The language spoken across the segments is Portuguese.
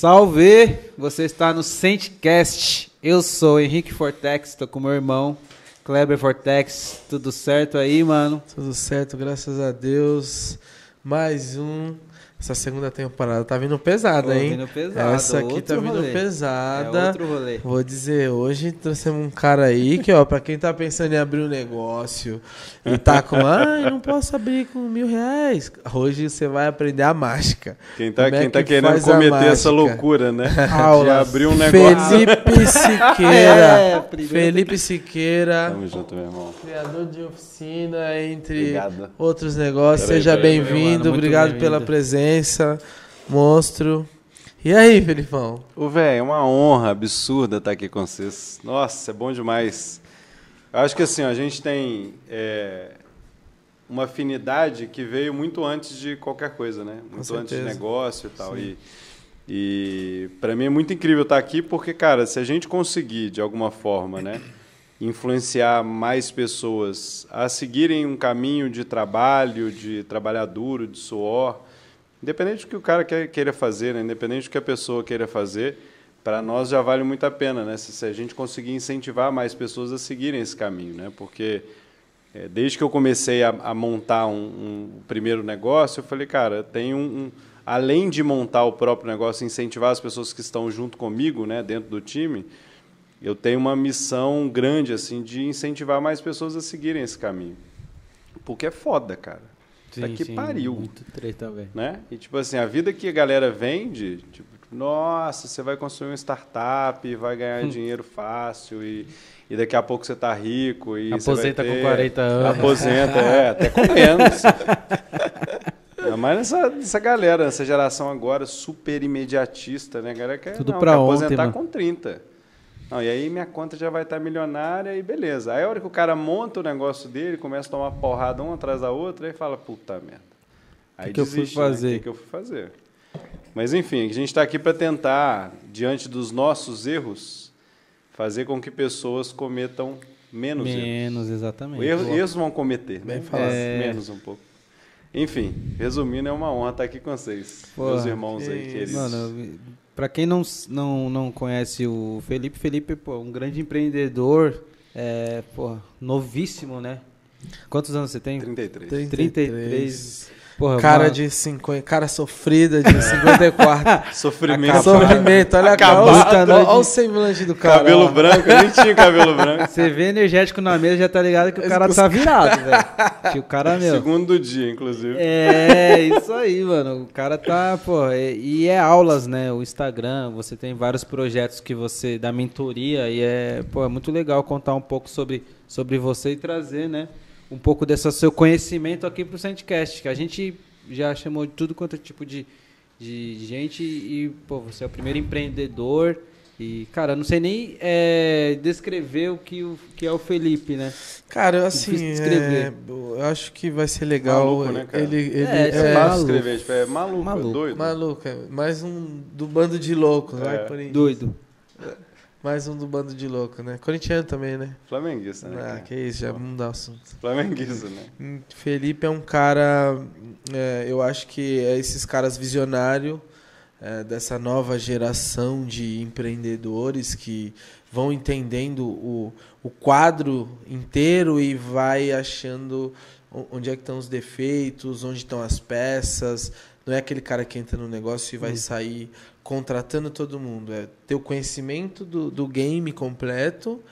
Salve! Você está no Sentcast. Eu sou Henrique Fortex, tô com meu irmão Kleber Fortex. Tudo certo aí, mano? Tudo certo, graças a Deus. Mais um essa segunda temporada tá vindo pesada, hein? Vindo pesada. Essa aqui tá vindo rolê. pesada. É outro rolê. Vou dizer, hoje trouxemos um cara aí que, ó, pra quem tá pensando em abrir um negócio e tá com, ai, não posso abrir com mil reais. Hoje você vai aprender a mágica. Quem tá, Como é quem tá que querendo cometer essa loucura, né? De Aula. abrir um negócio. Felipe Siqueira. É, Felipe Siqueira. Tamo junto, meu irmão. Criador de oficina, entre Obrigado. outros negócios. Peraí, Seja bem-vindo, obrigado bem-vindo. pela presença, monstro. E aí, Felipão? Ô, velho, é uma honra absurda estar aqui com vocês. Nossa, é bom demais. Eu acho que assim, a gente tem é, uma afinidade que veio muito antes de qualquer coisa, né? Muito antes de negócio e tal. E, e para mim é muito incrível estar aqui porque, cara, se a gente conseguir de alguma forma, né, influenciar mais pessoas a seguirem um caminho de trabalho, de trabalhar duro, de suor, independente do que o cara queira fazer, né, independente do que a pessoa queira fazer, para nós já vale muito a pena, né? Se, se a gente conseguir incentivar mais pessoas a seguirem esse caminho, né? Porque é, desde que eu comecei a, a montar um, um primeiro negócio, eu falei, cara, tem um, um- além de montar o próprio negócio, incentivar as pessoas que estão junto comigo, né, dentro do time, eu tenho uma missão grande assim de incentivar mais pessoas a seguirem esse caminho, porque é foda, cara. Tá que pariu Muito treta, velho. né? E tipo assim, a vida que a galera vende, tipo, nossa, você vai construir uma startup, vai ganhar dinheiro fácil e, e daqui a pouco você tá rico e Aposenta com ter- 40 anos. Aposenta, é, até com menos. Ainda mais nessa, nessa galera, nessa geração agora super imediatista, né? A galera quer, Tudo não, pra quer ontem, aposentar mano. com 30. Não, e aí minha conta já vai estar milionária e beleza. Aí a hora que o cara monta o negócio dele, começa a tomar porrada um atrás da outra, aí fala, puta merda. Aí que eu fui desiste, né? fazer? O que, que eu fui fazer? Mas enfim, a gente está aqui para tentar, diante dos nossos erros, fazer com que pessoas cometam menos erros. Menos, exatamente. Erros, erros vão cometer, Bem né? falado. Mas É. menos um pouco. Enfim, resumindo, é uma honra estar aqui com vocês, Porra, meus irmãos que aí queridos. Mano, pra quem não, não, não conhece o Felipe, Felipe, pô, um grande empreendedor, é, pô, novíssimo, né? Quantos anos você tem? 33. 33. Porra, Cara uma- de 50, cara sofrida de 54. Sofrimento. Sofrimento, olha a cara. Acabado. Olha, o semblante do cara. Cabelo ó. branco, eu nem tinha cabelo branco. Você vê energético na mesa, já tá ligado que o cara tá virado, velho. O cara, meu... Segundo do dia, inclusive. É, isso aí, mano. O cara tá, pô, é- e é aulas, né? O Instagram, você tem vários projetos que você dá mentoria e é, pô, é muito legal contar um pouco sobre, sobre você e trazer, né? Um pouco desse seu conhecimento aqui pro Sandcast, que a gente já chamou de tudo quanto é tipo de, de gente e, pô, você é o primeiro empreendedor e, cara, eu não sei nem é, descrever o que, o que é o Felipe, né? Cara, assim, é, eu acho que vai ser legal. Maluco, né, cara? Ele, ele É, É, é fácil maluco. escrever, tipo, é maluco, Maluco. é doido. maluco, é mais um do bando de loucos, vai É. por aí. Doido. Mais um do bando de loucos, né? Corintiano também, né? Flamenguista, né? Ah, que isso, já mudar o assunto. Flamenguista, né? Hum, Felipe é um cara, é, eu acho que é esses caras visionários é, dessa nova geração de empreendedores que vão entendendo o, o quadro inteiro e vai achando onde é que estão os defeitos, onde estão as peças. Não é aquele cara que entra no negócio e vai sair contratando todo mundo. É ter o conhecimento do, do game completo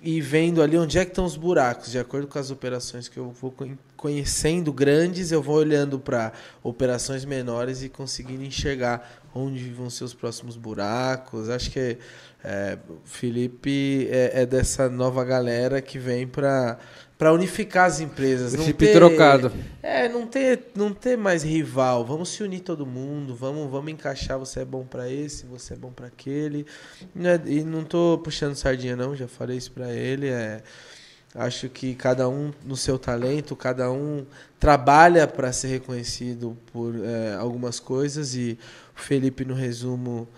e vendo ali onde é que estão os buracos, de acordo com as operações que eu vou con- conhecendo grandes, eu vou olhando para operações menores e conseguindo enxergar onde vão ser os próximos buracos. Acho que é, o Felipe é, é dessa nova galera que vem para para unificar as empresas, não Felipe ter trocado. é, não ter, não ter mais rival. Vamos se unir todo mundo, vamos, vamos encaixar. Você é bom pra esse, você é bom pra aquele. É- E não tô puxando sardinha não, já falei isso pra ele. É, acho que cada um no seu talento, cada um trabalha para ser reconhecido por é, algumas coisas e o Felipe no resumo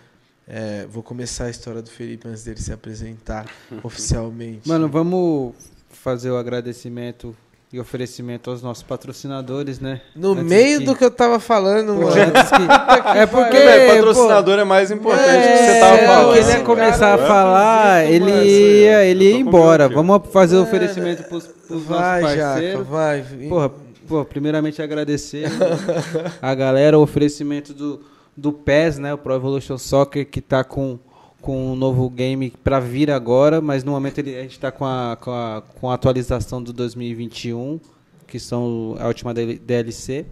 é, vou começar a história do Felipe antes dele se apresentar oficialmente. Mano, vamos fazer o agradecimento e oferecimento aos nossos patrocinadores, né? No Antes meio que- do que eu tava falando, Pô, mano. que- é porque pô, patrocinador é mais importante é, do que você tava porque falando. ele ia começar cara. a falar, esquisito, ele ia, ele ia embora. Vamos fazer o oferecimento pros, pros Vai, nossos Jaca, parceiros. vai. Porra, pô, primeiramente agradecer a galera, o oferecimento do, do PES, né? O Pro Evolution Soccer, que tá com, com um novo game pra vir agora, mas no momento ele, a gente tá com a, com, a, com a atualização do 2021, que são a última DL- DLC.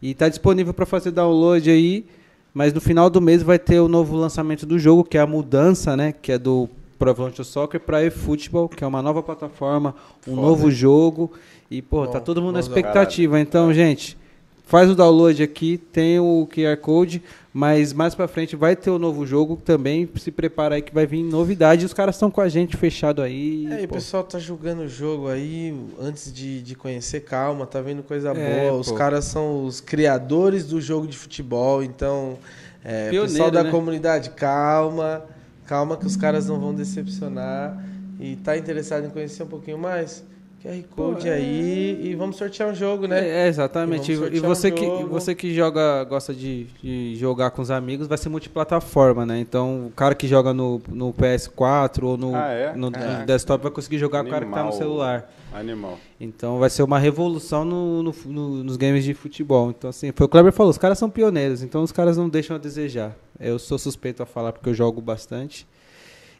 E tá disponível para fazer download aí, mas no final do mês vai ter o novo lançamento do jogo, que é a mudança, né? Que é do Pro Evolution Soccer para eFootball, que é uma nova plataforma, um Foda. novo jogo. E, pô, tá todo mundo na expectativa. Então, gente, faz o download aqui, tem o QR Code, mas mais pra frente vai ter o novo jogo também. Se prepara aí que vai vir novidade. Os caras estão com a gente fechado aí. É, e o pessoal tá julgando o jogo aí antes de, de conhecer, calma, tá vendo coisa É, boa. Os pô. caras são os criadores do jogo de futebol, então, é, Pioneiro, pessoal da né? comunidade, calma, calma que os caras não vão decepcionar. E tá interessado em conhecer um pouquinho mais? QR Code Pô, é. aí e vamos sortear um jogo, né? É, exatamente. E E, você, um que, jogo. você que joga, gosta de, de jogar com os amigos, vai ser multiplataforma, né? Então, o cara que joga no, no PS4 ou no, Ah, é? no, Caraca. desktop vai conseguir jogar com o cara que tá no Animal. celular. Animal. Então vai ser uma revolução no, no- no- nos games de futebol. Então, assim, foi o que o Kleber falou, os caras são pioneiros, então os caras não deixam a desejar. Eu sou suspeito a falar porque eu jogo bastante.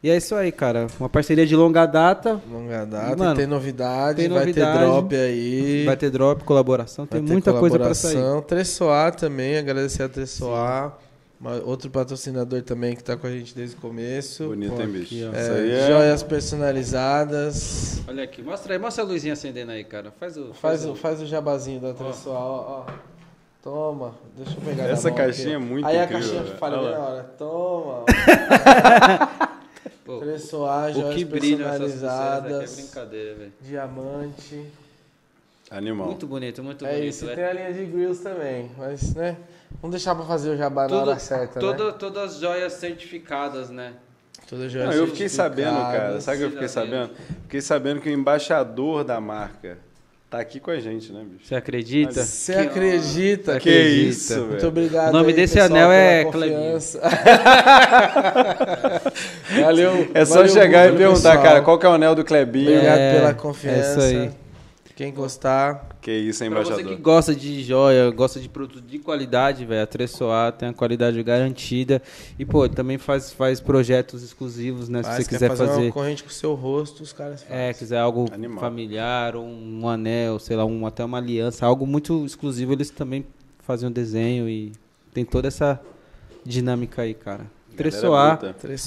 E é isso aí, cara. Uma parceria de longa data. Longa data, Mano, tem novidade, tem vai novidade. ter drop aí. Vai ter drop, colaboração, Vai tem muita coisa pra sair. colaboração. Tressoar também, agradecer a Tressoar. Outro patrocinador também que tá com a gente desde o começo. Bonito, Pô, hein, bicho? ó. Isso É, aí é... Joias personalizadas. Olha aqui, mostra aí, mostra a luzinha acendendo aí, cara. Faz o. Faz o, faz o jabazinho da Tressoar, ó, ó. Toma, deixa eu pegar Essa caixinha aqui, é muito Aí a incrível, caixinha que velho. falha na hora. Toma. Tressoar, o joias que brilha essas pulseiras aqui é personalizadas. brincadeira, velho. diamante. é Animal. Muito bonito, muito É bonito. isso, né? tem a linha de grills também, mas, né? Vamos deixar pra fazer o jabá na Tudo- hora certa, toda- né? Todas as joias certificadas, né? Todas joias Não, eu fiquei sabendo, cara. certificadas. Sabe o que eu fiquei sabendo? Fiquei sabendo que o embaixador da marca tá aqui com a gente, né, bicho? Você acredita? Você Que- acredita? Você Que acredita? isso, velho. Muito obrigado. O nome aí, desse pessoal, anel é confiança. valeu. É só valeu chegar e perguntar, pessoal. cara, qual que é o anel do Clebinho? Obrigado É, pela é confiança. isso aí. Quem gostar, Que isso, hein, Pra você embaixador? que gosta de joia, gosta de produto de qualidade, velho, a Tressoar tem a qualidade garantida. E, pô, também faz, faz projetos exclusivos, né? faz, se você quer quiser fazer, fazer. uma corrente com o seu rosto, os caras fazem. É, quiser algo Animal. familiar, um, um anel, sei lá, um, até uma aliança, algo muito exclusivo, eles também fazem um desenho e tem toda essa dinâmica aí, cara. Tressoar.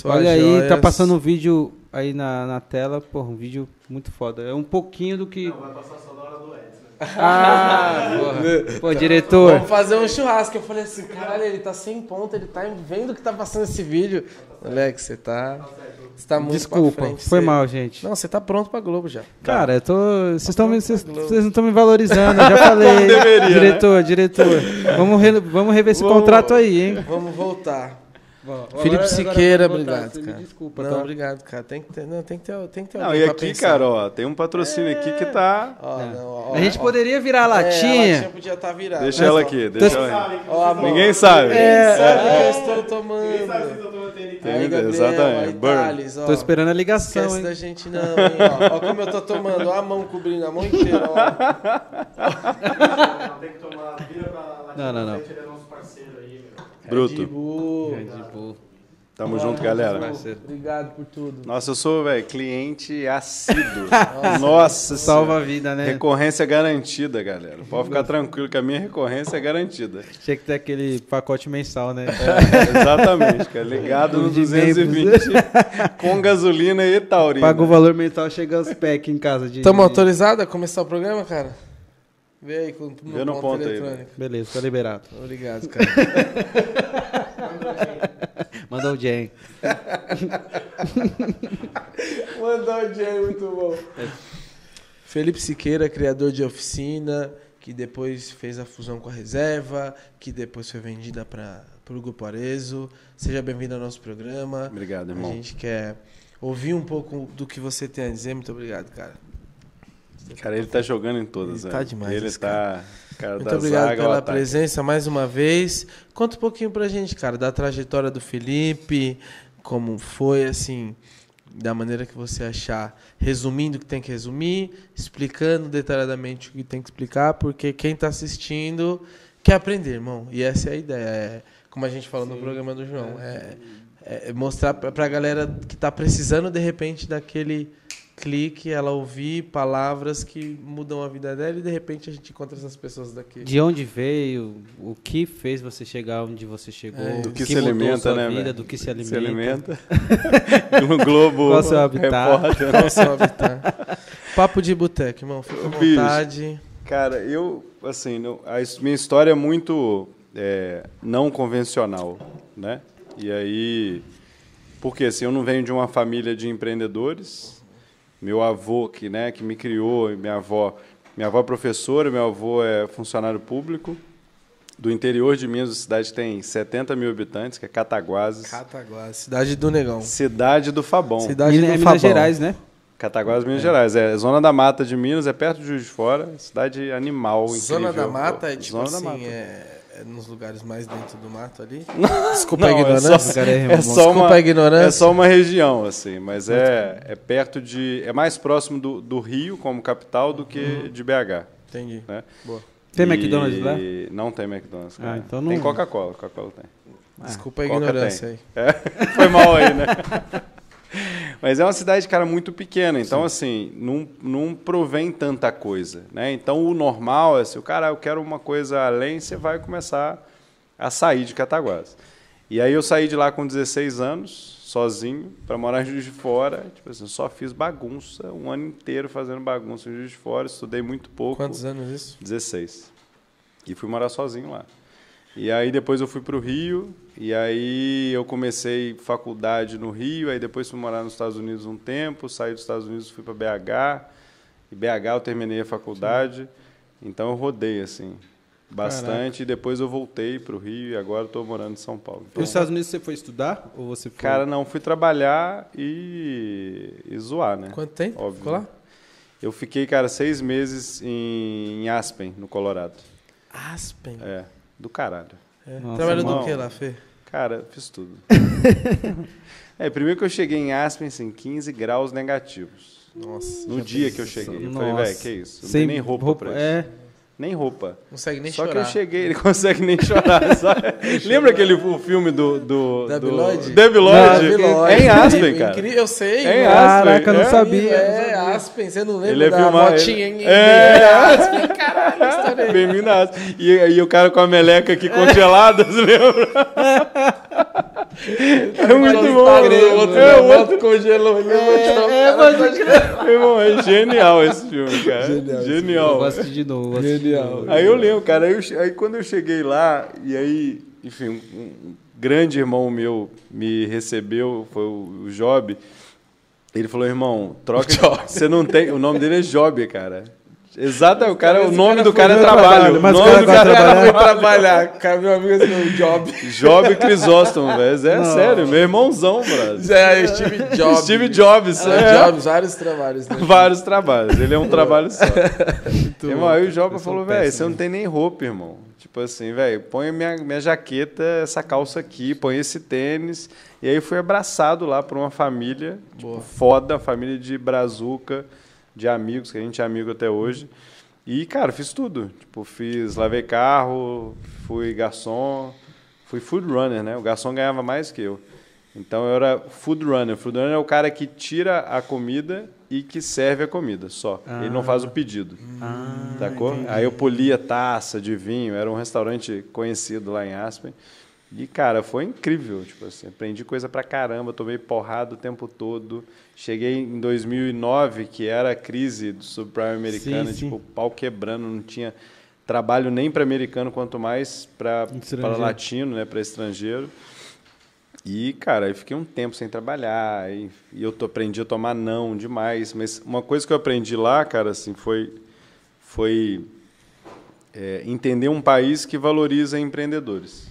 Olha aí, tá joias. passando um vídeo aí na, na tela, pô, um vídeo muito foda. É um pouquinho do que. Vai passar só na hora do Edson. Ah, porra. Pô, diretor. Vamos fazer um churrasco. Eu falei assim, caralho, ele tá sem ponto, ele tá vendo que tá passando esse vídeo. Alex, você tá. Você tá muito Desculpa, pra frente, foi você- mal, gente. Não, você tá pronto pra Globo já. Cara, eu tô. Vocês estão me- vocês- não estão me valorizando, eu já falei. deveria, diretor, diretor. Vamos, re- vamos rever esse Vamos- contrato aí, hein? Vamos voltar. Agora- Felipe agora Siqueira, voltar, obrigado, me cara. Desculpa, não, tá? obrigado, cara. Tem que ter, não, tem que ter, tem que ter Não, e aqui, pensar. cara, ó, tem um patrocínio aqui que tá. Ó, É. não, ó, A gente ó. poderia virar a É, a latinha. latinha podia estar virada. Deixa Mas, ela ó, aqui, deixa ela aqui. Ó. Ninguém sabe. É, sabe É. que eu estou Ninguém sabe se tomando. eu tomando TNT. Aí? Gabriel, Exatamente. aí, Burn. Thales, ó. Tô esperando a ligação, Esquece hein? da gente não, hein? Ó, ó como eu tô tomando. Ó a mão cobrindo, a mão inteira, ó. Não, tem que tomar. Vira pra lá. Não, não, não. É nosso parceiro. Bruto. Red Bull. Red Bull. Tamo junto, galera. Parceiro. Obrigado por tudo. Nossa, eu sou, velho, cliente assíduo. Nossa, Salva a vida, né? Recorrência garantida, galera. Pode ficar tranquilo que a minha recorrência é garantida. Tinha que ter aquele pacote mensal, né? É, exatamente, cara. Ligado no De 220 com gasolina e taurina. Paga o valor mental, chega aos packs em casa. De, Estamos de- autorizados a começar o programa, cara? Vê aí com, no, Vê no ponto aí, eletrônico. Beleza, tá liberado. Obrigado, cara. Manda o Jen. Mandou o Jay, muito bom. Felipe Siqueira, criador de oficina, que depois fez a fusão com a reserva, que depois foi vendida para o Grupo Arezo. Seja bem-vindo ao nosso programa. Obrigado, A irmão. gente quer ouvir um pouco do que você tem a dizer. Muito obrigado, cara. Cara, ele tá jogando em todas, Ele né? tá demais, Ele esse tá. Cara Muito da obrigado zaga pela presença mais uma vez. Conta um pouquinho pra gente, cara, da trajetória do Felipe, como foi, assim, da maneira que você achar, resumindo o que tem que resumir, explicando detalhadamente o que tem que explicar, porque quem tá assistindo quer aprender, irmão. E essa é a ideia. É, como a gente falou no programa do João, é, é mostrar pra, pra galera que tá precisando, de repente, daquele clique, ela ouvir palavras que mudam a vida dela e de repente a gente encontra essas pessoas daqui. De onde veio, o que fez você chegar onde você chegou, É, Do o que, se alimenta, sua né? vida, do que se alimenta. Se alimenta. no Globo. Qual seu habitat? Repórter. Qual seu habitat? Papo de boteco, irmão. Fica à Bicho. vontade. Cara, eu, assim, não- a minha história é muito é, não convencional, né? E aí, porque assim, eu não venho de uma família de empreendedores. Meu avô, que, né, que me criou, minha avó, minha avó é professora, meu avô é funcionário público. Do interior de Minas, a cidade tem 70 mil habitantes, que é Cataguases. Cataguás, cidade do Negão. Cidade do Fabão. Cidade Minas- do é Fabão. Minas Gerais, né? Cataguases, Minas Gerais. É zona da mata de Minas, é perto de Juiz de Fora, cidade animal, Zona incrível. da Mata é tipo Zona da assim, mata. é, é nos lugares mais dentro do mato ali. Desculpa a Não, é ignorância. só- cara é É só, Desculpa uma, a ignorância. é só uma região, assim, mas é, é perto de. É mais próximo do, do Rio como capital do que Uhum. de BH. Entendi. Né? Boa. Tem E- McDonald's lá? Não tem McDonald's. Cara. Ah, então não- Tem Coca-Cola, Coca-Cola tem. Desculpa a Coca ignorância aí. É, foi mal aí, né? Mas é uma cidade, cara, muito pequena. Então, assim, não, não provém tanta coisa, né? Então, o normal é, se o cara, eu quero uma coisa além, você vai começar a sair de Cataguás. E aí eu saí de lá com 16 anos, sozinho, para morar em Juiz de Fora. Tipo assim, só fiz bagunça, um ano inteiro fazendo bagunça em Juiz de Fora, estudei muito pouco. Quantos anos isso? 16. E fui morar sozinho lá. E aí depois eu fui para o Rio, e aí eu comecei faculdade no Rio, aí depois fui morar nos Estados Unidos um tempo, saí dos Estados Unidos fui para BH, e BH eu terminei a faculdade, então eu rodei assim bastante, e depois eu voltei para o Rio e agora estou morando em São Paulo. Então, Nos Estados Unidos você foi estudar ou você foi? cara, não, fui trabalhar e, e zoar, né? Quanto tempo? Óbvio. Ficou lá? Eu fiquei, cara, seis meses em, em Aspen, no Colorado. Aspen. É, do caralho. É. Nossa, Trabalhou do que lá, Fê? Cara, fiz tudo. é, primeiro que eu cheguei em Aspen, assim, 15 graus negativos. Nossa. No dia que eu cheguei. Eu falei, Nossa. velho, que isso? Não Sem tem nem roupa, pra isso. É, Nem roupa. Não consegue nem Só chorar. que eu cheguei, ele consegue nem chorar. Lembra aquele o filme do. do Debi do- Lloyd? Debi Lloyd? Debi Lloyd. É em Aspen, cara. incrível, Eu sei. É em mano. Caraca, eu não É? sabia. É, Aspen, você não lembra Ele é da filmado- motinha ele- em É. Aspen? Caralho, estourei. Bem-vindo a Aspen. E aí o cara com a meleca aqui congelada, você lembra? É muito bom. O outro É, é, o o outro congelou. É, mas... Meu irmão, é genial esse filme, cara. eu Genial. gosto de novo. vou assistir de novo. Aí eu lembro, cara, aí, eu aí quando eu cheguei lá, e aí, enfim, um, um grande irmão meu me recebeu, foi o, o Job. Ele falou, irmão, troca. Você não tem. O nome dele é Job, cara. Exato, o cara, o nome cara do cara é trabalho. trabalho, O mas o nome cara do cara é Cara, foi trabalhar. Cara, meu amigo assim, o Job. Job Crisóstomo, velho. É sério, meu irmãozão, brother. É, Steve Jobs. Steve Jobs, É, é. Jobs, vários trabalhos. Né? Vários trabalhos, ele é um trabalho só. irmão, aí o sou falou, velho, você não tem nem roupa, irmão. Tipo assim, velho, põe minha, minha jaqueta, essa calça aqui, põe esse tênis. E aí fui abraçado lá por uma família tipo, foda, família de brazuca, de amigos, que a gente é amigo até hoje. E, cara, fiz tudo. Tipo, fiz, lavei carro, fui garçom, fui food runner, né? O garçom ganhava mais que eu. Então eu era food runner. Food runner é o cara que tira a comida e que serve a comida só. Ele não faz o pedido. Ah? Aí eu polia taça de vinho, era um restaurante conhecido lá em Aspen. E, cara, foi incrível. Tipo assim, aprendi coisa pra caramba, tomei porrada o tempo todo. Cheguei em 2009, que era a crise do subprime americano, Sim, tipo, pau quebrando, não tinha trabalho nem para americano, quanto mais para latino, né, para estrangeiro. E, cara, eu fiquei um tempo sem trabalhar, e, e eu aprendi a tomar não demais. Mas uma coisa que eu aprendi lá, cara, assim, foi, foi é, entender um país que valoriza empreendedores.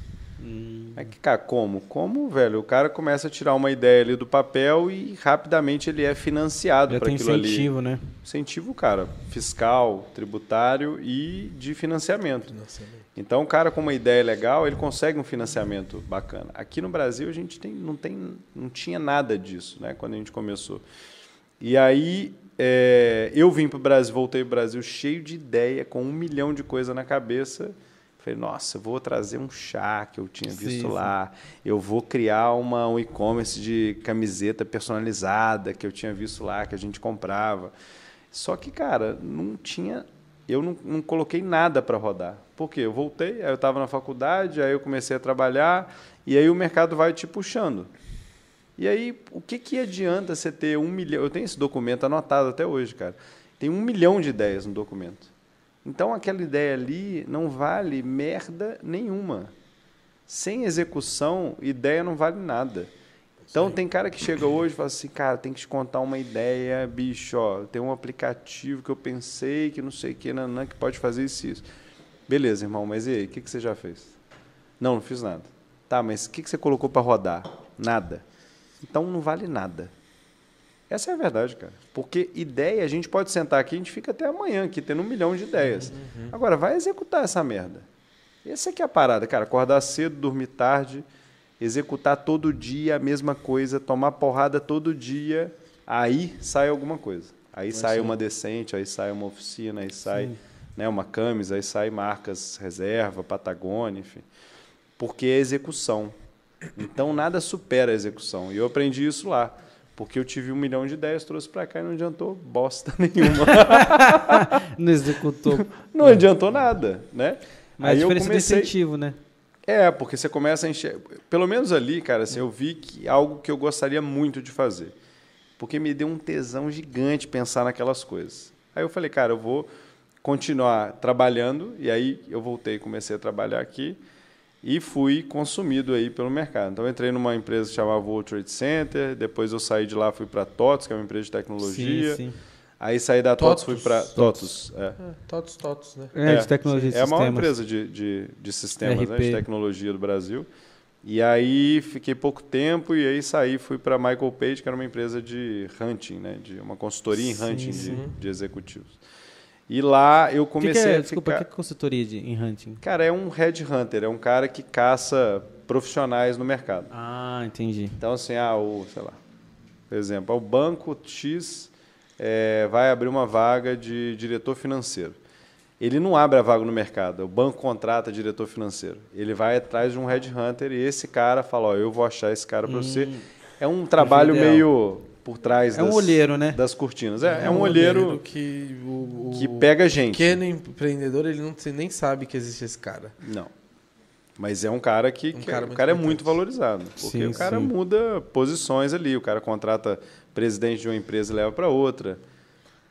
É que, cara, como? Como, velho? O cara começa a tirar uma ideia ali do papel e rapidamente ele é financiado para tem aquilo ali. incentivo, né? Incentivo, cara, fiscal, tributário e de financiamento. Então, o cara com uma ideia legal, ele consegue um financiamento bacana. Aqui no Brasil, a gente tem, não, tem, não tinha nada disso, né, quando a gente começou. E aí, é, eu vim para o Brasil, voltei para o Brasil cheio de ideia, com um milhão de coisa na cabeça. Falei, nossa, eu vou trazer um chá que eu tinha visto Sim, sim. lá. Eu vou criar uma, um e-commerce de camiseta personalizada que eu tinha visto lá, que a gente comprava. Só que, cara, não tinha. Eu não, não coloquei nada para rodar. Por quê? Eu voltei, aí eu estava na faculdade, aí eu comecei a trabalhar, e aí o mercado vai te puxando. E aí, o que, que adianta você ter um milhão? Eu tenho esse documento anotado até hoje, cara. Tem um milhão de ideias no documento. Então, aquela ideia ali não vale merda nenhuma. Sem execução, ideia não vale nada. Então, tem cara que chega hoje e fala assim, cara, tem que te contar uma ideia, bicho, ó, tem um aplicativo que eu pensei que não sei o que, nanã, que pode fazer isso e isso. Beleza, irmão, mas e aí, o que, que você já fez? Não, não fiz nada. Tá, mas o que, que você colocou para rodar? Nada. Então, não vale nada. Essa é a verdade, cara. Porque ideia, a gente pode sentar aqui, a gente fica até amanhã aqui, tendo um milhão de ideias. Agora, vai executar essa merda. Essa aqui é a parada, cara. Acordar cedo, dormir tarde, executar todo dia a mesma coisa, tomar porrada todo dia, aí sai alguma coisa. Aí sai uma decente, aí sai uma oficina, aí sai né, uma camisa, aí sai marcas reserva, Patagônia, enfim. Porque é execução. Então nada supera a execução. E eu aprendi isso lá. Porque eu tive um milhão de ideias, trouxe para cá e não adiantou bosta nenhuma. Não executou. não adiantou nada, né? Mas a Aí eu diferença comecei- do incentivo, né? É, porque você começa a enxergar. Pelo menos ali, cara, assim, eu vi que algo que eu gostaria muito de fazer. Porque me deu um tesão gigante pensar naquelas coisas. Aí eu falei, cara, eu vou continuar trabalhando. E aí eu voltei e comecei a trabalhar aqui. E fui consumido aí pelo mercado. Então eu entrei numa empresa que chamava World Trade Center. Depois eu saí de lá, fui para TOTS, que é uma empresa de tecnologia. Sim, sim. Aí saí da TOTS, TOTUS. fui para TOTUS. É. É, totos, totos, né? É, de tecnologia de É a maior sistemas. empresa de, de, de sistemas, né, de tecnologia do Brasil. E aí fiquei pouco tempo e aí saí fui para Michael Page, que era uma empresa de hunting, né, de uma consultoria em Sim, hunting sim. De, de executivos. E lá eu O que, comecei que é, desculpa, o ficar... que é consultoria de, em hunting? Cara, é um headhunter, é um cara que caça profissionais no mercado. Ah, entendi. Então, assim, ah, o, sei lá, por exemplo, o banco X é, vai abrir uma vaga de diretor financeiro. Ele não abre a vaga no mercado, o banco contrata diretor financeiro. Ele vai atrás de um headhunter e esse cara fala, ó, eu vou achar esse cara para você. É um trabalho meio por trás É um das, olheiro, né? das cortinas. É, é um olheiro que o, o que pega gente. pequeno empreendedor ele não nem sabe que existe esse cara. Não. Mas é um cara que, Um que- cara o muito cara é muito valorizado. Porque Sim, o cara sim. muda posições ali, o cara contrata presidente de uma empresa e leva para outra.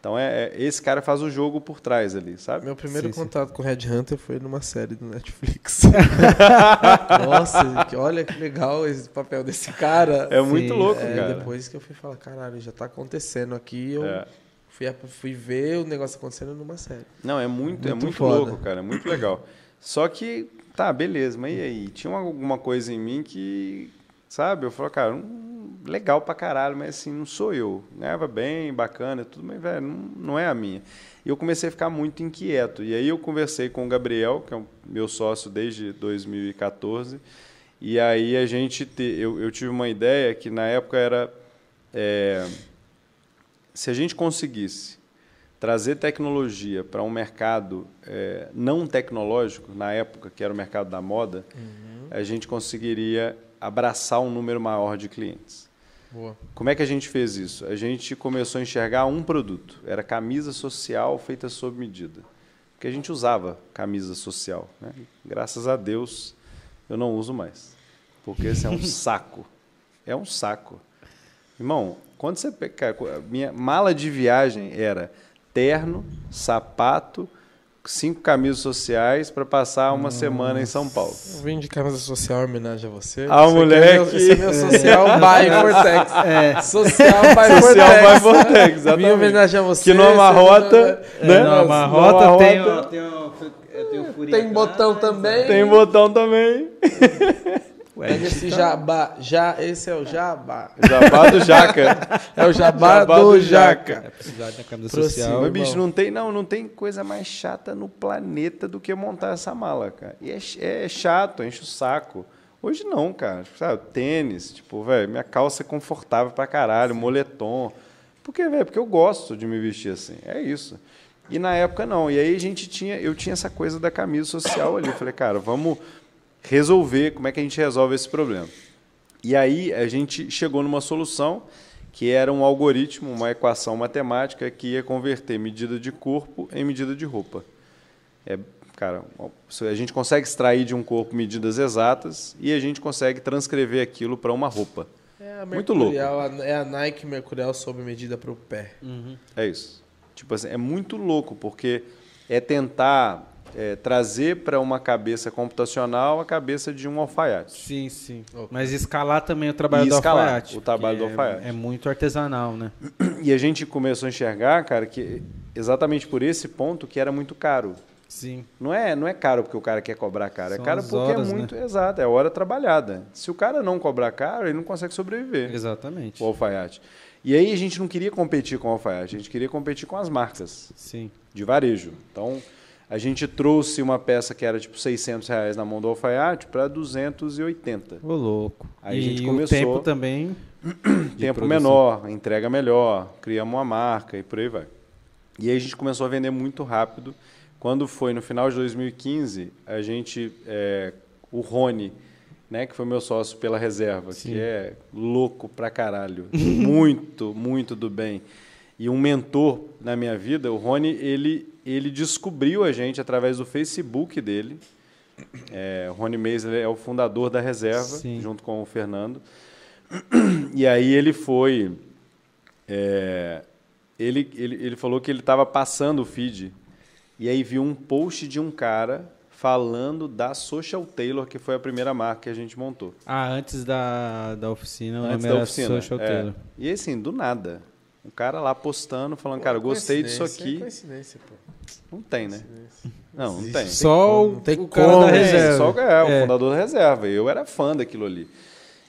Então é, é- esse cara faz o jogo por trás ali, sabe? Meu primeiro Sim, sim. contato com Red Hunter foi numa série do Netflix. Nossa, que- olha que legal esse papel desse cara. É muito Sim, louco, É, cara. depois que eu fui falar, caralho, já tá acontecendo aqui, eu É. fui, fui ver o negócio acontecendo numa série. Não, é muito, é Muito muito foda. louco, cara, é muito legal. Só que, tá, beleza, mas e aí? Tinha uma- alguma coisa em mim que, sabe, eu falei, cara, hum, legal pra caralho, mas assim, não sou eu. Ganhava bem, bacana tudo, mas, velho, não, não é a minha. E eu comecei a ficar muito inquieto. E aí eu conversei com o Gabriel, que é o meu sócio desde 2014, e aí a gente, te, eu, eu tive uma ideia que na época era, é, se a gente conseguisse trazer tecnologia para um mercado eh, não tecnológico, na época que era o mercado da moda, a gente conseguiria abraçar um número maior de clientes. Boa. Como é que a gente fez isso? A gente começou a enxergar um produto, era camisa social feita sob medida. Porque a gente usava camisa social. Né? Graças a Deus eu não uso mais. Porque esse é um saco. É um saco. Irmão, quando você pega. a Minha mala de viagem era terno, sapato, cinco camisas sociais para passar uma semana em São Paulo. Eu vim de camisa social em homenagem a você. Ah, Esse aqui moleque. É meu, esse é meu social by Vortex. É. Social by Social Vortex. by Vortex, Vim exatamente. em homenagem a você. Que não amarrota, você- né? É, não, uma Não, rota a tem, tem, tem Tem atrás, botão também. Tem botão também. Ué, Pega esse tá- jabá. Já, esse é o jabá. Jabá do Jaca. É o jabá, Jabá do, do Jaca. É precisar da camisa social. Mas, bicho, não tem, não, não tem coisa mais chata no planeta do que montar essa mala, cara. E é, é chato, enche o saco. Hoje não, cara. Sabe, tênis, tipo, velho, minha calça é confortável pra caralho, moletom. Por quê, velho? Porque eu gosto de me vestir assim. É isso. E na época não. E aí a gente tinha, eu tinha essa coisa da camisa social ali. Eu falei, cara, vamos resolver, como é que a gente resolve esse problema? E aí a gente chegou numa solução que era um algoritmo, uma equação matemática que ia converter medida de corpo em medida de roupa. É, cara, a gente consegue extrair de um corpo medidas exatas e a gente consegue transcrever aquilo para uma roupa. É a Muito louco. É a Nike Mercurial sob medida para o pé. É isso. Tipo assim, é muito louco, porque é tentar é, trazer para uma cabeça computacional a cabeça de um alfaiate. Sim, sim. Mas escalar também o trabalho E do escalar alfaiate. o trabalho do alfaiate. É, é muito artesanal, né? E a gente começou a enxergar, cara, que exatamente por esse ponto que era muito caro. Sim. Não é, não é caro porque o cara quer cobrar caro, é São caro as porque horas, é muito exato, é hora trabalhada. Se o cara não cobrar caro, ele não consegue sobreviver. Exatamente. O alfaiate. E aí a gente não queria competir com o alfaiate, a gente queria competir com as marcas Sim. de varejo. Então, a gente trouxe uma peça que era tipo 600 reais na mão do alfaiate para 280. Ô, louco. Aí e a gente o começou- tempo também. Tempo produção. menor, entrega melhor, criamos uma marca e por aí vai. E aí a gente começou a vender muito rápido. Quando foi no final de 2015, a gente, é, o Rony, né, que foi meu sócio pela reserva, Sim. que é louco pra caralho, muito, muito do bem, e um mentor na minha vida, o Rony, ele, ele descobriu a gente através do Facebook dele. É, o Rony Meisler é o fundador da reserva, Sim. junto com o Fernando. E aí ele foi. é, ele, ele, ele falou que ele estava passando o feed. E aí viu um post de um cara falando da Social Tailor, que foi a primeira marca que a gente montou. Ah, antes da, da oficina, Antes da oficina. Social é. Tailor. E assim, do nada. Um cara lá postando, falando, cara, eu gostei disso aqui. É coincidência, pô. Não tem, né? Não, não tem. Só não tem o cara como. da É, reserva. Só é, o É. fundador da reserva. Eu era fã daquilo ali.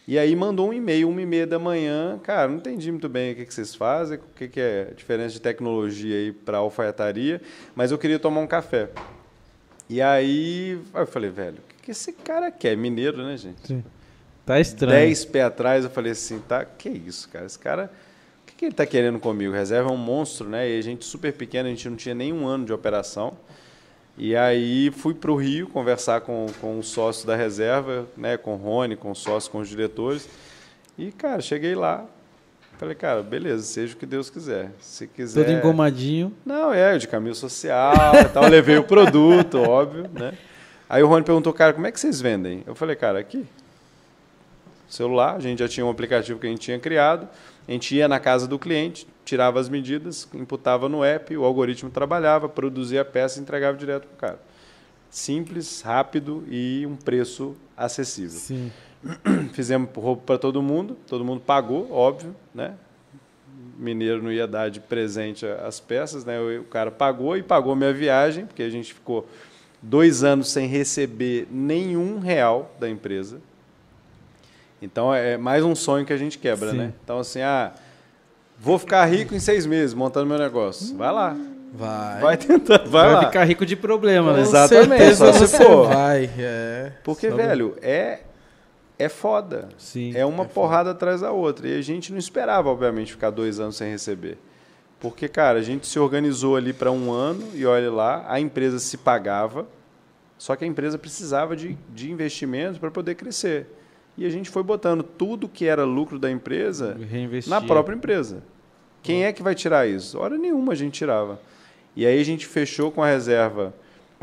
E aí mandou um e-mail, uma e meia da manhã. Cara, não entendi muito bem o que, que vocês fazem, o que, que é a diferença de tecnologia aí para alfaiataria, mas eu queria tomar um café. E aí eu falei, velho, o que, que esse cara quer? Mineiro, né, gente? Tá estranho. Dez pés atrás eu falei assim, tá, que isso, cara? Esse cara, o que, que ele tá querendo comigo? Reserva é um monstro, né? E a gente super pequeno, a gente não tinha nem um ano de operação. E aí fui para o Rio conversar com, com o sócio da reserva, né, com o Rony, com o sócio, com os diretores. E, cara, cheguei lá. Falei, cara, beleza, seja o que Deus quiser. Se quiser. Todo engomadinho. Não, é, de caminho social e tal. Levei o produto, óbvio, né? Aí o Rony perguntou, cara, como é que vocês vendem? Eu falei, cara, aqui. Celular, a gente já tinha um aplicativo que a gente tinha criado. A gente ia na casa do cliente, tirava as medidas, imputava no app, o algoritmo trabalhava, produzia a peça e entregava direto para o cara. Simples, rápido e um preço acessível. Sim. Fizemos roupa para todo mundo, todo mundo pagou, óbvio, né? Mineiro não ia dar de presente as peças, né? O o cara pagou e pagou minha viagem, porque a gente ficou dois anos sem receber nenhum real da empresa. Então é mais um sonho que a gente quebra, Sim. né? Então assim, ah, vou ficar rico em seis meses montando meu negócio. Vai lá, Vai. vai tentar, vai, Vai, lá. ficar rico de problema, né? Exatamente, certeza só se você for. vai. É. Porque Só- velho, é é foda. Sim. É uma porrada atrás da outra. E a gente não esperava, obviamente, ficar dois anos sem receber. Porque, cara, a gente se organizou ali para um ano e olha lá, a empresa se pagava, só que a empresa precisava de, de investimentos para poder crescer. E a gente foi botando tudo que era lucro da empresa Reinvestir. na própria empresa. Quem é que vai tirar isso? Hora nenhuma a gente tirava. E aí a gente fechou com a reserva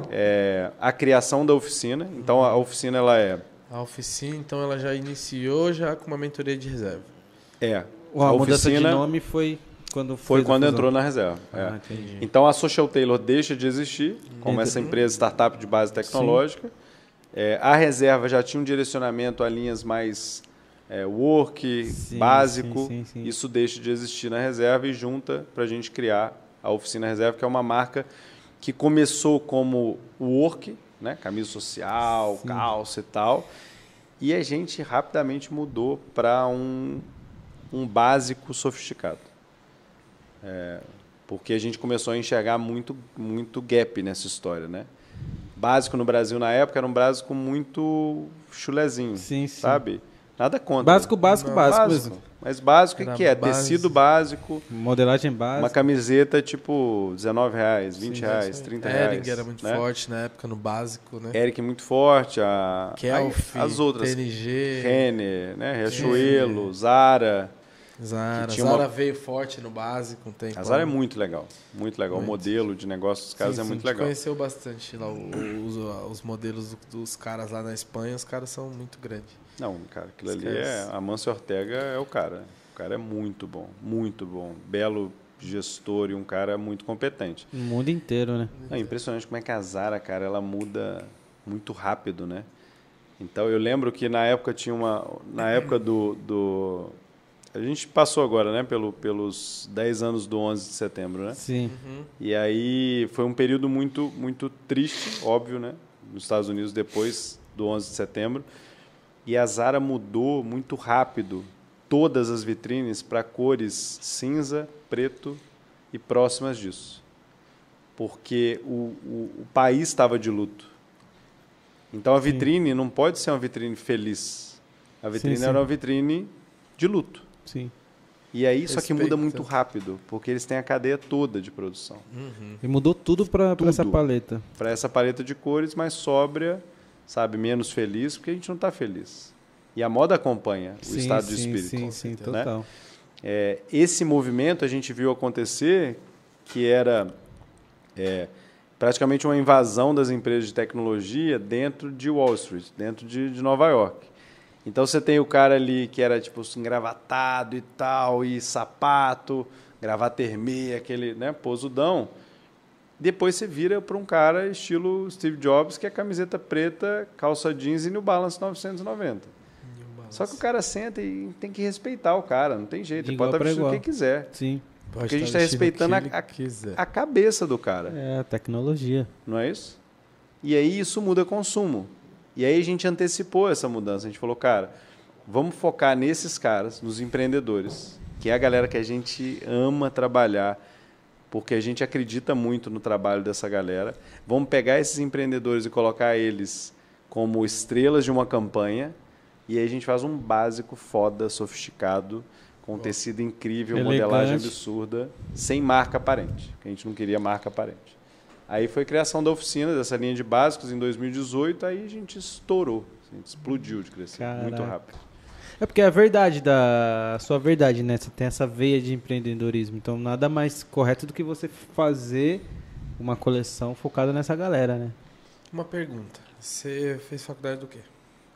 é, a criação da oficina. Então a oficina ela é A oficina, então, ela já iniciou já com uma mentoria de reserva. é A, a mudança de oficina nome foi quando foi a quando entrou na reserva. é. Ah, entendi. Então a Social Tailor deixa de existir como Entendi. essa empresa startup de base tecnológica. É, a reserva já tinha um direcionamento a linhas mais é, work, Sim, básico. sim, sim. Isso deixa de existir na reserva e junta para a gente criar a Oficina Reserva, que é uma marca que começou como work, né, camisa social, calça e tal. E a gente rapidamente mudou para um, um básico sofisticado. É, porque a gente começou a enxergar muito, muito gap nessa história, né? Básico no Brasil na época era um básico muito chulezinho, Sim, sim. sabe? Nada contra. Básico, básico, Não, básico. básico. Mas básico o que é? base. Tecido básico, Modelagem uma básica. camiseta tipo 19 reais, 20 Sim, reais, isso aí. 30 reais. Ering era muito né? forte na época, no básico, né? Eric muito forte, a, Kelf, as outras, TNG, Renner, né? Riachuelo, Zara. Zara. que tinha Zara uma- veio forte no básico um tempo. A Zara é muito legal, muito legal. Muito. O modelo de negócio dos caras Sim, é sim, muito a gente legal. conheceu bastante lá os, os modelos do- dos caras lá na Espanha, os caras são muito grandes. Não, cara, aquilo Os ali caras- é. A Mancio Ortega é o cara. O cara é muito bom, muito bom. Belo gestor e um cara muito competente. No mundo inteiro, né? Não, impressionante como é que a Zara, cara, ela muda muito rápido, né? Então eu lembro que na época tinha uma. Na época do. do a gente passou agora, né? Pelo, pelos 10 anos do 11 de setembro, né? Sim. E aí foi um período muito, muito triste, óbvio, né? Nos Estados Unidos depois do 11 de setembro. E a Zara mudou muito rápido todas as vitrines para cores cinza, preto e próximas disso. Porque o, o, o país estava de luto. Então a vitrine não pode ser uma vitrine feliz. A vitrine sim. era uma vitrine de luto. Sim. E aí, só que muda muito rápido, porque eles têm a cadeia toda de produção. E mudou tudo pra essa paleta. Para essa paleta de cores mais sóbria, sabe, menos feliz, porque a gente não está feliz. E a moda acompanha o sim, estado sim, de espírito. Sim, sim, né? total. É, esse movimento a gente viu acontecer, que era é, praticamente uma invasão das empresas de tecnologia dentro de Wall Street, dentro de, de Nova York. Então você tem o cara ali que era tipo engravatado e tal, e sapato, gravata hermê, aquele né, posudão. Depois você vira para um cara estilo Steve Jobs, que é camiseta preta, calça jeans e New Balance 990. Só que o cara senta e tem que respeitar o cara, não tem jeito. De Ele pode estar vestindo o que quiser. Sim. Pode Porque a gente tá está vestindo respeitando a, que ele a- quiser. a cabeça do cara, É a tecnologia. não é isso? E aí isso muda consumo. E aí a gente antecipou essa mudança. A gente falou, cara, vamos focar nesses caras, nos empreendedores, que é a galera que a gente ama trabalhar, porque a gente acredita muito no trabalho dessa galera. Vamos pegar esses empreendedores e colocar eles como estrelas de uma campanha, e aí a gente faz um básico foda, sofisticado, com tecido incrível, Elegante. modelagem absurda, sem marca aparente, a gente não queria marca aparente. Aí foi a criação da oficina, dessa linha de básicos em 2018, aí a gente estourou, a gente explodiu de crescer, muito Caraca. rápido. É porque é a verdade da. A sua verdade, né? Você tem essa veia de empreendedorismo. Então nada mais correto do que você fazer uma coleção focada nessa galera, né? Uma pergunta. Você fez faculdade do quê?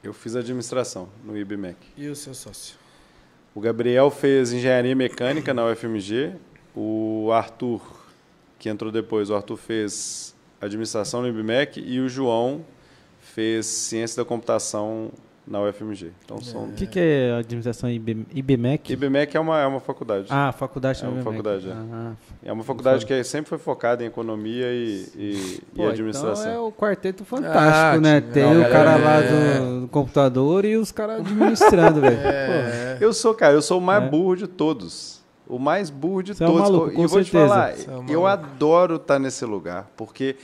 Eu fiz administração no IBMEC. E o seu sócio? O Gabriel fez engenharia mecânica na UFMG. O Arthur, que entrou depois, o Arthur fez administração no IBMEC. E o João fez ciência da computação na UFMG. Então são. O que, que é administração IB, IBMEC? IBMEC é uma, é uma faculdade. Ah, faculdade É uma IBMEC. faculdade, é. Ah, É uma faculdade que sempre foi focada em economia e, e, pô, e administração. Então é o quarteto fantástico, Ah, né? Tem não, o cara galera, lá é. do, do computador e os caras administrando, velho. É. Eu sou, cara, eu sou o mais É. burro de todos. O mais burro de Você é um todos. maluco, e vou te certeza. falar, Você é um eu adoro estar nesse lugar, porque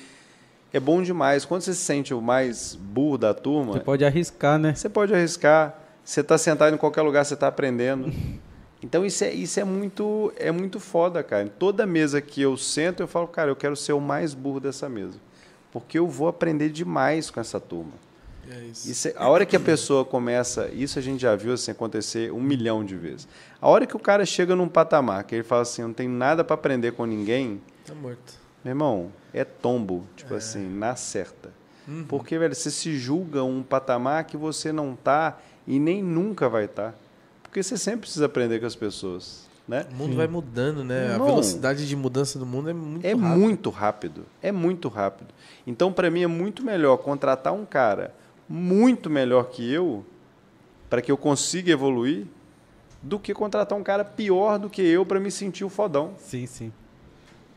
é bom demais. Quando você se sente o mais burro da turma, Você pode arriscar, né? você pode arriscar. Você está sentado em qualquer lugar, você está aprendendo. Então isso é, isso é muito é muito foda, cara. Em toda mesa que eu sento, eu falo, cara, eu quero ser o mais burro dessa mesa. Porque eu vou aprender demais com essa turma. É isso. Isso é- a hora que a pessoa começa, isso a gente já viu assim, acontecer um milhão de vezes. A hora que o cara chega num patamar que ele fala assim, eu não tenho nada para aprender com ninguém, Tá morto. meu irmão, é tombo, tipo assim, na certa. Uhum. Porque, velho, você se julga um patamar que você não tá e nem nunca vai estar. Porque você sempre precisa aprender com as pessoas, né? O mundo vai mudando, né? Irmão, a velocidade de mudança do mundo é muito É rápida. muito rápido. É muito rápido. Então, para mim, é muito melhor contratar um cara muito melhor que eu, para que eu consiga evoluir, do que contratar um cara pior do que eu para me sentir o fodão. Sim, sim.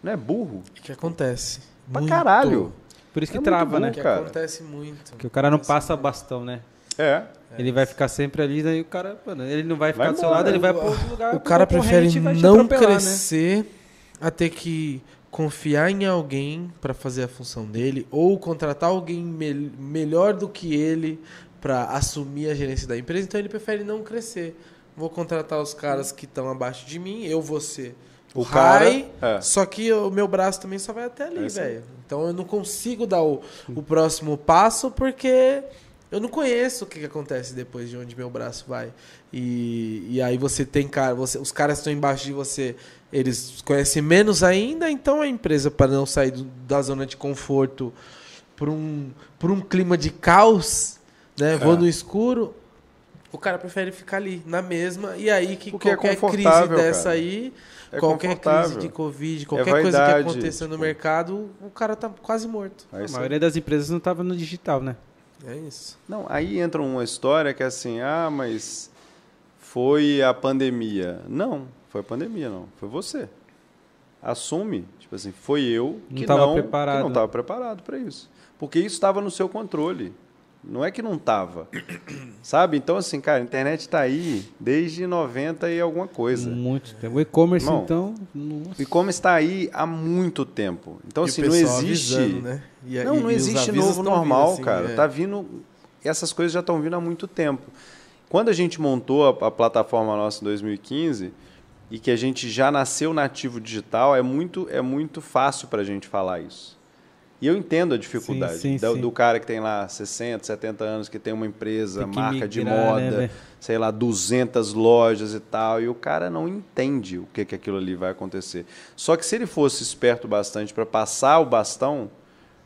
Não é burro? O que acontece? Pra Muito. caralho. Por isso que É muito trava, bom, né? O que cara. acontece muito. Que o cara não passa bastão, né? É. Ele vai ficar sempre ali, daí o cara, mano, ele não vai ficar Vai do seu lado, ele vai para outro lugar. O cara prefere não né? crescer a ter que confiar em alguém para fazer a função dele ou contratar alguém mel- melhor do que ele para assumir a gerência da empresa. Então ele prefere não crescer. Vou contratar os caras que estão abaixo de mim, eu vou ser O o cara- high, é. só que o meu braço também só vai até ali, É velho. Então eu não consigo dar o, o próximo passo porque eu não conheço o que, que acontece depois de onde meu braço vai. E, e aí você tem cara, você, os caras que estão embaixo de você, eles conhecem menos ainda, então a empresa, para não sair do- da zona de conforto por um, por um clima de caos, né? Vou É. no escuro. O cara prefere ficar ali, na mesma, e aí que Porque é qualquer crise confortável, dessa cara. aí, É qualquer crise de Covid, qualquer coisa que aconteça no tipo. mercado, o cara tá quase morto. É A maioria das empresas não tava no digital, né? É isso. Não, aí entra uma história que é assim, ah, mas foi a pandemia. Não, foi a pandemia, não. Foi você. Assume, tipo assim, foi eu que tava não preparado. que não estava preparado para isso. Porque isso estava no seu controle. Não é que não estava. Sabe? Então, assim, cara, a internet está aí desde 90 e alguma coisa. Muito tempo. O e-commerce, então. Nossa. O e-commerce está aí há muito tempo. Então, E o assim, não existe. avisando, né? E- Não, e- não existe novo normal, assim, cara. é. Tá vindo. Essas coisas já estão vindo há muito tempo. Quando a gente montou a, a plataforma nossa em 2015 e que a gente já nasceu nativo digital, é muito, é muito fácil para a gente falar isso. E eu entendo a dificuldade Sim, sim, do, sim. do cara que tem lá 60, 70 anos, que tem uma empresa, Tem marca de migrar, né, moda, velho? sei lá, 200 lojas e tal, e o cara não entende o que, que aquilo ali vai acontecer. Só que se ele fosse esperto bastante para passar o bastão,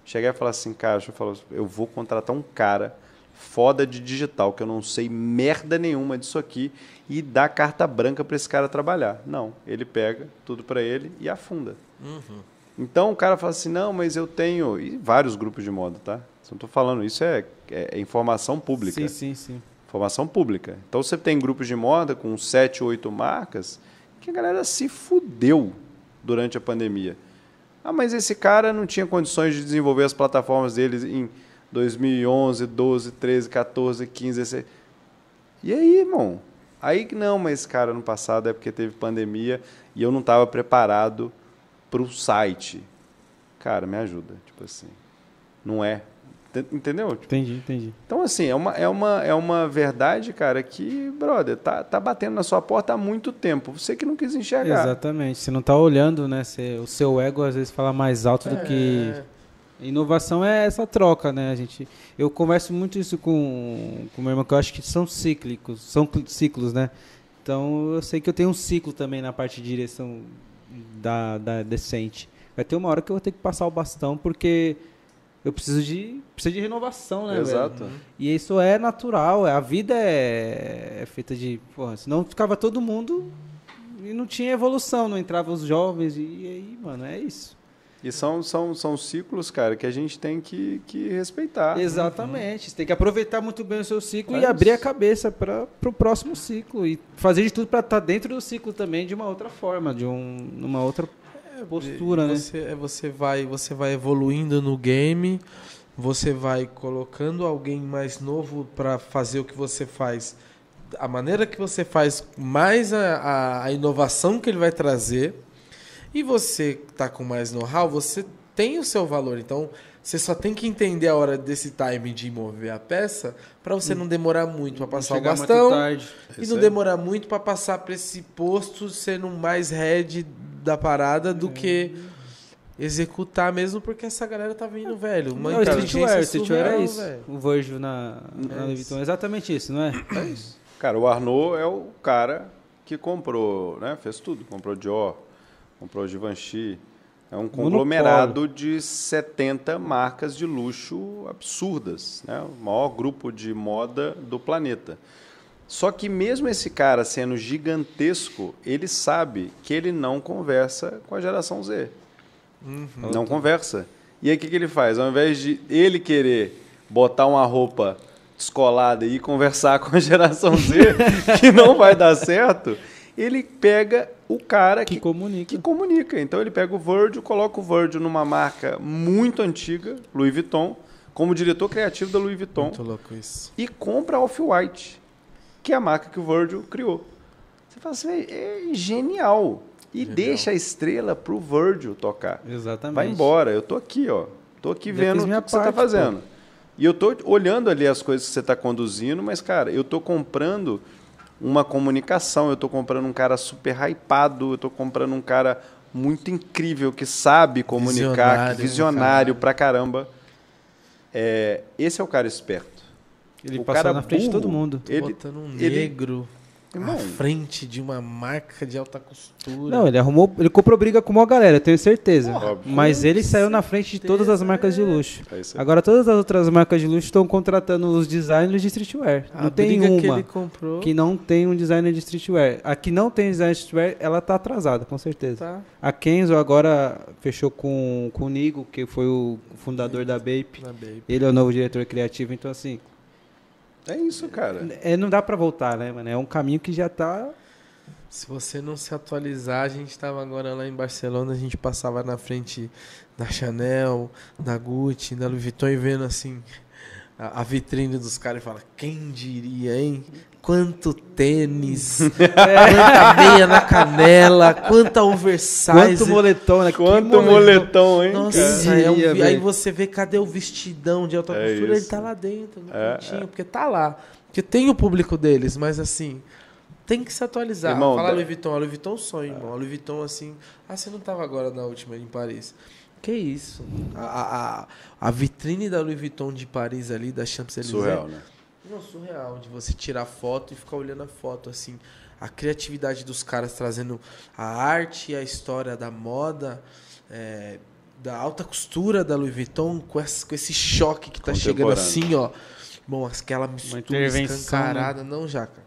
chegar e falar assim, cara, eu falar, eu vou contratar um cara foda de digital, que eu não sei merda nenhuma disso aqui, e dar carta branca para esse cara trabalhar. Não, ele pega tudo para ele e afunda. Então o cara fala assim, não, mas eu tenho. E vários grupos de moda, tá? Não estou falando, isso é, é informação pública. Sim, sim, sim. Informação pública. Então você tem grupos de moda com 7, 8 marcas que a galera se fudeu durante a pandemia. Ah, mas esse cara não tinha condições de desenvolver as plataformas deles em 2011, 12, 13, 14, 15, 16. E aí, irmão? Aí que não, mas cara, no passado é porque teve pandemia e eu não estava preparado para o site. Cara, me ajuda, tipo assim. Não é. Ent- Entendeu? Tipo, Entendi, entendi. então, assim, é uma, é uma, é uma verdade, cara, que, brother, tá, tá batendo na sua porta há muito tempo. Você que não quis enxergar. Exatamente. Você não tá olhando, né? Você- o seu ego às vezes fala mais alto do que. É. Inovação é essa troca, né? A gente, eu converso muito isso com com meu irmão, que eu acho que são cíclicos, são cl- ciclos, né? Então eu sei que eu tenho um ciclo também na parte de direção da, da decente. Vai ter uma hora que eu vou ter que passar o bastão porque eu preciso de preciso de renovação, né? velho? Exato. E isso é natural, a vida é, é feita de. Porra, senão ficava todo mundo e não tinha evolução, não entravam os jovens, e, aí, mano, é isso. E são, são, são ciclos, cara, que a gente tem que, que respeitar. Exatamente. Você tem que aproveitar muito bem o seu ciclo É e abrir a cabeça para o próximo ciclo. E fazer de tudo para estar dentro do ciclo também de uma outra forma, de um, uma outra postura, né? Você, é, você, vai, você vai evoluindo no game, você vai colocando alguém mais novo para fazer o que você faz. A maneira que você faz, mais a, a, a inovação que ele vai trazer. E você que tá com mais know-how, você tem o seu valor. Então, você só tem que entender a hora desse time de mover a peça para você não demorar muito para passar o bastão. tarde. E não demorar muito para passar para esse posto sendo mais head da parada do que executar mesmo, porque essa galera tá vindo, velho. Uma Não, streetwear, o streetwear é isso. velho. O Virgil na, na É Louis. É exatamente isso, não é? É isso. Cara, o Arnaud é o cara que comprou, né? Fez tudo. Comprou Dior, comprou Givenchy. É um conglomerado de 70 marcas de luxo absurdas, né? O maior grupo de moda do planeta. Só que mesmo esse cara sendo gigantesco, ele sabe que ele não conversa com a geração Z. Não conversa. E aí o que, que ele faz? Ao invés de ele querer botar uma roupa descolada e conversar com a geração Z, que não vai dar certo, ele pega o cara Que que, comunica. que comunica. Então ele pega o Virgil, coloca o Virgil numa marca muito antiga, Louis Vuitton, como diretor criativo da Louis Vuitton Muito louco isso. e compra a Off-White, que é a marca que o Virgil criou. Você fala assim, "Véi, é genial. E Genial. deixa a estrela pro Virgil tocar. Exatamente. Vai embora, eu tô aqui, ó. Tô aqui Já vendo o que você tá parte, fazendo. E eu tô olhando ali as coisas que você tá conduzindo, mas, cara, eu tô comprando uma comunicação, eu tô comprando um cara super hypado, eu tô comprando um cara muito incrível que sabe comunicar, Visionário, que visionário caralho. pra caramba. É, esse é o cara esperto. Ele O passou cara na frente de burro, todo mundo. Ele- botando um ele- negro Irmão, à frente de uma marca de alta costura. Não, ele arrumou, ele comprou briga com uma galera, eu tenho certeza. Óbvio. Mas ele saiu na frente de todas as marcas de luxo. é isso aí. Agora todas as outras marcas de luxo estão contratando os designers de streetwear. a não tem briga que uma ele comprou. que não tem um designer de streetwear. A que não tem designer de streetwear, ela tá atrasada, com certeza. Tá A Kenzo agora fechou com, com o Nigo, que foi o fundador da Bape. na baby. Ele é o novo diretor criativo, então assim, É isso, cara. é, não dá pra voltar, né, mano? É um caminho que já tá. Se você não se atualizar, a gente tava agora lá em Barcelona, a gente passava na frente da Chanel, da Gucci, da Louis Vuitton e vendo assim a, a vitrine dos caras e fala, quem diria, hein? Quanto tênis, quanta meia na canela, quanta oversize. Quanto moletom, né? Quanto moletom, hein, Nossa, cara? é um aí você vê cadê o vestidão de alta É costura? Ele isso. tá lá dentro, no É, cantinho, porque tá lá. Porque tem o público deles, mas assim, tem que se atualizar. Irmão, Fala da- Louis Vuitton, a Louis Vuitton é sonho, irmão. A Louis Vuitton, assim. Ah, você não tava agora na última em Paris. Que isso? A, a, a, a vitrine da Louis Vuitton de Paris ali, da Champs-Élysées. Surreal, né? Não, surreal, de você tirar foto e ficar olhando a foto, assim. A criatividade dos caras trazendo a arte e a história da moda, é, da alta costura da Louis Vuitton, com esse, com esse choque que tá chegando assim, ó. Bom, aquela mistura escancarada. Não, Jaca.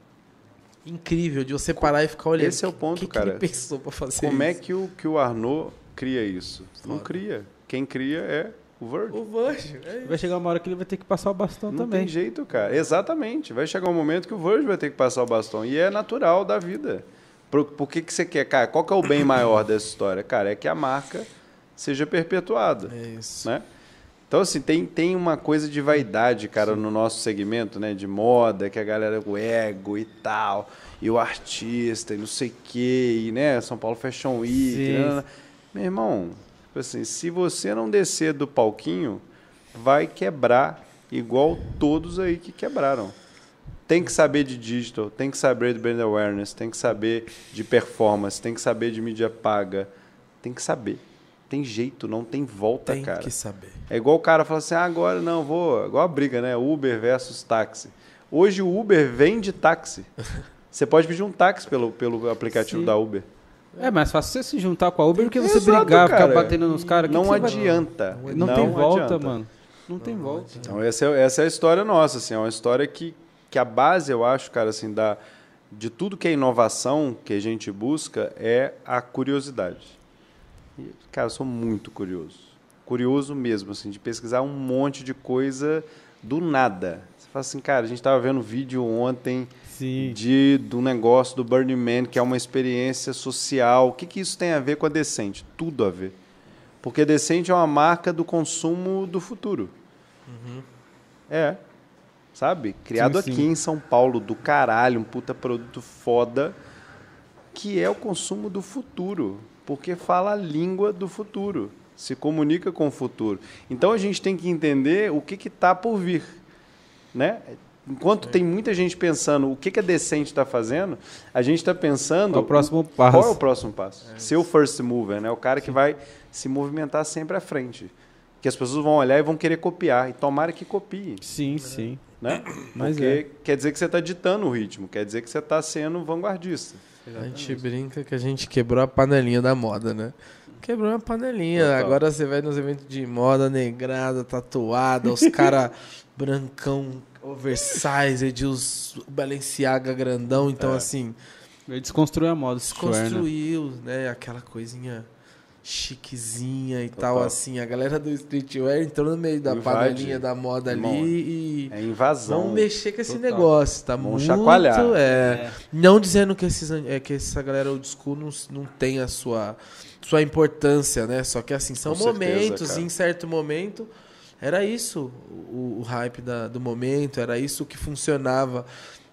Incrível, de você parar e ficar olhando. Esse é o ponto, que, que cara. ele pensou pra fazer Como é isso? que o, que o Arnaud cria isso? Não Foda. cria. Quem cria é o Virgil. O Virgil, é Vai chegar uma hora que ele vai ter que passar o bastão Não também. tem jeito, cara. Exatamente. Vai chegar um momento que o Virgil vai ter que passar o bastão. E é natural da vida. Por, por que, que você quer? Cara, qual que é o bem maior dessa história? Cara, é que a marca seja perpetuada. É isso. né? Então, assim, tem, tem uma coisa de vaidade, cara, no nosso segmento, né? De moda, que a galera, o ego e tal, e o artista, e não sei o quê, e, né? São Paulo Fashion Week. Sim. né? Meu irmão, tipo assim, se você não descer do palquinho, vai quebrar igual todos aí que quebraram. Tem que saber de digital, tem que saber de brand awareness, tem que saber de performance, tem que saber de mídia paga, tem que saber. Tem jeito, não tem volta, Tem cara. que saber. É igual o cara fala assim, ah, agora não, vou. Igual a briga, né? Uber versus táxi. Hoje o Uber vende táxi. Você pode pedir um táxi pelo, pelo aplicativo Sim. da Uber. É mais fácil você se juntar com a Uber do que você Exato, brigar, ficar cara. batendo nos caras. Que não vai- adianta. Não, tem volta, adianta. mano. Não, tem volta. Então essa é, essa é a história nossa, assim, é uma história que, que a base, eu acho, cara, assim, da, de tudo que é inovação que a gente busca é a curiosidade. E, cara, eu sou muito curioso. Curioso mesmo, assim, de pesquisar um monte de coisa do nada. Você fala assim, cara, a gente estava vendo vídeo ontem Sim. de do negócio do Burning Man, que é uma experiência social. O que, que isso tem a ver com a Decente? Tudo a ver. Porque Decente é uma marca do consumo do futuro. É. Sabe? Criado Sim, sim. aqui em São Paulo, do caralho, um puta produto foda, que é o consumo do futuro. Porque fala a língua do futuro. Se comunica com o futuro. Então a gente tem que entender o que está por vir. Né? Enquanto tem muita gente pensando o que, que a Decente está fazendo, a gente está pensando É o próximo passo. qual é o próximo passo? Ser o first mover, né? O cara que vai se movimentar sempre à frente. Que as pessoas vão olhar e vão querer copiar. E tomara que copie. Sim, sim. Né? Mas Porque quer dizer que você está ditando o ritmo, quer dizer que você está sendo vanguardista. A gente brinca que a gente quebrou a panelinha da moda, né? Quebrou uma panelinha. Total. Agora você vai nos eventos de moda, negrada, tatuada, os caras brancão, oversized, os Balenciaga grandão. Então, É. assim, Ele desconstruiu a moda. né? desconstruiu, né? Aquela coisinha chiquezinha e Total. tal, assim. A galera do streetwear entrou no meio da Invade. panelinha da moda ali e... É invasão. Vamos mexer com esse Total. negócio, tá Vamos muito... chacoalhar. É, Não dizendo que, esses, é, que essa galera old school não, não tem a sua, sua importância, né? Só que assim, são Com certeza, momentos, cara. e em certo momento Era isso o, o hype da- do momento, era isso que funcionava.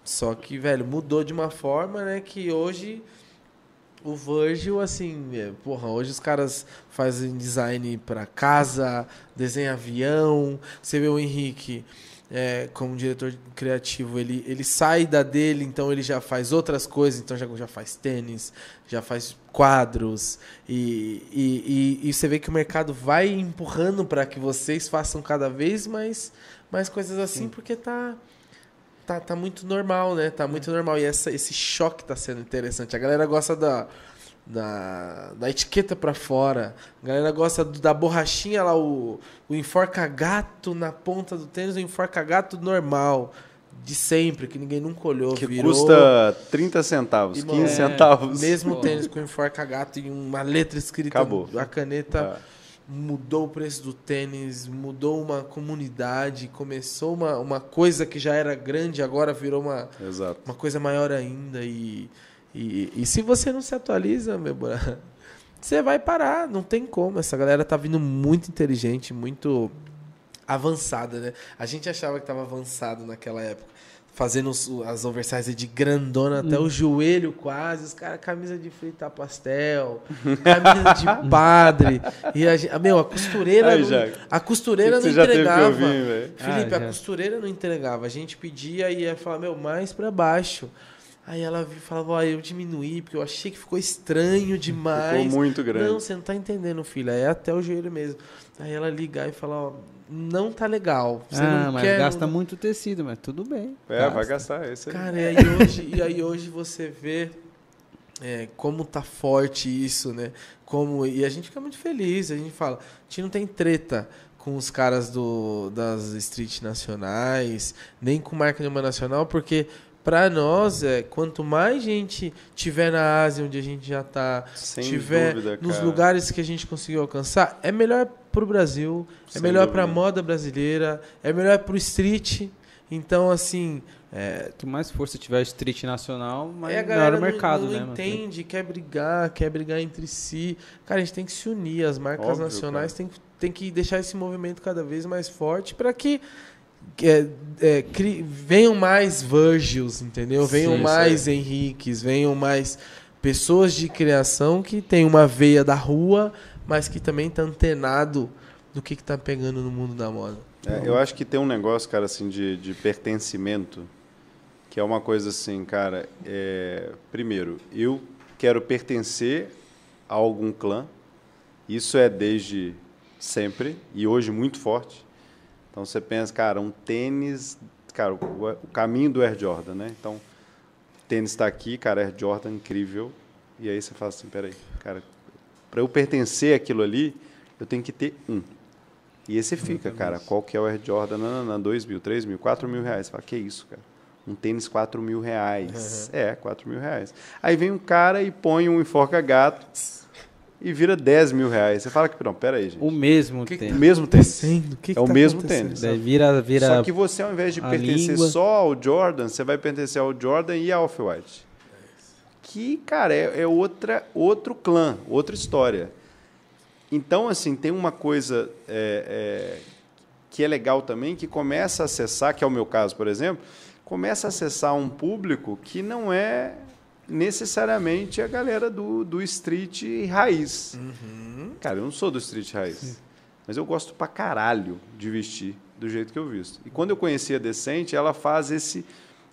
Só que, velho, mudou de uma forma, né, que hoje o Virgil, assim, é, porra, hoje os caras fazem design pra casa, desenha avião. Você vê o Henrique é, como diretor criativo, ele, ele sai da dele, então ele já faz outras coisas, então já, já faz tênis, já faz quadros. E, e, e, e você vê que o mercado vai empurrando para que vocês façam cada vez mais, mais coisas assim, porque tá. Tá, tá muito normal, né? Tá muito normal. E essa, esse choque tá sendo interessante. A galera gosta da, da, da etiqueta pra fora. A galera gosta do- da borrachinha lá, o, o enforca-gato na ponta do tênis, o enforca-gato normal. De sempre, que ninguém nunca olhou. Que virou custa 30 centavos, E, 15 mano, centavos. Mesmo Pô. tênis com enforca-gato e uma letra escrita. Acabou. A caneta Ah, mudou o preço do tênis, mudou uma comunidade, começou uma, uma coisa que já era grande, agora virou uma, exato. uma coisa maior ainda. E, e, e se você não se atualiza, meu você vai parar, não tem como. Essa galera tá vindo muito inteligente, muito avançada, né? A gente achava que tava avançado naquela época. Fazendo as oversize de grandona até o joelho quase, os caras camisa de fritar pastel, camisa de padre. E a, gente, meu, a costureira. Não- a costureira não entregava. ouvir? Felipe, Ah, a costureira não entregava. A gente pedia e ia falar, meu, mais pra baixo. Aí ela falava, ó, eu diminuí, porque eu achei que ficou estranho demais. Ficou muito grande. Não, você não tá entendendo, filha. É até o joelho mesmo. Aí ela ligar e falar, ó, não tá legal. Você ah, não mas quer. gasta não- muito tecido, mas tudo bem. É, vai gastar. Isso aí. Cara, e aí hoje, e aí hoje você vê é, como tá forte isso, né? Como, e a gente fica muito feliz. A gente fala, a gente não tem treta com os caras do, das street nacionais, nem com marca nenhuma nacional, porque pra nós, é, quanto mais gente tiver na Ásia, onde a gente já tá, Sem tiver dúvida, nos cara. lugares que a gente conseguiu alcançar, é melhor pro Brasil, é Sem melhor pra dúvida. moda brasileira, é melhor pro street. Então, assim, é, Quanto mais força tiver street nacional, mais é, a melhor o mercado, não, né? não entende, quer brigar, quer brigar entre si. Cara, a gente tem que se unir. As marcas Óbvio, nacionais têm, que- têm que deixar esse movimento cada vez mais forte para que é, é, cri- venham mais Virgils, entendeu? Venham Sim, mais Henriques, venham mais pessoas de criação que tem uma veia da rua, mas que também tá antenado do que, que tá pegando no mundo da moda. É, eu acho que tem um negócio, cara, assim, de, de pertencimento, que é uma coisa assim, cara. é, primeiro, eu quero pertencer a algum clã. Isso é desde sempre e hoje muito forte. Então você pensa, cara, um tênis, cara, o, o caminho do Air Jordan, né? Então, o tênis está aqui, cara, Air Jordan incrível. E aí você fala assim, peraí, cara, para eu pertencer àquilo ali, eu tenho que ter um. E esse fica, cara. Qual que é o Air Jordan? Não, não, não, 2 mil, 3 mil, 4 mil reais. Você fala, que isso, cara? Um tênis 4 mil reais. É, 4 mil reais. Aí vem um cara e põe um enforca-gato e vira 10 mil reais. Você fala que, não, pera aí, gente. O mesmo que que O tênis. mesmo tênis. O que que É o tá mesmo tênis. Vira, vira Só que você, ao invés de pertencer língua. só ao Jordan, você vai pertencer ao Jordan e ao Off-White. Que, cara, é, é outra, outro clã, outra história. Então, assim, tem uma coisa é, é, que é legal também, que começa a acessar, que é o meu caso, por exemplo, começa a acessar um público que não é necessariamente a galera do, do street raiz. Cara, eu não sou do street raiz. Mas eu gosto pra caralho de vestir do jeito que eu visto. E quando eu conheci a Decente, ela faz esse.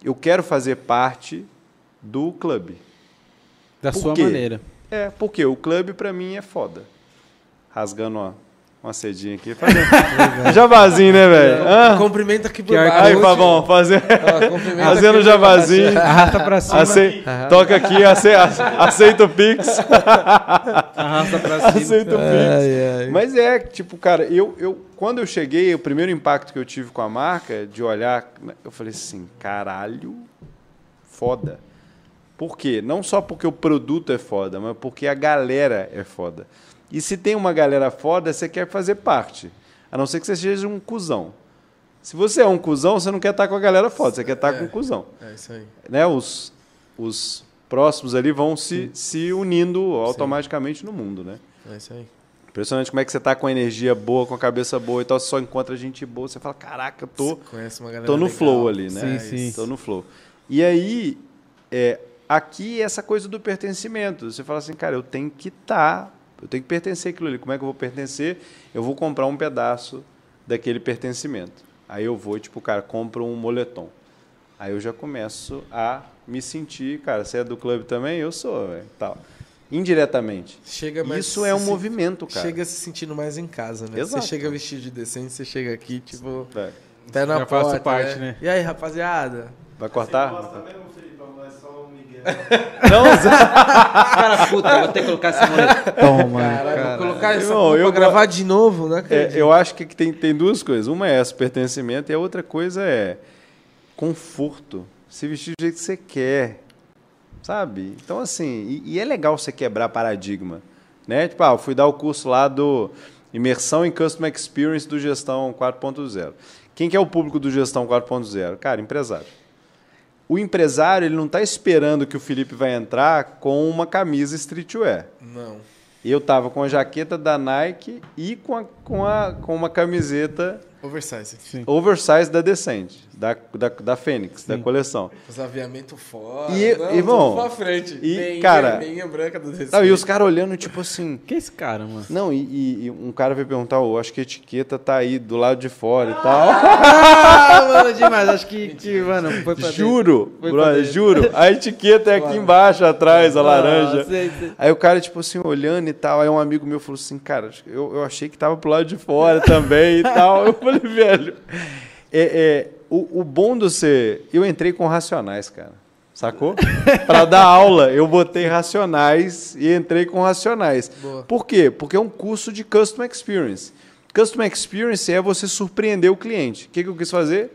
Eu quero fazer parte do clube. da Por sua quê? maneira. É, porque o clube pra mim é foda. Rasgando ó, uma cedinha aqui. Fazendo... Jabazinho, né, velho? Cumprimenta aqui por baixo. Aí, fazer... Ó, cumprimenta fazendo aqui por jabazinho. Arrasta pra cima. Acei... Toca aqui, ace... aceita o Pix. Arrasta pra cima. aceita o Pix. Ai, ai. Mas é, tipo, cara, eu, eu quando eu cheguei, o primeiro impacto que eu tive com a marca, de olhar, eu falei assim, caralho, foda. Por quê? Não só porque o produto é foda, mas porque a galera é foda. E se tem uma galera foda, você quer fazer parte. A não ser que você seja um cuzão. Se você é um cuzão, você não quer estar com a galera foda, você quer estar com o cuzão É isso aí. né, os, os próximos ali vão se, se unindo automaticamente no mundo, né? É isso aí. Impressionante como é que você tá com energia boa, com a cabeça boa e tal, você só encontra gente boa, você fala, caraca, eu tô, Você conhece uma galera tô no legal. flow ali, né? Sim, sim. Tô no flow. E aí, é, aqui é essa coisa do pertencimento. Você fala assim, cara, eu tenho que estar, eu tenho que pertencer àquilo ali. Como é que eu vou pertencer? Eu vou comprar um pedaço daquele pertencimento. Aí eu vou, tipo, cara, compro um moletom. Aí eu já começo a me sentir, cara, você é do clube também? Eu sou, velho, tal. Indiretamente. Chega mais Isso é um se- movimento, cara. Chega se sentindo mais em casa, né? Exato. Você chega vestido de decente, você chega aqui, tipo, É. tá na Já faço porta, parte, né? né? E aí, rapaziada? Vai Você cortar? gosta mesmo, um Miguel. Cara, puta, vou ter que colocar esse moletom, mano. Caralho, vou colocar essa Irmão, eu pra gravar de novo, né? É, eu acho que tem, tem duas coisas. Uma é esse pertencimento e a outra coisa é conforto. Se vestir do jeito que você quer. Sabe? Então, assim, e, e é legal você quebrar paradigma. Né? Tipo, ah, eu fui dar o curso lá do Imersão em Customer Experience do Gestão 4.0. Quem que é o público do Gestão 4.0? Cara, empresário. O empresário ele não está esperando que o Felipe vai entrar com uma camisa streetwear. Não. Eu tava com a jaqueta da Nike e com, a, com, a, com uma camiseta Oversize. oversize da Decente, da, da, da Fênix, da coleção. Os aviamentos fora. E, não, irmão, pra frente. e, cara- vermelha, branca do Não, e os caras olhando, tipo assim. Que é esse cara, mano? Não, e, e- e um cara veio perguntar, "Ô, acho que a etiqueta tá aí do lado de fora e tal. Ah, mano, demais. Acho que, que mano, foi pra juro, Foi pra juro. A etiqueta é aqui Claro. embaixo, atrás, a laranja. Ah, sei, sei. Aí o cara, tipo assim, olhando e tal. Aí um amigo meu falou assim, cara, eu, eu achei que tava pro lado de fora também e tal. Eu falei, velho. É, é, o, o bom do ser. Eu entrei com racionais, cara. Sacou? Pra dar aula, eu botei racionais e entrei com racionais. Boa. Por quê? Porque é um curso de Customer Experience. Customer Experience é você surpreender o cliente. O que, que eu quis fazer?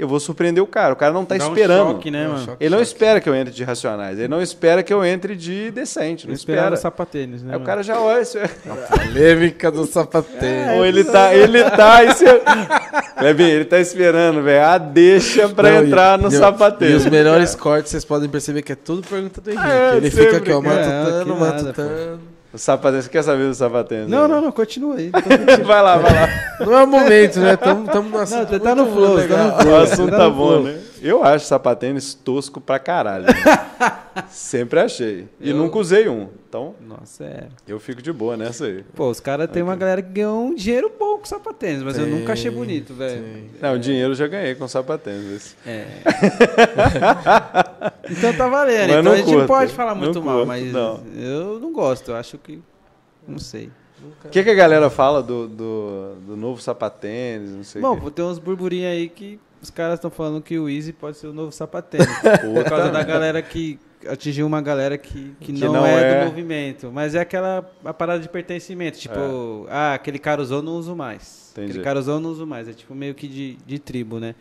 Eu vou surpreender o cara. O cara não está Dá um esperando. choque, né, mano? choque. Ele não espera que eu entre de racionais. Ele não espera que eu entre de decente. Não esperava espera. sapatênis, né? Aí o cara já olha. Isso é... Polêmica do sapateiro. Ou ele tá. Ele tá. Isso é... Ele tá esperando, velho. A deixa pra Não, e- entrar no e- sapateiro. E os melhores cortes, vocês podem perceber que é tudo pergunta do Henrique. É, ele sempre, fica aqui, ó, matutando, É, matutando. O. Você quer saber do sapateiro? Não, não, não, continua aí. Vai lá, vai lá. Não é o momento, né? Tamo, tamo no Não, assunto você tá no flow, tá no legal. flow. O assunto Tá tá bom, né? Eu acho sapatênis tosco pra caralho. né? Sempre achei. E Eu- nunca usei um. Então, Nossa, é. eu fico de boa nessa aí. Pô, os caras tem uma galera que ganhou um dinheiro bom com sapatênis, mas eu Tem, nunca achei bonito, velho. Não, dinheiro eu já ganhei com sapatênis. esse. É. então tá valendo. Mas então não a gente curto, não pode falar não muito mal, curto, mas não. eu não gosto. Eu acho que. Não sei. O que, que a galera fala do, do, do novo sapatênis? Não sei Bom, tem uns burburinhos aí que os caras estão falando que o Easy pode ser o novo sapatênis. por causa da galera que atingiu uma galera que, que, Que não, não é, é. do movimento. Mas é aquela a parada de pertencimento. Tipo, ah, aquele cara usou, não uso mais. Entendi. Aquele cara usou, não uso mais. É tipo meio que de, de tribo, né?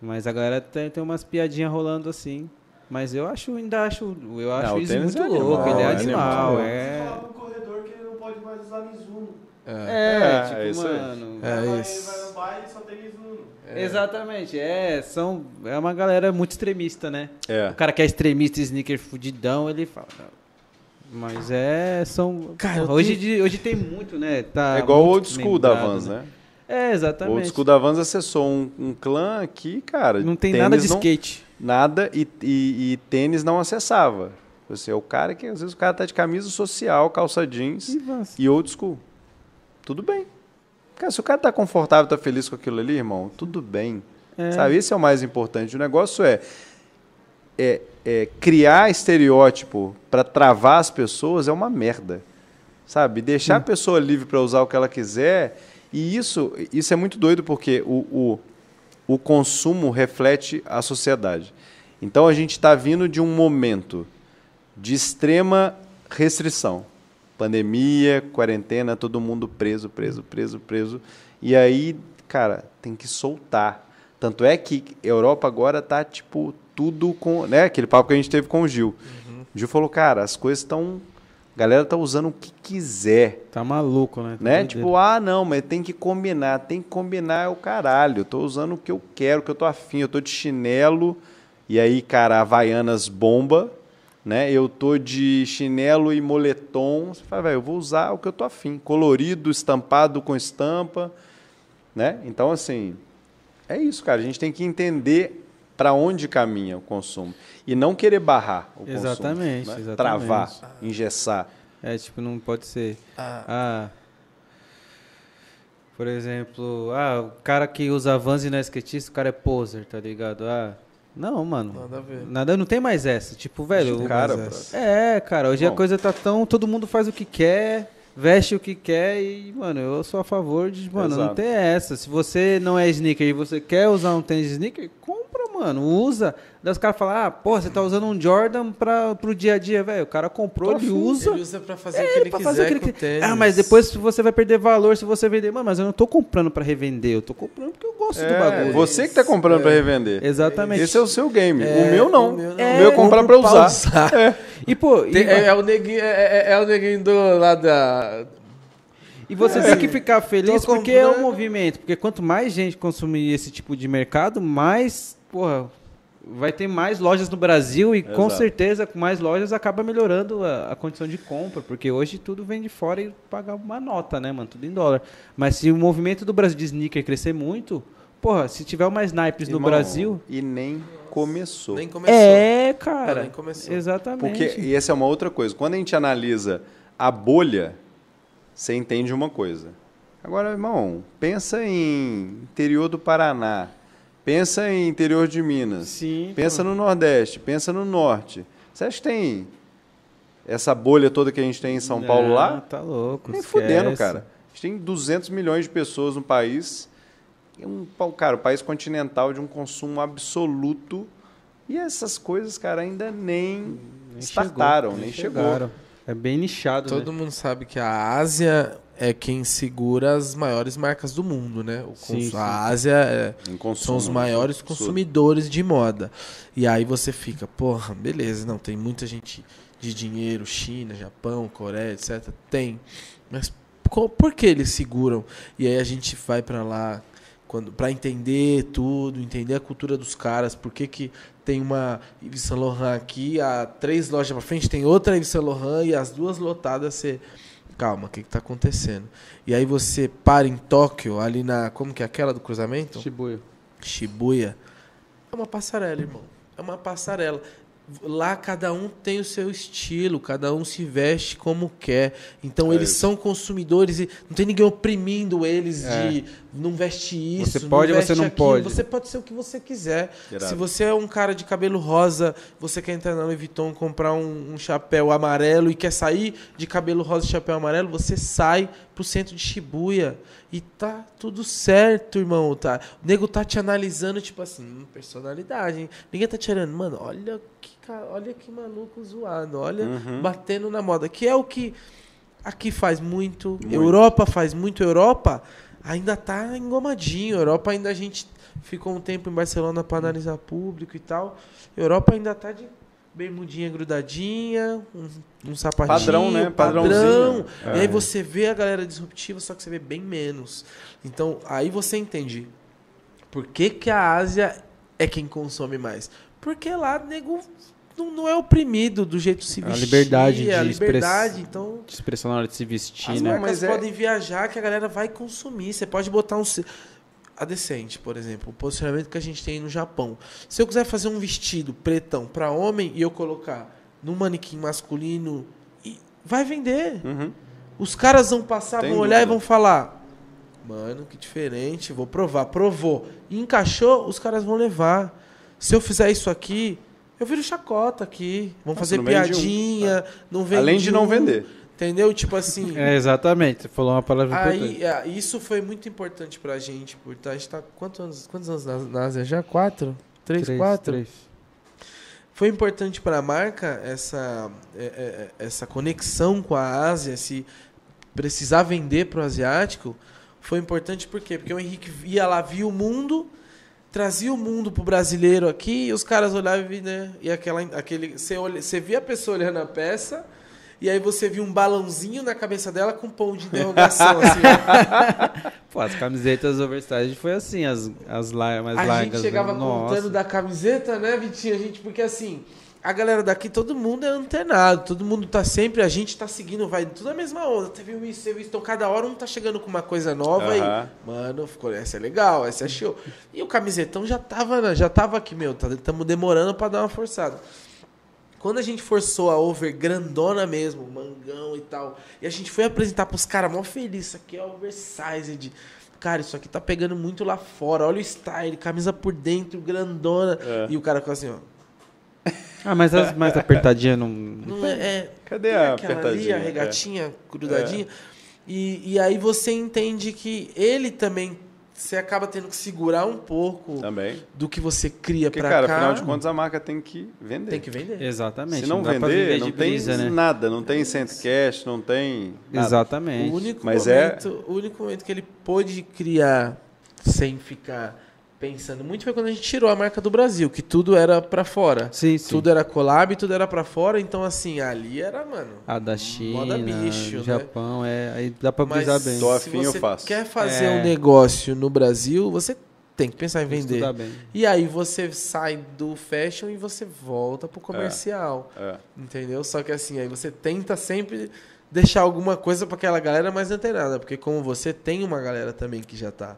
Mas a galera tem, tem umas piadinhas rolando assim. Mas eu acho, ainda acho, eu acho o o Easy tênis muito é louco. animal, ele é é animal. animal. É, Fala no corredor que ele não pode mais usar Mizuno. É. é, É, tipo, é isso mano. É isso. Ele vai no baile e só tem Mizuno. Exatamente, é, são, é uma galera muito extremista, né? É. O cara que é extremista, sneaker fudidão, ele fala. "Não." Mas é, são. Cara, hoje, tenho- de- hoje tem muito, né? Tá É igual o muito old school da Vans, né? É, O exatamente. old school da Vans acessou um, um clã aqui, cara. Não tem nada de não- skate. Nada e, e- e tênis não acessava. Você é o cara que às vezes o cara tá de camisa social, calça jeans E e old school. Tudo bem. Cara, se o cara tá confortável, tá feliz com aquilo ali, irmão, tudo bem. É. Sabe? Esse é o mais importante. O negócio é, é, é criar estereótipo para travar as pessoas é uma merda. Sabe? Deixar a pessoa livre para usar o que ela quiser. E isso, isso é muito doido porque o, o, o consumo reflete a sociedade. Então a gente está vindo de um momento de extrema restrição. Pandemia, quarentena, todo mundo preso, preso, preso, preso. E aí, cara, tem que soltar. Tanto é que a Europa agora tá, tipo, tudo com. Né? Aquele papo que a gente teve com o Gil. O Gil falou, cara, as coisas estão. A galera tá usando o que quiser. Tá maluco, né? Tá Né? Tipo, ah, não, mas tem que combinar. Tem que combinar é o caralho. Eu tô usando o que eu quero, o que eu tô afim. Eu tô de chinelo. E aí, cara, Havaianas bomba. Né? Eu tô de chinelo e moletom. Você fala, velho, eu vou usar o que eu tô afim. Colorido, estampado com estampa, né? Então, assim, é isso, cara. A gente tem que entender para onde caminha o consumo. E não querer barrar o Exatamente, consumo. né? exatamente. Travar, engessar. É, tipo, não pode ser. Ah, Ah. Por exemplo, ah, o cara que usa Vans e não é skatista, o cara é poser, tá ligado? Ah. Não, mano. nada a ver. Nada, não tem mais essa. Tipo, velho. Cara. É, cara, hoje a Bom. coisa tá tão. Todo mundo faz o que quer, veste o que quer e, mano, eu sou a favor de, mano, não Exato. ter essa. Se você não é sneaker e você quer usar um tênis de sneaker, compra, mano, usa. Daí os caras falam, ah, pô, você tá usando um Jordan pra, pro dia a dia, velho. O cara comprou, ele usa. Ele usa pra fazer o que É, ele pra quiser fazer o que ele tênis. Ah, mas depois você vai perder valor se você vender. Mano, mas eu não tô comprando pra revender, eu tô comprando porque eu gosto do É, bagulho. você que tá comprando para revender. Exatamente. Esse é o seu game. É, o meu não. o meu não. O meu é comprar pra Compro usar. É. E, pô, e, Tem- é, é o neguinho, é, é- é o neguinho do, lá da... E você tem que ficar feliz porque é um movimento. Porque quanto mais gente consumir esse tipo de mercado, mais, porra, vai ter mais lojas no Brasil e com Exato. certeza com mais lojas acaba melhorando a, a condição de compra, porque hoje tudo vem de fora e paga uma nota, né, mano? Tudo em dólar. Mas se o movimento do Brasil de sneaker crescer muito, porra, se tiver mais naipes no Irmão, Brasil, E nem começou. Nem começou. é, cara. nem começou. Exatamente. Porque, e essa é uma outra coisa. Quando a gente analisa a bolha, você entende uma coisa. Agora, irmão, pensa em interior do Paraná. Pensa em interior de Minas. Sim. Pensa no Nordeste. Pensa no Norte. Você acha que tem essa bolha toda que a gente tem em São Paulo Não, lá? Tá louco. Nem fudendo, cara. A gente tem 200 milhões de pessoas no país. É um, cara, um país continental de um consumo absoluto. E essas coisas, cara, ainda nem, Nem startaram, chegou, nem, chegou. chegaram. É bem nichado, né? Todo mundo sabe que a Ásia é quem segura as maiores marcas do mundo, né? O Sim, cons- sim. A Ásia é- consumo, são os maiores Absurdo. consumidores de moda. E aí você fica, porra, beleza, não, tem muita gente de dinheiro, China, Japão, Coreia, etc. Tem. Mas qual- por que eles seguram? E aí a gente vai pra lá quando para entender tudo, entender a cultura dos caras, por que que tem uma Yves Saint Laurent aqui, a três lojas pra frente tem outra Yves Saint Laurent e as duas lotadas você calma, o que que tá acontecendo? E aí você para em Tóquio, ali na como que é aquela do cruzamento? Shibuya. Shibuya. É uma passarela, irmão. É uma passarela. Lá cada um tem o seu estilo, cada um se veste como quer. Então É eles isso. são consumidores e não tem ninguém oprimindo eles É. de não veste isso. Você pode veste você não aquilo. pode. Você pode ser o que você quiser. Irado. Se você é um cara de cabelo rosa, você quer entrar na Louis Vuitton comprar um, um chapéu amarelo e quer sair de cabelo rosa e chapéu amarelo, você sai pro centro de Shibuya. E tá tudo certo, irmão. Tá? O nego tá te analisando, tipo assim, hum, personalidade, hein? Ninguém tá te olhando, mano, olha que, olha que maluco zoado, olha, Uhum. batendo na moda. Que é o que aqui faz muito, Muito. Europa faz muito, Europa ainda tá engomadinho. Europa ainda a gente ficou um tempo em Barcelona para analisar público e tal. Europa ainda tá de bermudinha grudadinha, um, um sapatinho, Padrão, né? padrão. Padrãozinho. E aí É. você vê a galera disruptiva, só que você vê bem menos. Então, aí você entende por que, que a Ásia é quem consome mais. Porque lá, nego, não, não é oprimido do jeito de se A vestir. liberdade a de liberdade, express- então... De expressão na hora de se vestir, As né? marcas Mas é- podem viajar que a galera vai consumir. Você pode botar um. A decente, por exemplo, o posicionamento que a gente tem no Japão. Se eu quiser fazer um vestido pretão para homem e eu colocar num manequim masculino, e- vai vender. Uhum. Os caras vão passar, Tem vão olhar e vão falar: Mano, que diferente, vou provar. Provou. Encaixou, os caras vão levar. Se eu fizer isso aqui, eu viro chacota aqui. Vão Nossa, fazer não vende um, piadinha, não vende Além de não um, vender. Entendeu? Tipo assim. É, exatamente. Você falou uma palavra importante. Aí, é, isso foi muito importante pra gente, porque a gente tá quantos anos, quantos anos na, na Ásia já? Quatro? Três, quatro? três. Foi importante para a marca essa, é, é, essa conexão com a Ásia, se precisar vender para o asiático, foi importante por quê? Porque o Henrique ia lá, via o mundo, trazia o mundo pro brasileiro aqui, e os caras olhavam e, né, e aquela, aquele, você, olha, você via a pessoa olhando a peça, e aí você via um balãozinho na cabeça dela com um pão de interrogação, assim. Pô, as camisetas oversized foi assim, as, as mais a largas. gente chegava né? contando Nossa. da camiseta, né, Vitinho? A gente, porque assim, a galera daqui, todo mundo é antenado, todo mundo tá sempre, a gente tá seguindo, vai tudo a mesma onda. Você viu isso, você viu isso, então cada hora um tá chegando com uma coisa nova Aham. e, mano, ficou, essa é legal, essa é show. E o camisetão já tava, né, já tava aqui, meu, tá, tamo demorando pra dar uma forçada. Quando a gente forçou a over grandona mesmo, mangão e tal, e a gente foi apresentar pros caras, mó feliz, isso aqui é oversized. Cara, isso aqui tá pegando muito lá fora. Olha o style, camisa por dentro, grandona. É. E o cara ficou assim, ó. Ah, mas as mais apertadinhas não. Não é, é- Cadê tem a aquela ali, apertadinha? a regatinha grudadinha. E, e aí você entende que ele também você acaba tendo que segurar um pouco É, também. do que você cria Porque, pra cara, cá. afinal de contas, a marca tem que vender. tem que vender. Exatamente. Se não, pra vender, não tem brisa, né? nada. Não tem centcash, não tem nada. Exatamente. O único, Mas é- momento, o único momento que ele pôde criar sem ficar pensando muito foi quando a gente tirou a marca do Brasil, que tudo era pra fora. Sim, sim. Tudo era collab, tudo era pra fora, então assim, ali era, mano. A da China, Moda bicho, né? Japão, é. Aí dá pra Mas brisar bem. Tô se afim, eu você faço. quer fazer É. um negócio no Brasil, você tem que pensar em vender. E aí você sai do fashion e você volta pro comercial. É. Entendeu? Só que assim, aí você tenta sempre deixar alguma coisa pra aquela galera mais antenada, porque como você tem uma galera também que já tá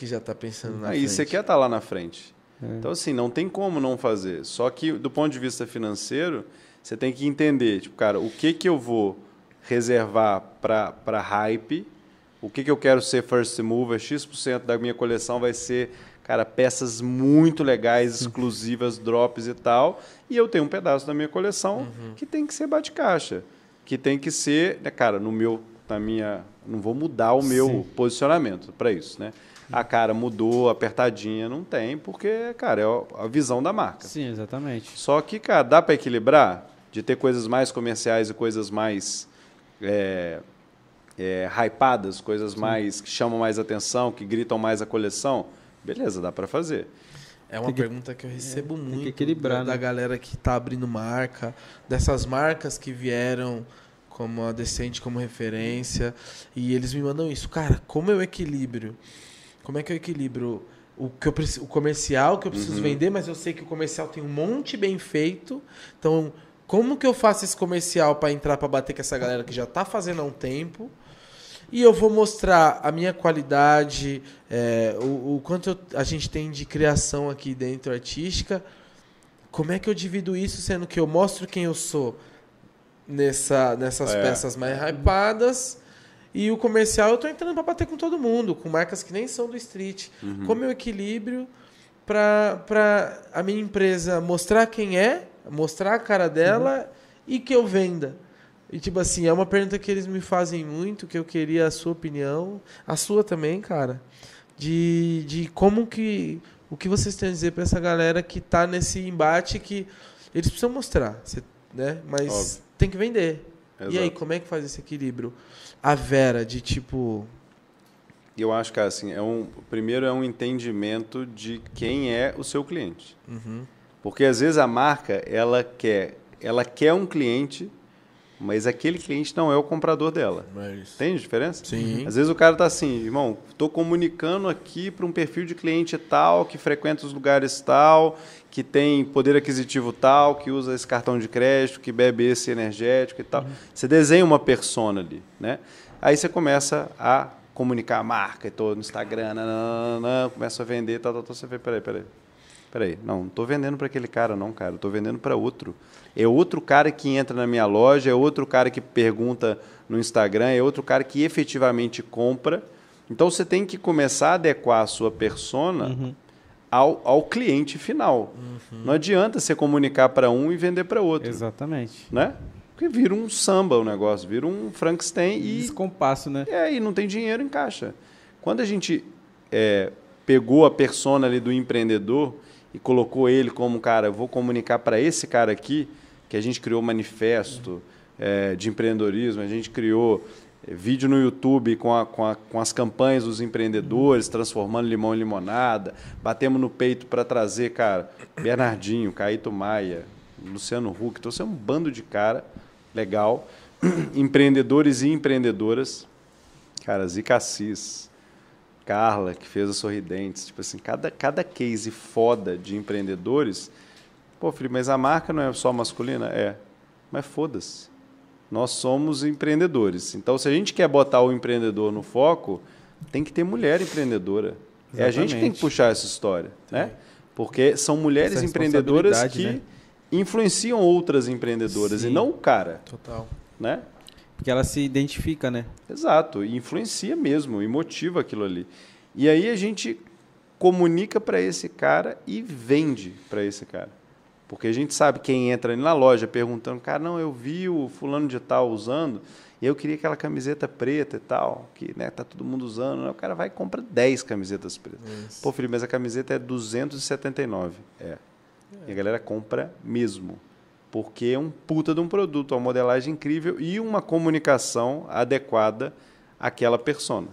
que já tá pensando na Aí frente. você quer estar lá na frente. É. Então, assim, não tem como não fazer. Só que, do ponto de vista financeiro, você tem que entender, tipo, cara, o que, que eu vou reservar para hype, o que, que eu quero ser first mover, X% da minha coleção vai ser, cara, peças muito legais, exclusivas, drops e tal, e eu tenho um pedaço da minha coleção que tem que ser bate-caixa, que tem que ser, né, cara, no meu, na minha, não vou mudar o meu Sim. posicionamento para isso, né? A cara mudou, apertadinha, não tem, porque, cara, é a visão da marca. Sim, exatamente. Só que, cara, dá para equilibrar de ter coisas mais comerciais e coisas mais é, é, hypadas, coisas mais que chamam mais atenção, que gritam mais a coleção. Beleza, dá para fazer. É uma que- pergunta que eu recebo que muito equilibrar, da, da né? galera que tá abrindo marca, dessas marcas que vieram como a Decente como referência, e eles me mandam isso. Cara, como eu equilibro? Como é que eu equilibro o, que eu, o comercial que eu preciso Uhum. vender, mas eu sei que o comercial tem um monte bem feito. Então, como que eu faço esse comercial para entrar para bater com essa galera que já tá fazendo há um tempo? E eu vou mostrar a minha qualidade, é, o, o quanto eu- a gente tem de criação aqui dentro artística. Como é que eu divido isso, sendo que eu mostro quem eu sou nessa, nessas É. peças mais hypadas e o comercial eu tô entrando para bater com todo mundo, com marcas que nem são do street. Uhum. Como eu equilíbrio para a minha empresa mostrar quem é, mostrar a cara dela e que eu venda. E tipo assim, é uma pergunta que eles me fazem muito, que eu queria a sua opinião, a sua também, cara, de, de como que o que vocês têm a dizer para essa galera que tá nesse embate que eles precisam mostrar, né? Mas Óbvio. tem que vender. E aí, Exato. como é que faz esse equilíbrio? A Vera de tipo, eu acho que assim, é um, primeiro é um entendimento de quem é o seu cliente. uhum, Porque às vezes a marca, ela quer, ela quer um cliente, mas aquele cliente não é o comprador dela. mas Entende a diferença? Sim. Às vezes o cara tá assim, irmão, tô comunicando aqui para um perfil de cliente tal, que frequenta os lugares tal, que tem poder aquisitivo tal, que usa esse cartão de crédito, que bebe esse energético e tal. Você desenha uma persona ali, né? Aí você começa a comunicar a marca, e tô no Instagram, nananana, começa a vender, tal, tal, tal, você vê, peraí, peraí. Peraí, não, não tô vendendo para aquele cara não, cara, tô vendendo para outro. É outro cara que entra na minha loja, é outro cara que pergunta no Instagram, é outro cara que efetivamente compra. Então você tem que começar a adequar a sua persona ao, ao cliente final. Não adianta você comunicar para um e vender para outro, Exatamente. né? Porque vira um samba o negócio, vira um Frankenstein e Descompasso, né? é, e não tem dinheiro em caixa. Quando a gente é, pegou a persona ali do empreendedor e colocou ele como, cara, eu vou comunicar para esse cara aqui, que a gente criou manifesto é, de empreendedorismo, a gente criou vídeo no YouTube com, a- com, a- com as campanhas dos empreendedores, transformando limão em limonada, batemos no peito para trazer, cara, Bernardinho, Caíto Maia, Luciano Huck, trouxe um bando de cara legal, empreendedores e empreendedoras, cara, Zica Assis, Carla, que fez a Sorridentes, tipo assim, cada, cada case foda de empreendedores Pô, Felipe, mas a marca não é só masculina? É. Mas foda-se. Nós somos empreendedores. Então, se a gente quer botar o empreendedor no foco, tem que ter mulher empreendedora. É a gente que tem que Exatamente. puxar essa história, né? Porque são mulheres empreendedoras que né? influenciam outras empreendedoras e Sim. não o cara, Total. né? Porque ela se identifica, né? Exato, e influencia mesmo, e motiva aquilo ali. E aí a gente comunica para esse cara e vende para esse cara. Porque a gente sabe quem entra ali na loja perguntando, cara, não, eu vi o fulano de tal usando, e eu queria aquela camiseta preta e tal, que né, tá todo mundo usando. né? O cara vai e compra 10 camisetas pretas. Isso. Pô, Felipe, mas a camiseta é 279. É. E a galera compra mesmo. Porque é um puta de um produto, uma modelagem incrível e uma comunicação adequada àquela persona.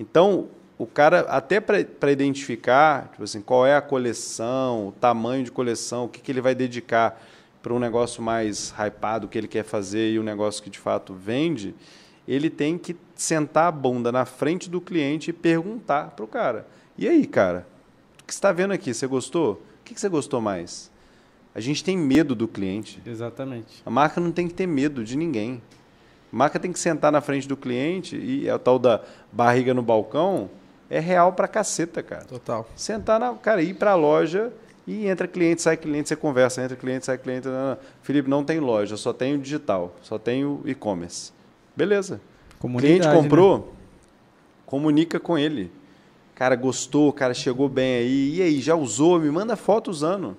Então, o cara, até para identificar, tipo assim, qual é a coleção, o tamanho de coleção, o que, que ele vai dedicar para um negócio mais hypado que ele quer fazer e um negócio que de fato vende, ele tem que sentar a bunda na frente do cliente e perguntar para o cara: e aí, cara, o que você está vendo aqui? Você gostou? O que que você gostou mais? A gente tem medo do cliente. Exatamente. A marca não tem que ter medo de ninguém. A marca tem que sentar na frente do cliente e é o tal da barriga no balcão é real pra caceta, cara. Total. Sentar na, cara, ir pra loja e entra cliente, sai cliente, você conversa, entra cliente, sai cliente. Não, não. Felipe, não tem loja, só tem o digital, só tem o e-commerce. Beleza. Comunidade, cliente né? comprou, comunica com ele. Cara, gostou, cara, chegou bem aí. E aí, já usou? Me manda foto usando.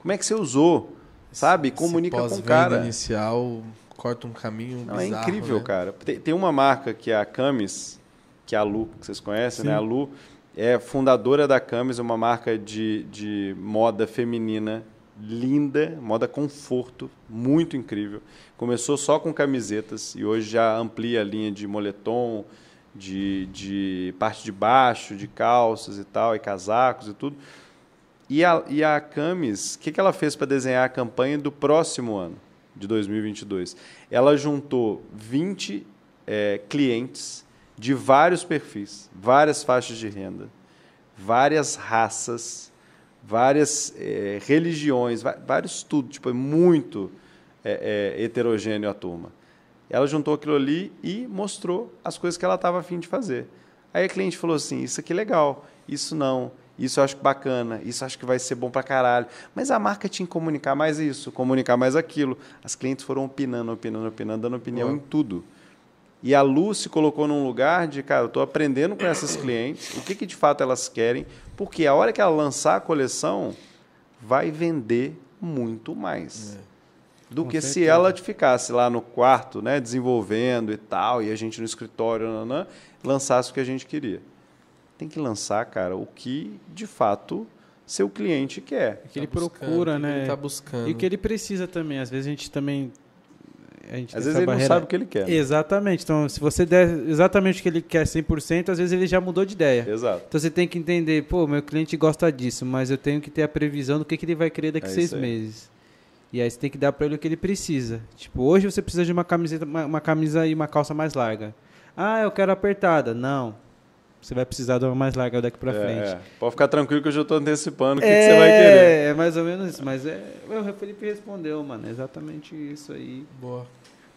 Como é que você usou? Sabe? Comunica com o cara. inicial corta um caminho Não, é bizarro, incrível, né? cara. Tem, tem uma marca que é a Camis, que é a Lu, que vocês conhecem, Sim. né? A Lu é fundadora da Camis, uma marca de, de moda feminina linda, moda conforto, muito incrível. Começou só com camisetas e hoje já amplia a linha de moletom, de, de parte de baixo, de calças e tal, e casacos e tudo. E a, e a Camis, o que, que ela fez para desenhar a campanha do próximo ano, de 2022? Ela juntou 20 eh, clientes de vários perfis, várias faixas de renda, várias raças, várias eh, religiões, vários tudo, tipo, é muito eh, eh, heterogêneo a turma. Ela juntou aquilo ali e mostrou as coisas que ela estava afim de fazer. Aí a cliente falou assim: Isso aqui é legal, isso não, isso eu acho bacana, isso eu acho que vai ser bom pra caralho. Mas a marca tinha que comunicar mais isso, comunicar mais aquilo. As clientes foram opinando, opinando, opinando, dando opinião Boa. em tudo. E a Lu se colocou num lugar de, cara, eu estou aprendendo com essas clientes, o que, que de fato elas querem, porque a hora que ela lançar a coleção, vai vender muito mais do Com que se certeza. ela ficasse lá no quarto, né, desenvolvendo e tal, e a gente no escritório, nanã, lançasse o que a gente queria. Tem que lançar, cara, o que de fato seu cliente quer. O que ele Tá buscando, procura, o que né? Ele tá buscando. E o que ele precisa também. Às vezes a gente também. A gente Às vezes ele não barreira- sabe o que ele quer. Exatamente. Então, se você der exatamente o que ele quer 100%, às vezes ele já mudou de ideia. Exato. Então você tem que entender, pô, meu cliente gosta disso, mas eu tenho que ter a previsão do que, que ele vai querer daqui É seis meses. E aí você tem que dar pra ele o que ele precisa. Tipo, hoje você precisa de uma camiseta, uma, uma camisa e uma calça mais larga. Ah, eu quero apertada. Não. Você vai precisar de uma mais larga daqui pra É, frente. é. Pode ficar tranquilo que eu já estou antecipando o que, que você vai querer. É, mais ou menos isso. Mas é, o Felipe respondeu, mano. É exatamente isso aí. Boa.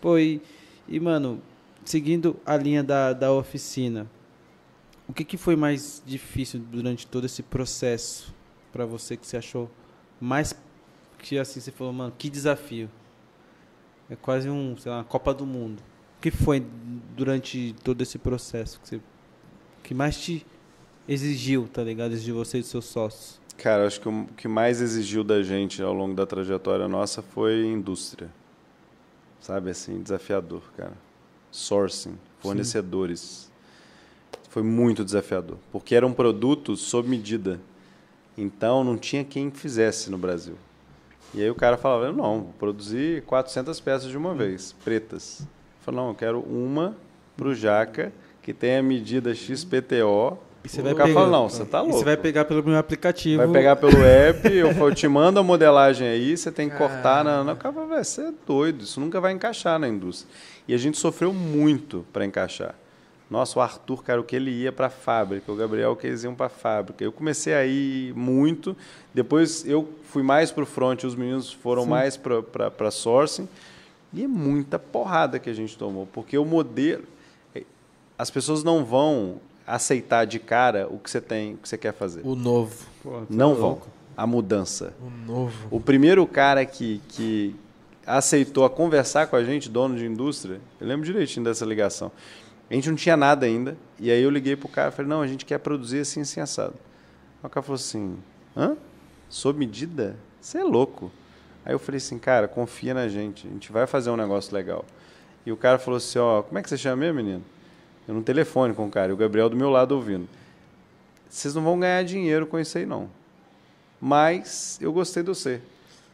Pô, e, e, mano, seguindo a linha da, da oficina, o que, que foi mais difícil durante todo esse processo pra você que você achou mais que assim você falou, mano, que desafio? É quase um, sei lá, uma Copa do Mundo. O que foi durante todo esse processo que você que mais te exigiu, tá ligado? Exigiu você e dos seus sócios? Cara, acho que o que mais exigiu da gente ao longo da trajetória nossa foi indústria. Sabe assim, desafiador, cara. Sourcing, fornecedores. Foi muito desafiador, porque era um produto sob medida. Então não tinha quem fizesse no Brasil. E aí o cara falava: "Não, vou produzir 400 peças de uma vez, pretas". Eu falei: "Não, eu quero uma pro Jaca que tenha a medida XPTO". E você o vai cara pegar- fala: "Não, você tá louco". você vai pegar pelo meu aplicativo. Vai pegar pelo app, eu falo, te mando a modelagem aí, você tem que cortar na. na... O cara fala, "Véi, você é doido, isso nunca vai encaixar na indústria. E a gente sofreu muito para encaixar. Nossa, o Arthur, cara, o que ele ia para a fábrica, o Gabriel, o que eles iam para a fábrica. Eu comecei a ir muito, depois eu fui mais para o front, os meninos foram Sim. mais para sourcing, e é muita porrada que a gente tomou, porque o modelo. As pessoas não vão aceitar de cara o que você tem, o que você quer fazer. O novo. Pô, Não é vão. louco. A mudança. O novo. O primeiro cara que, que aceitou a conversar com a gente, dono de indústria, eu lembro direitinho dessa ligação. A gente não tinha nada ainda, e aí eu liguei pro cara e falei, não, a gente quer produzir assim, assim, assado. Aí o cara falou assim, hã? Sob medida? Você é louco. Aí eu falei assim, cara, confia na gente, a gente vai fazer um negócio legal. E o cara falou assim, ó, como é que você chama mesmo, menino? Eu no telefone com o cara, e o Gabriel do meu lado ouvindo. Vocês não vão ganhar dinheiro com isso aí, não. Mas eu gostei de você.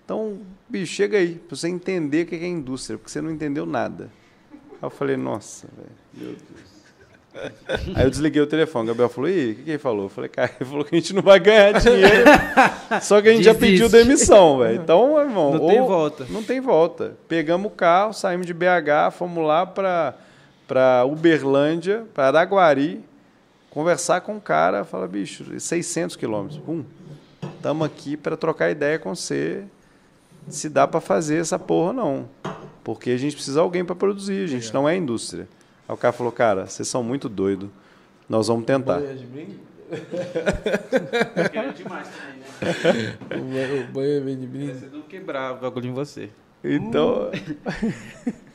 Então, bicho, chega aí, pra você entender o que é indústria, porque você não entendeu nada. Aí eu falei, nossa, velho, meu Deus. Aí eu desliguei o telefone, o Gabriel falou, e o que, que ele falou? Eu falei, cara, ele falou que a gente não vai ganhar dinheiro. Só que a gente já pediu Desiste. demissão, velho. Então, irmão. Não tem volta. Não tem volta. Pegamos o carro, saímos de BH, fomos lá pra, pra Uberlândia, pra Araguari, conversar com o cara, falar, bicho, 600 quilômetros. Pum. Estamos aqui para trocar ideia com você se dá para fazer essa porra ou não. Porque a gente precisa de alguém para produzir, a gente não é indústria. Aí o cara falou, cara, vocês são muito doidos. Nós vamos tentar. Banho de brinde? Quero demais também, né? O banho- O banho vem de brinde? Você não quebrar o bagulho em você. Então,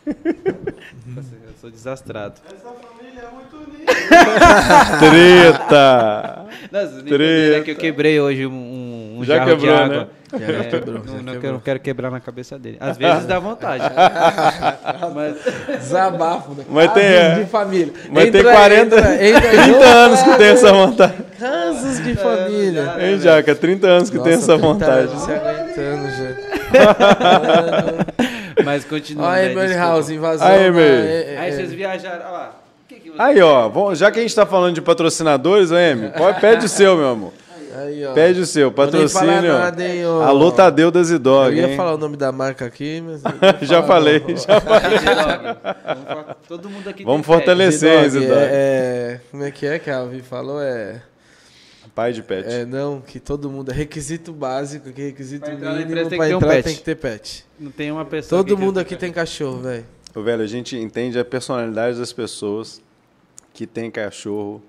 Eu sou desastrado. Essa família é muito unida. treta! Nem entenderam, é que eu Treta. quebrei hoje um, um, um Já jarro quebrou, de água. né? Já É, quebrou, não, já não, quebrou. quero, não quero quebrar na cabeça dele. Às vezes dá vontade. Mas Desabafo, né? Mas tem, é. de família. Mas tem 40, entra, entra, 30 anos que tem essa vontade. Casos de família. Hein, Jaca? 30 anos que tem essa 30 vontade. anos Se aguentando já. Mas continua. Né? aí, Emily Desculpa. House, invasão. Aí, Emily. é- é- Aí vocês viajaram. Olha lá. Que que você- Aí, ó, vamos- já que a gente tá falando de patrocinadores, ô Emi, pode- pede o seu, meu amor. Aí, ó. Pede o seu, patrocínio. nada, hein. Alô, Tadeu das Eu Idog, ia hein? falar o nome da marca aqui, mas. eu Já falei, já falei. Vamos Todo mundo aqui Vamos fortalecer. Zidog, é, é, como é que é que a Avi falou? É, Pai de pet. é não, que todo mundo é requisito básico, que requisito Pra entrar mínimo tem pra que ter um entrar pet. tem que ter pet. Não tem uma pessoa. Todo que mundo tem- aqui tem cachorro, velho. Ô, velho, a gente entende a personalidade das pessoas que tem cachorro,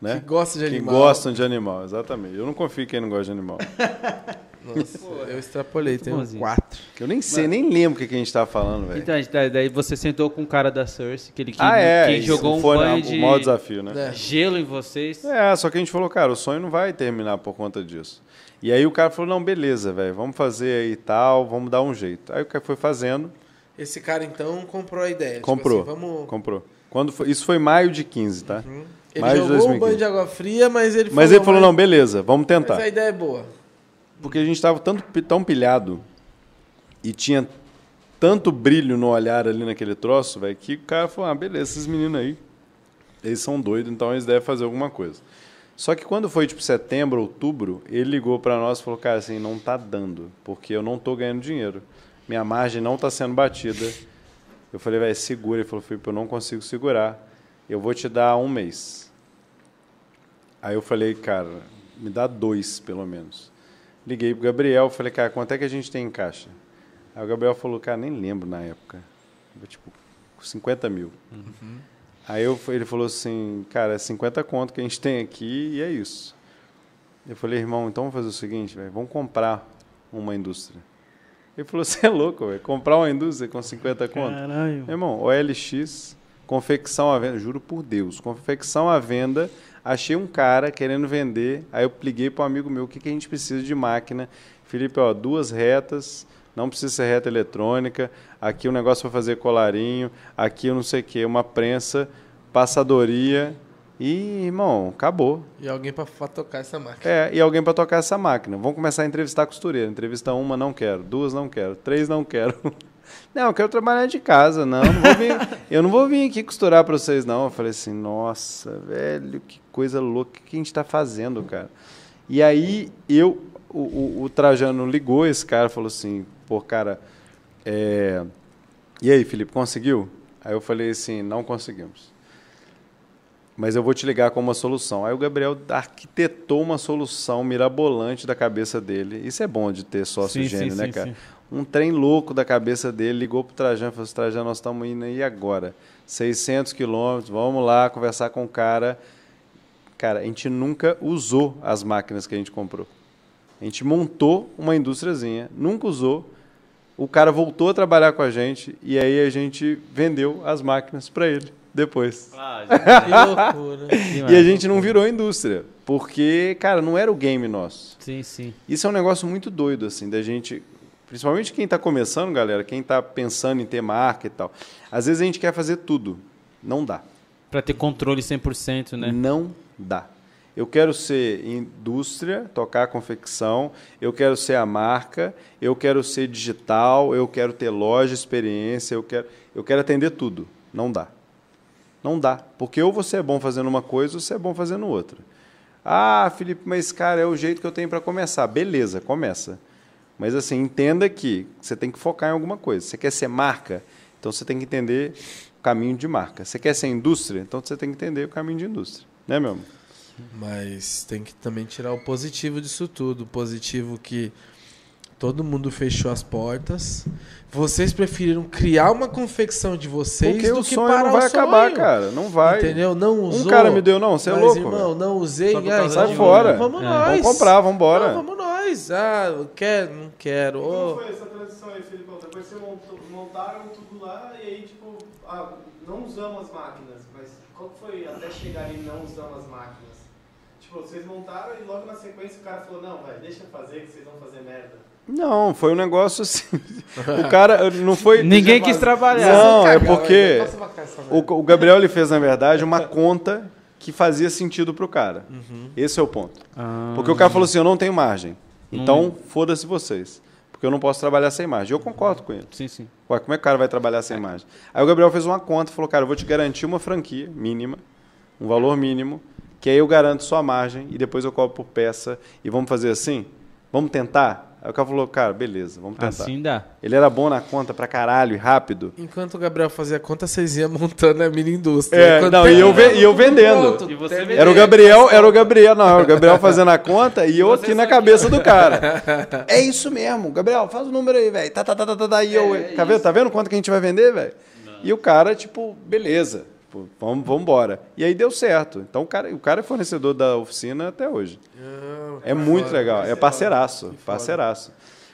né? Que gosta de que animal. gostam de animal, exatamente. Eu não confio em quem não gosta de animal. Nossa, eu extrapolei, tem um bonzinho. quatro. Eu nem sei, nem lembro o que que a gente tava falando, velho. Então, daí daí você sentou com o cara da Cersei, que ele que, ah, é. que isso jogou um foi banho na- de o maior desafio, né? É. gelo em vocês. É, só que a gente falou, cara, o sonho não vai terminar por conta disso. E aí o cara falou, não, beleza, velho, vamos fazer aí e tal, vamos dar um jeito. Aí o cara foi fazendo, Esse cara então comprou a ideia. tipo comprou, assim, vamos... comprou. Quando foi- isso foi maio de 15, tá? Hum. Ele Mais de jogou um 2015. banho de água fria, mas ele Mas ele falou, não, beleza, vamos Mas tentar. a ideia é boa. Porque a gente estava tão pilhado e tinha tanto brilho no olhar ali naquele troço, velho, que o cara falou, ah, beleza, esses meninos aí, eles são doidos, então eles devem fazer alguma coisa. Só que quando foi tipo setembro, outubro, ele ligou para nós e falou, cara, assim, não tá dando, porque eu não tô ganhando dinheiro. Minha margem não tá sendo batida. Eu falei, velho, segura. Ele falou, Felipe, eu não consigo segurar. Eu vou te dar um mês. Aí eu falei, cara, me dá dois, pelo menos. Liguei pro Gabriel, falei, cara, quanto é que a gente tem em caixa? Aí o Gabriel falou, cara, nem lembro na época. Tipo, 50 mil. Aí eu, ele falou assim, cara, é 50 conto que a gente tem aqui e é isso. Eu falei, irmão, então vamos fazer o seguinte, velho, vamos comprar uma indústria. Ele falou, você é louco, velho, comprar uma indústria com 50 conto? Caralho. Meu irmão, OLX, confecção à venda, juro por Deus, confecção à venda, achei um cara querendo vender, aí eu liguei para um amigo meu, o que, que a gente precisa de máquina? Felipe, ó, duas retas, não precisa ser reta eletrônica, aqui o negócio para fazer colarinho, aqui eu não sei o que, uma prensa, passadoria, e, irmão, acabou. E alguém pra tocar essa máquina. É, e alguém para tocar essa máquina. Vamos começar a entrevistar a costureira. Entrevista uma, não quero. Duas, não quero. Três, não quero. Não, eu quero trabalhar de casa. Não, não vou vir, eu não vou vir aqui costurar para vocês, não. Eu falei assim, nossa, velho, que coisa louca. O que a gente está fazendo, cara? E aí, eu, o, o, o Trajano ligou esse cara falou assim, pô, cara, é... e aí, Felipe, conseguiu? Aí eu falei assim, não conseguimos. mas eu vou te ligar com uma solução. Aí o Gabriel arquitetou uma solução mirabolante da cabeça dele. Isso é bom de ter sócio Sim, gênio, sim, né, sim, cara? sim. Um trem louco da cabeça dele, ligou pro Trajano e falou assim, Trajano, nós estamos indo aí agora. 600 quilômetros, vamos lá conversar com o cara. Cara, a gente nunca usou as máquinas que a gente comprou. A gente montou uma indústriazinha, nunca usou. O cara voltou a trabalhar com a gente e aí a gente vendeu as máquinas para ele depois. Que loucura. E a gente não virou indústria, porque, cara, não era o game nosso. Sim, sim. Isso é um negócio muito doido, assim, da gente. Principalmente quem está começando, galera, quem está pensando em ter marca e tal. Às vezes a gente quer fazer tudo. Não dá. Pra ter controle 100%, né? Não dá. Eu quero ser indústria, tocar a confecção, eu quero ser a marca, eu quero ser digital, eu quero ter loja, experiência, eu quero, eu quero atender tudo. Não dá. Não dá. Porque ou você é bom fazendo uma coisa ou você é bom fazendo outra. Ah, Felipe, mas cara, é o jeito que eu tenho para começar. Beleza, começa. Mas assim, entenda que você tem que focar em alguma coisa. Você quer ser marca, então você tem que entender o caminho de marca. Você quer ser indústria, então você tem que entender o caminho de indústria. Né, meu amor? Mas tem que também tirar o positivo disso tudo. O positivo que todo mundo fechou as portas. Vocês preferiram criar uma confecção de vocês Porque do o que sonho parar não vai o sonho. acabar, cara. Não vai. Entendeu? Não usou. Um cara me deu, não, você é mas, louco. irmão, velho. não usei. Ah, então de vamos, fora. Vamos É. nós. Vamos comprar, vamos embora. Não, vamos nós. Ah, eu quero, não quero. Como foi essa transição aí, Felipão? Depois vocês montaram tudo lá e aí, tipo, ah, não usamos as máquinas, mas qual foi até chegar em não usamos as máquinas? Tipo, vocês montaram e logo na sequência o cara falou, não, vai, deixa eu fazer que vocês vão fazer merda. Não, foi um negócio assim. o cara não foi. Ninguém quis trabalhar. Não, é porque merda. o, o Gabriel ele fez, na verdade, uma conta que fazia sentido pro cara. Esse é o ponto. Ah, Porque o cara falou assim: eu não tenho margem. Então, foda-se vocês. Porque eu não posso trabalhar sem margem. Eu concordo com ele. Sim, sim. Ué, como é que o cara vai trabalhar sem margem? Aí o Gabriel fez uma conta e falou: cara, eu vou te garantir uma franquia mínima, um valor mínimo, que aí eu garanto sua margem e depois eu cobro por peça. E vamos fazer assim? Vamos tentar? Aí o cara falou: cara, beleza, vamos tentar. Assim dá. Ele era bom na conta pra caralho e rápido. Enquanto o Gabriel fazia conta, vocês iam montando a mini indústria. É, não, e eu ve- e eu vendendo. pronto, E você terminei. Era o Gabriel, era o Gabriel, não, era o Gabriel fazendo a conta e eu aqui na cabeça do cara. É isso mesmo, Gabriel, faz o número aí, velho. Tá, tá, tá, tá, tá, tá. E eu, tá, vendo, tá vendo quanto que a gente vai vender, velho? E o cara, tipo, beleza, tipo, vamos, vamos embora. E aí deu certo. Então o cara, o cara é fornecedor da oficina até hoje. Ah, É muito legal, é parceiraço, parceiraço.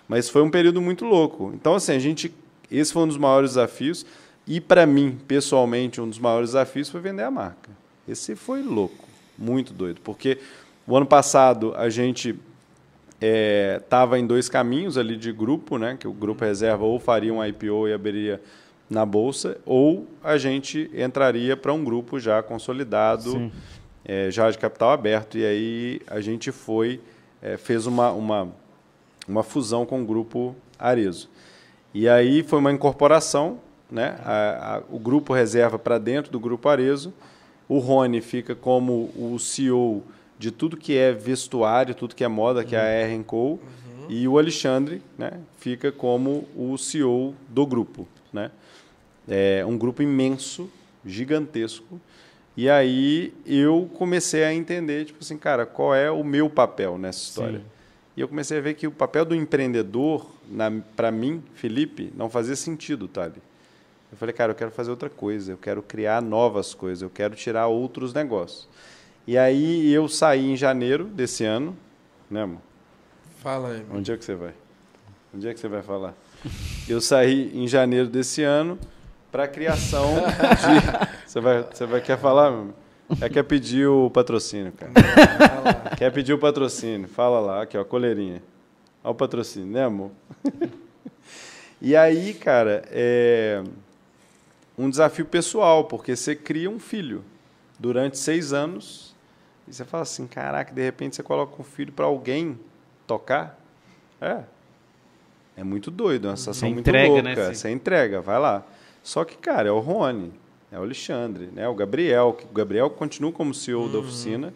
Mas foi um período muito louco. Então, assim, a gente. Esse foi um dos maiores desafios. E, para mim, pessoalmente, um dos maiores desafios foi vender a marca. Esse foi louco, muito doido. Porque o ano passado a gente estava em dois caminhos ali de grupo, né? Que o grupo reserva ou faria um IPO e abriria na bolsa, ou a gente entraria para um grupo já consolidado, eh, já de capital aberto. E aí a gente foi, eh, fez uma, uma, uma fusão com o grupo Arezo. E aí foi uma incorporação, né? A- a- o grupo reserva para dentro do grupo Arezo. O Rony fica como o CEO de tudo que é vestuário, tudo que é moda, que é a R Co. E o Alexandre né, fica como o CEO do grupo. Né? É um grupo imenso, gigantesco. E aí eu comecei a entender, tipo assim, cara, qual é o meu papel nessa história? Sim. E eu comecei a ver que o papel do empreendedor, para mim, Felipe, não fazia sentido, Tali. Eu falei, cara, eu quero fazer outra coisa, eu quero criar novas coisas, eu quero tirar outros negócios. E aí eu saí em janeiro desse ano, né, amor? Fala aí. mano. Onde é que você vai? Onde é que você vai falar? Eu saí em janeiro desse ano para a criação de. Você vai, você vai quer falar? meu? É quer pedir o patrocínio, cara. Quer pedir o patrocínio? Fala lá, aqui ó, coleirinha. Olha o patrocínio, né, amor? E aí, cara, é um desafio pessoal, porque você cria um filho durante seis anos e você fala assim, caraca, de repente você coloca um filho para alguém tocar. É. É muito doido, é uma sensação Você muito entrega, né, louca. sim. Você entrega, vai lá. Só que, cara, é o Rony, é o Alexandre, né? o Gabriel, que o Gabriel continua como CEO da oficina.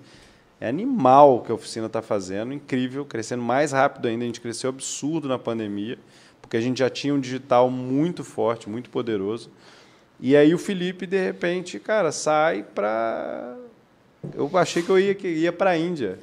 É animal o que a oficina está fazendo, incrível, crescendo mais rápido ainda. A gente cresceu absurdo na pandemia, porque a gente já tinha um digital muito forte, muito poderoso. E aí o Felipe, de repente, cara, sai para eu achei que eu ia, que ia pra Índia.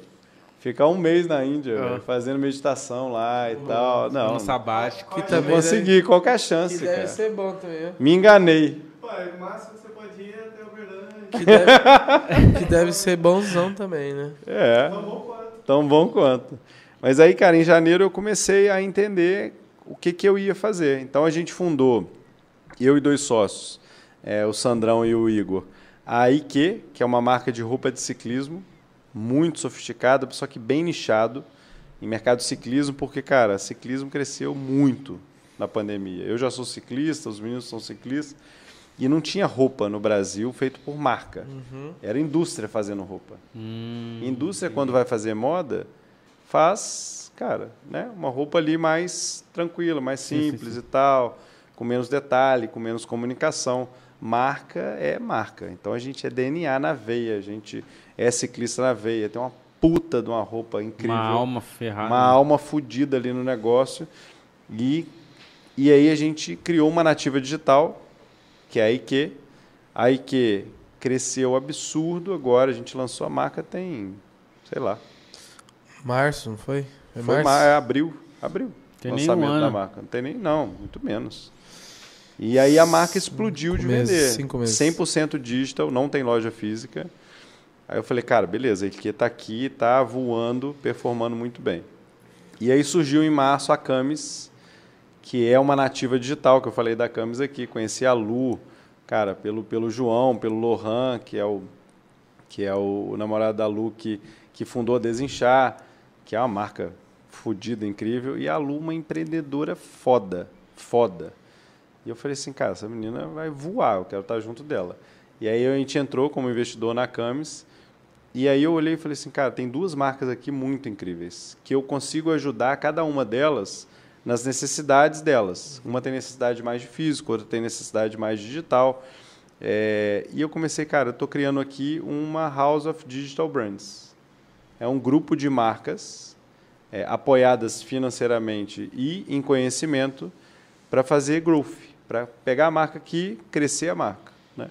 Ficar um mês na Índia, Ah. velho, fazendo meditação lá e tal. Não, No sabático. Que não também consegui, qual que é a Que chance, deve cara? ser bom também, né? Me enganei. Pô, o máximo que você pode ir é até Uberlândia. Que deve, que deve ser bonzão também, né? É. Tão bom quanto. tão bom quanto. Mas aí, cara, em janeiro eu comecei a entender o que, que eu ia fazer. Então a gente fundou, eu e dois sócios, é, o Sandrão e o Igor, a Ike, que é uma marca de roupa de ciclismo, muito sofisticada, só que bem nichado em mercado de ciclismo, porque, cara, ciclismo cresceu muito na pandemia. Eu já sou ciclista, os meninos são ciclistas, e não tinha roupa no Brasil feito por marca. Era indústria fazendo roupa. Hum, Indústria, quando vai fazer moda, faz, cara, né, uma roupa ali mais tranquila, mais Sim, sim, simples e tal, com menos detalhe, com menos comunicação. Marca é marca. Então a gente é DNA na veia, a gente é ciclista na veia, tem uma puta de uma roupa incrível uma alma ferrada. uma alma fodida ali no negócio. E, e aí a gente criou uma nativa digital, que é a IQ. A IQ cresceu absurdo agora, a gente lançou a marca tem, sei lá, Março, não foi? Foi, foi março? ma- é abril, abril. Tem nem um lançamento da ano. marca. Não tem nem, não, muito menos. E aí a marca explodiu de meses, vender. cinco meses. 100% digital, não tem loja física. Aí eu falei, cara, beleza, a IQ está aqui, está voando, performando muito bem. E aí surgiu em março a Camis, que é uma nativa digital, que eu falei da Camis aqui. Conheci a Lu, cara, pelo, pelo João, pelo Lohan, que é o, que é o namorado da Lu, que, que fundou a Desinchar, que é uma marca fodida, incrível. E a Lu, uma empreendedora foda, foda. E eu falei assim, cara, essa menina vai voar, eu quero estar junto dela. E aí a gente entrou como investidor na Camis. E aí eu olhei e falei assim, cara, tem duas marcas aqui muito incríveis, que eu consigo ajudar cada uma delas nas necessidades delas. Uma tem necessidade mais de físico, outra tem necessidade mais digital. É, e eu comecei, cara, eu estou criando aqui uma House of Digital Brands. É um grupo de marcas é, apoiadas financeiramente e em conhecimento para fazer growth, para pegar a marca aqui, crescer a marca. Né?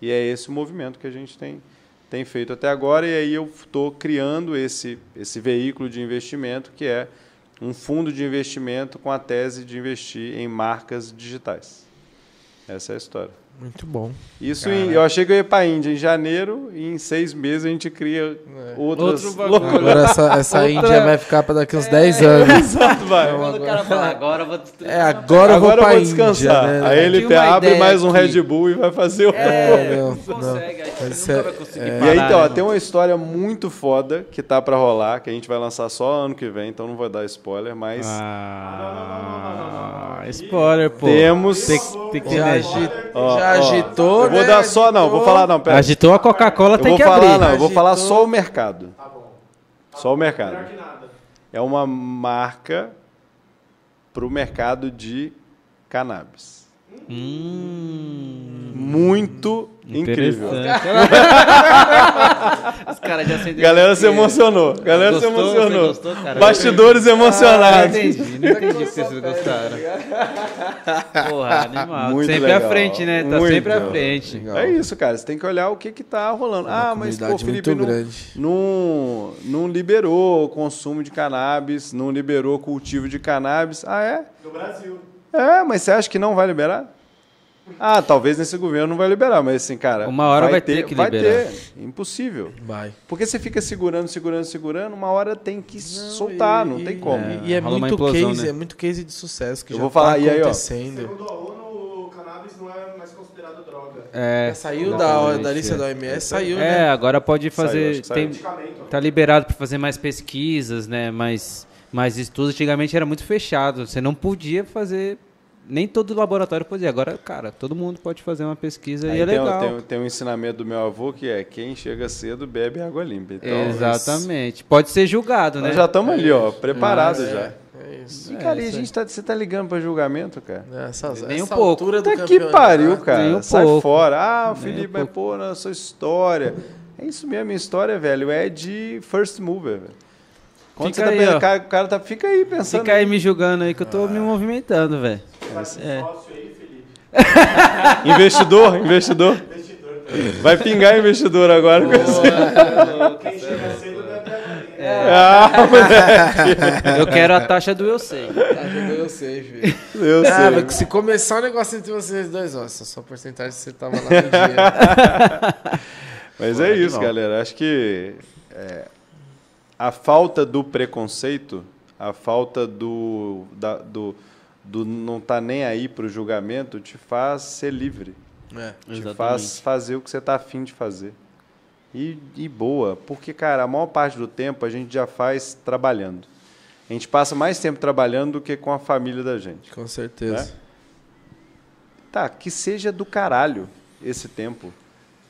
E é esse o movimento que a gente tem, tem feito até agora. E aí eu estou criando esse, esse veículo de investimento que é um fundo de investimento com a tese de investir em marcas digitais. Essa é a história. Muito bom. Isso em- eu achei que eu ia para a Índia em janeiro e em seis meses a gente cria outras Outro bagulho. loucuras. Agora essa, essa Outra- Índia vai ficar para daqui uns 10 anos. Exato, vai. Quando o cara fala, agora eu vou. É, agora, eu vou Agora eu vou Índia, descansar. né? Aí ele abre mais um. Red Bull e vai fazer outra É, não, não consegue, a gente nunca é- vai conseguir é- E parar, aí, então, ó, né, tem mano? uma história muito foda que tá pra rolar, que a gente vai lançar só ano que vem, então não vou dar spoiler, mas Ah, spoiler, pô. temos. Tem, tem que Já, Ó, já ó, agitou, Eu vou né? dar só, não, vou Agitou. falar, não, pera. Agitou a Coca-Cola, tem vou que falar, abrir. não, eu vou falar Agitou. só o mercado. Tá bom. Só o mercado. É uma marca pro mercado de cannabis. Hum, Muito incrível. Os caras já acenderam. Galera se emocionou. Galera Gostou? se emocionou. Gostou, cara? Bastidores Ah, emocionados. não entendi, não entendi que vocês gostaram. Porra, animal. Muito sempre legal. à frente, né? Tá Muito. sempre à frente. Legal. É isso, cara. Você tem que olhar o que que tá rolando. Uma ah, mas pô, comunidade Felipe muito não, grande. não, não liberou o consumo de cannabis, não liberou o cultivo de cannabis. Ah, é? No Brasil. É, mas você acha que não vai liberar? Ah, talvez nesse governo não vai liberar, mas assim, cara. Uma hora vai ter que vai liberar. ter. Impossível. Vai. Porque você fica segurando, segurando, segurando, uma hora tem que soltar, não e- tem como. E, e é muito implosão, case, né? é muito case de sucesso que Eu já vou falar, tá e aí, ó, acontecendo. Segundo a ONU, o cannabis não é mais considerado droga. É, Já saiu da, da lista é. da OMS, saiu, É, né? agora pode fazer. que saiu. tem, Medicamento. tá liberado para fazer mais pesquisas, né? Mais, mais estudos. Antigamente era muito fechado. Você não podia fazer. Nem todo laboratório podia. Agora, cara, todo mundo pode fazer uma pesquisa Aí e é tem, legal. tem um- tem um ensinamento do meu avô que é quem chega cedo bebe água limpa. Então, Exatamente. Pode ser julgado, né? Nós já estamos ali, ó, preparados É, já. É isso. E, cara, e a isso gente tá, você tá ligando pra julgamento, cara? Essa, Nem essa um pouco. altura do Puta que pariu, cara. Nem um Sai pouco. fora. Ah, o Nem Felipe, um mas pô, na sua história. É isso mesmo, minha história, velho, é de first mover, velho. Quando Fica você aí, tá pensando, ó. o cara, tá, fica aí pensando. Fica aí me julgando aí que eu tô me movimentando, velho. Vai ser É. sócio aí, Felipe. Investidor, investidor. Investidor Vai pingar investidor agora. Quem chega cedo vai até Ah, moleque. Eu quero a taxa do eu sei. Eu sei, filho. Eu Ah, sei. se começar o negócio entre vocês dois, ó, só porcentagem que você tava lá no dia. Mas Pô, é isso, galera. Acho que é, a falta do preconceito, a falta do, da- do, do não estar nem aí para o julgamento, te faz ser livre. É. Te Exatamente. faz fazer o que você está afim de fazer. E, e boa, porque, cara, a maior parte do tempo a gente já faz trabalhando. A gente passa mais tempo trabalhando do que com a família da gente. Com certeza. Tá, que seja do caralho esse tempo.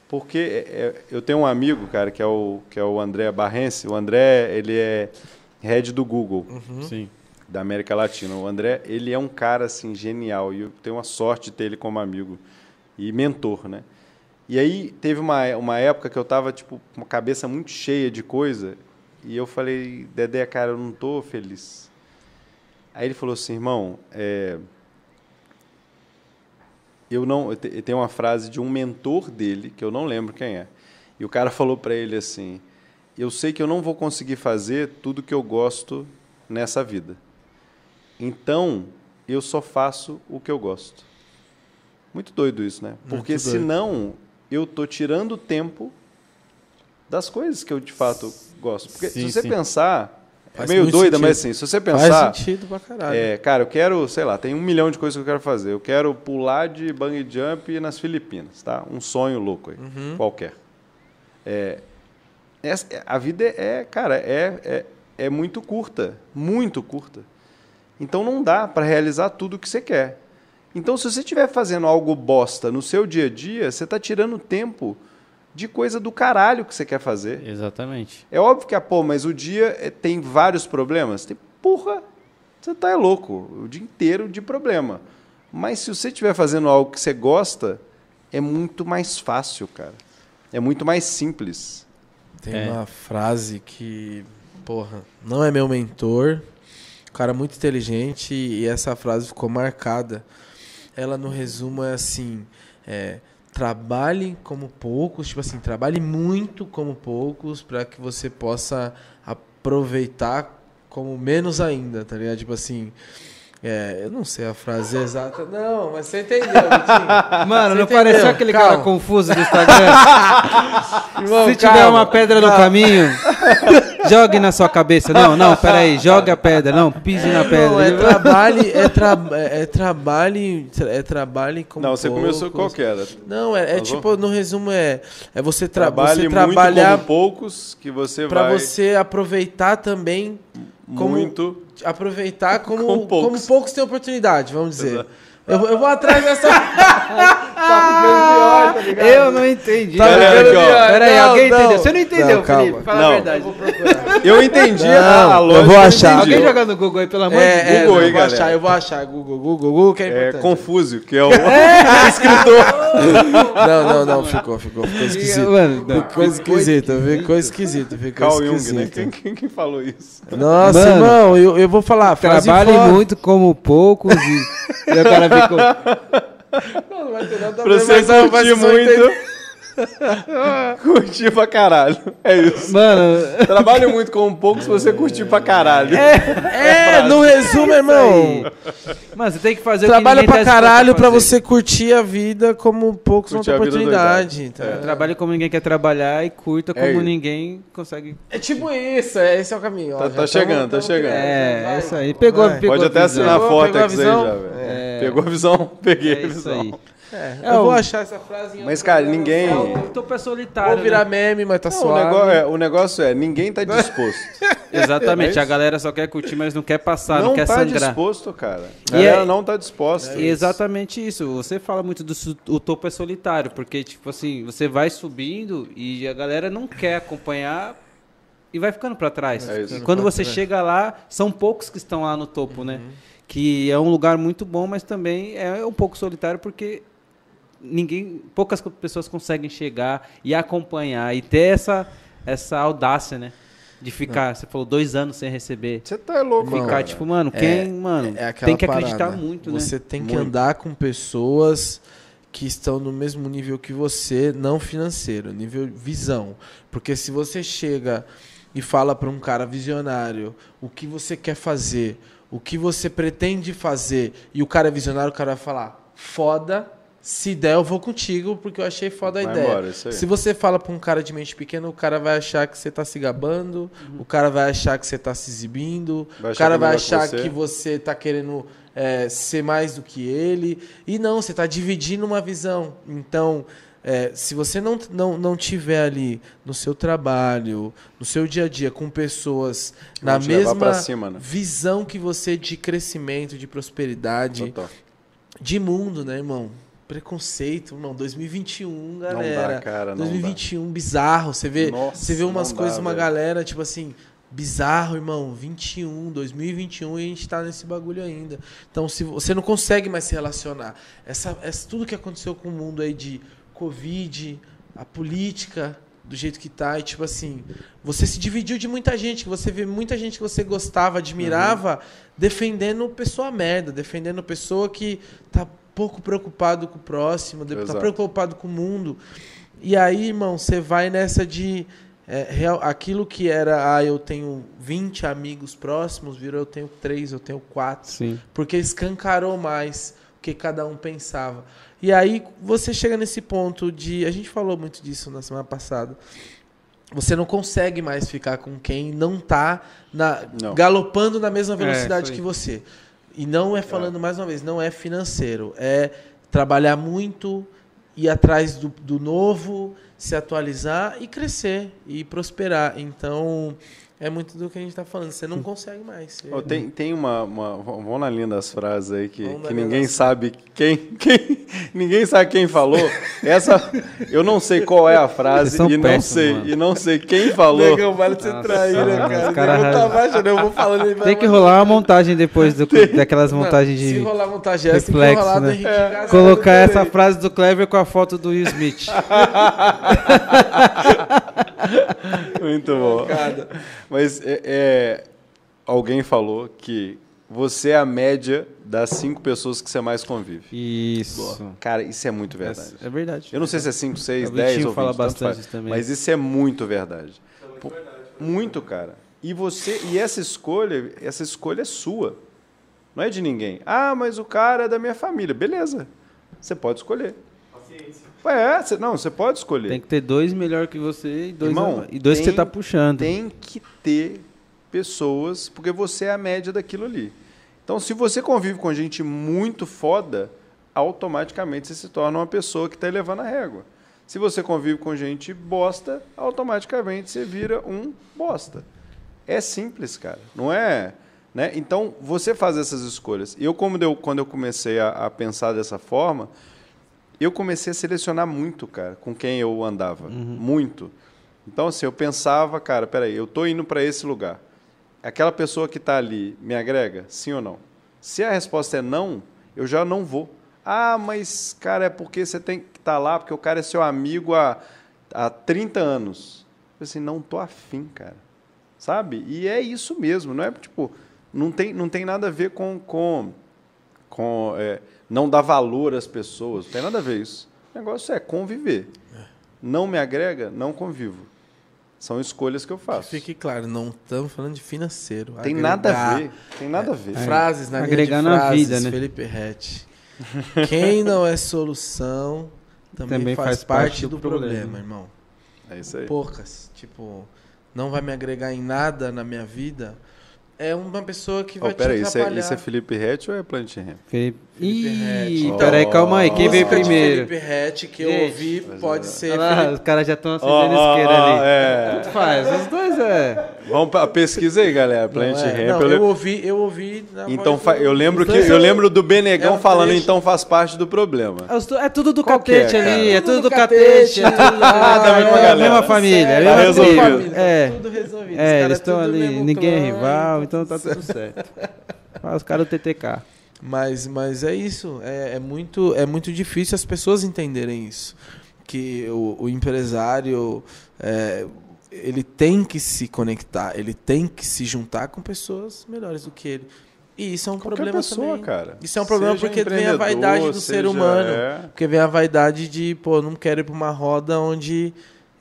Porque é, é, eu tenho um amigo, cara, que é o, que é o André Barrense. O André, ele é head do Google, Sim. Da América Latina. O André, ele é um cara, assim, genial. E eu tenho a sorte de ter ele como amigo e mentor, né? E aí teve uma, uma época que eu tava, tipo, com uma cabeça muito cheia de coisa. E eu falei, Dedé, cara, eu não tô feliz. Aí ele falou assim, irmão, é, eu não eu te- eu tenho uma frase de um mentor dele que eu não lembro quem é e o cara falou para ele assim eu sei que eu não vou conseguir fazer tudo que eu gosto nessa vida então eu só faço o que eu gosto muito doido isso né porque Muito doido. senão eu tô tirando tempo das coisas que eu de fato gosto porque Sim, se você sim. pensar é Faz meio muito doida mas sentido. assim se você Faz pensar sentido pra caralho. é, cara, eu quero, sei lá, tem um milhão de coisas que eu quero fazer. Eu quero pular de bungee jump nas Filipinas, tá? Um sonho louco aí, qualquer. É, essa- a vida é, cara, é, é, é muito curta, muito curta. Então não dá para realizar tudo o que você quer. Então, se você estiver fazendo algo bosta no seu dia a dia, você está tirando tempo de coisa do caralho que você quer fazer. Exatamente. É óbvio que, ah, pô, mas o dia eh, tem vários problemas. Tem, porra, você tá é louco. O dia inteiro de problema. Mas se você estiver fazendo algo que você gosta, é muito mais fácil, cara. É muito mais simples. Tem É. uma frase que, porra, não é meu mentor, cara muito inteligente e essa frase ficou marcada. Ela no resumo é assim, é, trabalhe como poucos, tipo assim, trabalhe muito como poucos para que você possa aproveitar como menos ainda, tá ligado? Tipo assim, é, eu não sei a frase exata, não, mas você entendeu, Vitinho. Mano, Você não pareceu aquele Calma. cara confuso do Instagram? Irmão, Se tiver calma, uma pedra no calma. caminho, jogue na sua cabeça. Não, não, peraí, joga a pedra. Não, pise na pedra. Não, é trabalhe, é, tra é, é trabalhe, é trabalhe como não, você começou poucos. qual que era? Não, é, é Nós tipo, no resumo é, é você, tra Trabalhe você muito trabalhar como poucos que você para vai você aproveitar também, como- muito. aproveitar como, Com como poucos. poucos. têm oportunidade, vamos dizer. Eu, vou- eu vou atrás dessa. tá ficando pior, tá ligado? Eu não entendi. Tá Galera, ficando aqui, ó. pior. Peraí, Não, alguém não. entendeu? Você não entendeu, Não, calma. Felipe? Fala Não. a verdade. Eu entendi Não, a, a eu lógica. vou eu achar. Alguém joga no Google aí, pelo amor É, de é, Deus. Google não, aí, eu vou galera. achar, eu vou achar. Google, Google, Google, que é É importante. Confúzio, que é o escritor. Não, não, não, ficou, ficou, ficou esquisito. Mano, não. Coisa esquisita, ficou esquisito, ficou Carl Jung, né? esquisito. Quem, quem, quem falou isso? Nossa, Mano, irmão, eu, eu vou falar. Trabalhe muito como poucos e, e o cara ficou. Não, não vai ter nada a ver, você mas mas curtir entender. muito. curtir pra caralho. É isso. Mano, Trabalhe muito com pouco se você curtir pra caralho. É, no resumo, irmão. mano, você tem que fazer Trabalha o que pra tá caralho pra você curtir a vida como poucos não Curtir têm vida oportunidade. tá? Trabalhe como ninguém quer trabalhar e curta É como ninguém consegue. É tipo isso, é, esse é o caminho. ó, Tá- já tá tamo- chegando, tá chegando. É, Vai. é isso aí. Pegou, Vai. pegou Pode a até visão. assinar a Pegou- pegou a Fortex aí visão? já, velho. É. Pegou a visão, peguei É a isso visão. aí. É, É, eu vou achar essa frase em Mas, cara, lugar, ninguém- vou- O topo é solitário. Vou virar né? meme, mas tá Não, o, negócio é, o negócio é, ninguém tá disposto. Exatamente, É a galera só quer curtir, mas não quer passar, não, não quer tá sangrar. disposto, cara. A E galera é- não tá disposta. E exatamente isso. Você fala muito do su- o topo é solitário, porque tipo assim, você vai subindo e a galera não quer acompanhar e vai ficando para trás. É isso. E quando você trás. chega lá, são poucos que estão lá no topo, né? Uhum. Que é um lugar muito bom, mas também é um pouco solitário porque ninguém, poucas pessoas conseguem chegar e acompanhar e ter essa essa audácia, né? De ficar, você falou dois anos sem receber. Você tá louco, Ficar tipo, mano, É- quem, mano, É tem que acreditar parada. muito, né? Você tem que Muito. andar com pessoas que estão no mesmo nível que você, não financeiro, nível visão. Porque se você chega e fala para um cara visionário o que você quer fazer, o que você pretende fazer, e o cara é visionário, o cara vai falar: foda, se der eu vou contigo, porque eu achei foda a Vai ideia. embora, isso aí. Se você fala para um cara de mente pequena, o cara vai achar que você tá se gabando, o cara vai achar que você tá se exibindo, Vai o achar cara que é vai melhor que achar você. que você tá querendo é, ser mais do que ele. E não, você tá dividindo uma visão. Então, é, se você não, não, não tiver ali no seu trabalho, no seu dia a dia, com pessoas na mesma pra cima, né? visão que você de crescimento, de prosperidade, Total. de mundo, né, irmão? Preconceito, irmão. 2021, galera. dá, cara, não 2021 bizarro. Você vê, Nossa, você vê umas não coisas, dá, uma velho. galera, tipo assim, bizarro, irmão. 21, 2021 e a gente tá nesse bagulho ainda. Então, se você não consegue mais se relacionar. Essa, essa tudo que aconteceu com o mundo aí de Covid, a política do jeito que tá, e tipo assim, você se dividiu de muita gente, que você vê muita gente que você gostava, admirava, defendendo pessoa merda, defendendo pessoa que tá pouco preocupado com o próximo, de- tá preocupado com o mundo. E aí, irmão, você vai nessa de é, real, aquilo que era, ah, eu tenho 20 amigos próximos, virou eu tenho três, eu tenho quatro Sim. porque escancarou mais o que cada um pensava. E aí você chega nesse ponto de. A gente falou muito disso na semana passada. Você não consegue mais ficar com quem não tá Não. galopando na mesma É, velocidade aí. que você. E não é falando mais uma vez, não é financeiro. É trabalhar muito, ir atrás do, do novo, se atualizar e crescer e prosperar. Então, é muito do que a gente está falando. Você não consegue mais. Você- Ó, tem, tem uma, uma- Vamos na linha das frases aí que, que ninguém das- sabe quem, quem. Ninguém sabe quem falou. Essa. Eu não sei qual é a frase e não péssimos, sei. mano. E não sei quem falou. Negão, vale você trair, né, cara? cara eu rasga- tá baixo, eu vou falando. Tem que rolar uma montagem depois do, daquelas montagens Se de. rolar montagem essa, tem que reflexo, rolar do né? Henrique Gastaldo Colocar essa frase do Clever com a foto do Will Smith. Muito bom. Mas é, é, alguém falou que você é a média das cinco pessoas que você mais convive. Isso. Cara, isso é muito verdade. É verdade. Eu não sei se é 5, 6, O 10 Vitinho ou 20, fala bastante faz. também. Mas isso é muito verdade. Pô, muito, cara. E você e essa escolha, essa escolha é sua. Não é de ninguém. Ah, mas o cara é da minha família. Beleza. Você pode escolher. Paciência. É, você, não, você pode escolher. Tem que ter dois melhor que você e dois, Irmão, a- e dois que tem- você tá puxando. Tem que ter pessoas, porque você é a média daquilo ali. Então, se você convive com gente muito foda, automaticamente você se torna uma pessoa que está elevando a régua. Se você convive com gente bosta, automaticamente você vira um bosta. É simples, cara. Não é. Né? Então, você faz essas escolhas. Eu, como eu, quando eu comecei a, a pensar dessa forma, eu comecei a selecionar muito, cara, com quem eu andava. Muito. Então, assim, eu pensava, cara, peraí, eu tô indo para esse lugar. Aquela pessoa que está ali me agrega? Sim ou não? Se a resposta é não, eu já não vou. Ah, mas, cara, é porque você tem que estar lá, porque o cara é seu amigo há, há 30 anos. Eu assim, não tô afim, cara. Sabe? E é isso mesmo, não é tipo, não tem, não tem nada a ver com, com, com é, não dar valor às pessoas, não tem nada a ver isso. O negócio é conviver. Não me agrega, não convivo. São escolhas que eu faço. Fique claro, não estamos falando de financeiro. Tem Agregar nada a ver. Tem nada a ver. Frases na Agregar linha de na frases, vida, né? Felipe Rett. Quem não é solução também, Também faz, faz parte, parte do, do problema, problema. irmão. É isso aí. Poucas. Tipo, não vai me agregar em nada na minha vida. É uma pessoa que vai Oh, pera te aí, isso é, atrapalhar. isso é Felipe Rett ou é Plant Ramp? Felipe... Felipe Ih, Rett. peraí, calma aí. Quem veio primeiro? Felipe Rett que eu Gente, ouvi pode ser Olha lá, Felipe os caras já estão acendendo ó, isqueira ó, ali. é. Tanto faz, os dois é. Vamos pra pesquisa aí, galera. Plant Não, é. Ramp. Não, eu ouvi, eu ouvi na Então do- eu lembro que eu lembro do Benegão é um falando trecho. então faz parte do problema. É É tudo do Qual é, catete ali, cara? é tudo do catete. É tudo Ah, da mesma, galera. mesma família. é a Tá mesma resolvido. família. É, Tudo resolvido. Os é caras eles estão ali, ninguém é rival, então tá tudo certo. Os caras do TTK. Mas, mas é isso. É, é muito, é muito difícil as pessoas entenderem isso. Que o, o empresário é, ele tem que se conectar, ele tem que se juntar com pessoas melhores do que ele. E isso é um Qualquer problema pessoa, também. cara. Isso é um problema porque vem a vaidade do ser seja- humano. é. Porque vem a vaidade de, pô, não quero ir pra uma roda onde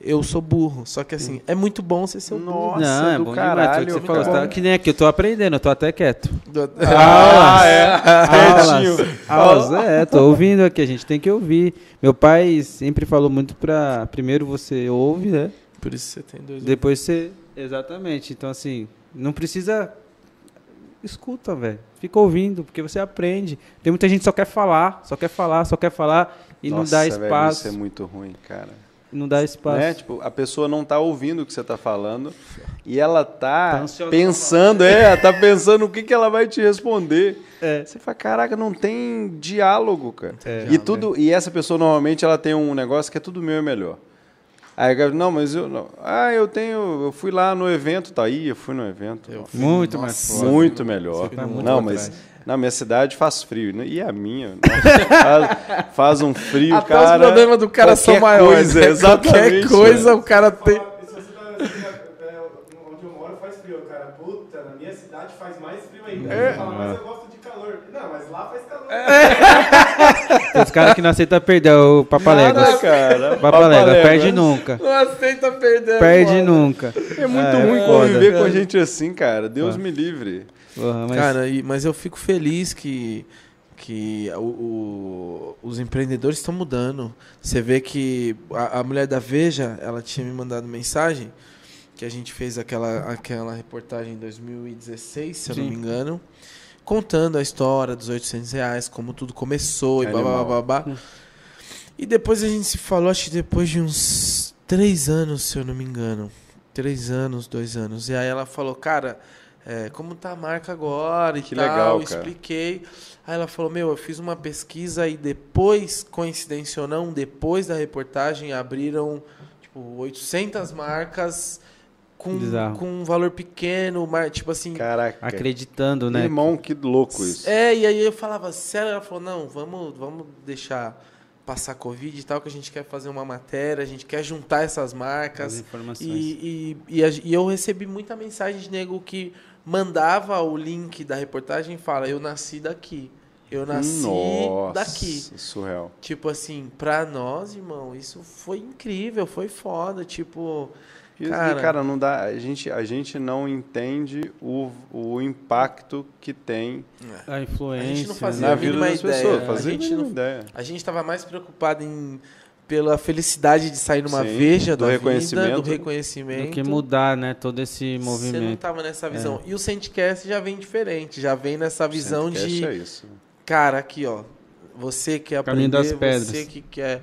eu sou burro. Só que assim, é muito bom você ser o burro. Nossa, não, é do bom caralho, demais. Foi o que você falou. Tá, que nem aqui, eu tô aprendendo, eu tô até quieto. Ah, é. Aulas, Quietinho. aulas, é, tô ouvindo aqui, a gente tem que ouvir. Meu pai sempre falou muito pra. Primeiro você ouve, né? Por isso você tem dois. Depois você. Exatamente. Então, assim, não precisa. Escuta, velho. Fica ouvindo, porque você aprende. Tem muita gente que só quer falar, só quer falar, só quer falar e não Nossa, dá velho, espaço. isso é muito ruim, cara. Não dá espaço. Né? Tipo, a pessoa não tá ouvindo o que você tá falando e ela tá, Tá ansiosa pensando, é, ela tá pensando o que, que ela vai te responder. É. Você fala, caraca, não tem diálogo, cara. É. e tudo, e essa pessoa normalmente ela tem um negócio que é tudo meu é melhor. Aí, eu, não, mas eu não. Ah, eu tenho, eu fui lá no evento, tá aí, eu fui no evento. Eu- Muito Nossa, mais forte. muito melhor. Tá muito não, mas trás. Na minha cidade faz frio. né? E a minha? Nossa, faz, faz um frio, Até cara. os problemas do cara são maiores. Coisa, né? exatamente. Qualquer coisa velho. o cara tem. Tá assim, é, onde eu moro faz frio, cara. Puta, na minha cidade faz mais frio ainda. Você fala, mas eu gosto de calor. Não, mas lá faz calor. Tem os caras que não aceitam perder o Papaléguas. cara. Papaléguas, perde nunca. Não aceita perder. Perde foda. nunca. É muito É, ruim foda. conviver com gente assim, cara. Deus me livre. Porra, mas Cara, e- mas eu fico feliz que, que o- o- os empreendedores estão mudando. Você vê que a, a mulher da Veja, ela tinha me mandado mensagem que a gente fez aquela, aquela reportagem em 2016, se eu não Sim. me engano, contando a história dos 800 reais, como tudo começou e blá, blá. E depois a gente se falou, acho que depois de uns três anos, se eu não me engano. Três anos, dois anos. E aí ela falou, cara, é, como tá a marca agora e Que tal. legal, expliquei. Aí ela falou, meu, eu fiz uma pesquisa e depois, coincidência ou não, depois da reportagem, abriram tipo, 800 marcas com, Bizarro. com um valor pequeno, tipo assim... Caraca. acreditando, né? Irmão, que louco isso. É, e aí eu falava, sério? Ela falou, não, vamos, vamos deixar passar Covid e tal, que a gente quer fazer uma matéria, a gente quer juntar essas As marcas. informações. E, e, e, a- e eu recebi muita mensagem de nego que mandava o link da reportagem e fala, eu nasci daqui. Eu nasci Nossa, daqui. surreal. Tipo assim, pra nós, irmão, isso foi incrível, foi foda. Tipo, E, Cara. cara, não dá. A gente, a gente não entende o, o impacto que tem A influência. fazia na a vida das ideia. pessoas. A Fazia gente a mínima não- ideia. a gente tava mais preocupado em pela felicidade de sair numa Sim, veja do da reconhecimento. vida, do Do reconhecimento. que mudar, né? Todo esse Você não movimento. tava nessa visão. E o Sandcast já vem diferente, já vem nessa visão Sandcast de É isso. cara, aqui, ó. Você quer Caminho aprender, das pedras. você que quer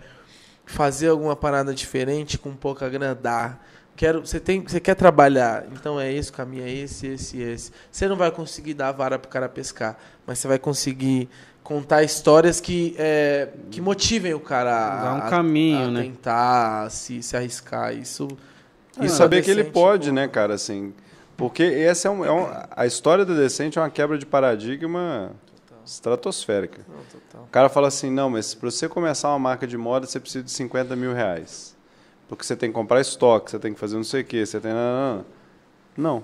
fazer alguma parada diferente com pouca grana, dá. Quero, você, tem, você quer trabalhar, então é esse o caminho, é esse, esse, esse. Você não vai conseguir dar a vara pro cara pescar, mas você vai conseguir contar histórias que, é, que motivem o cara a, Dá um a- caminho, a né? tentar se, se arriscar. Isso, E isso saber é que ele pode, pô. né, cara, assim. Porque essa é, um, é um- a história do Decente é uma quebra de paradigma estratosférica. Não, total. O cara fala assim, não, mas para você começar uma marca de moda, você precisa de 50 mil reais. Porque você tem que comprar estoque, você tem que fazer não sei o quê, você tem... Não. não.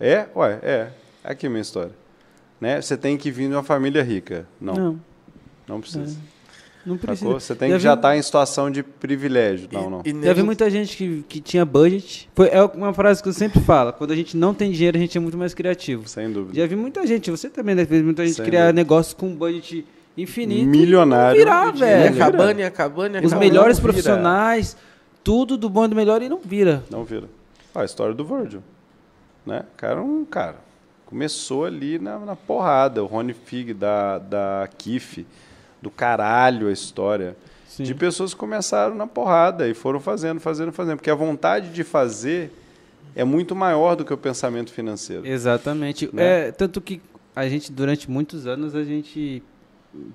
É? Ué, é. Aqui a minha história. Né? Você tem que vir de uma família rica. Não, não, Não, precisa. não precisa. Sacou? Você tem Já que já estar em situação de privilégio. Não, não. E, e Já vi nego- muita gente que, que tinha budget. Foi, é uma frase que eu sempre falo. Quando a gente não tem dinheiro, a gente é muito mais criativo. Sem dúvida. Já vi muita gente, você também, né? Fez muita gente Sem criar dúvida. negócios com budget infinito. Milionário. E virar, E E velho. vira. acabando, e acabando, e Os melhores profissionais, tudo do bom e do melhor e não vira. Não vira. Ó, a história do Virgil. Né? O cara é um cara. Começou ali na, na porrada. O Rony Fig da, da Kif. Do caralho a história. Sim. De pessoas que começaram na porrada e foram fazendo, fazendo, fazendo. Porque a vontade de fazer é muito maior do que o pensamento financeiro. Exatamente. Né? É, tanto que a gente, durante muitos anos, a gente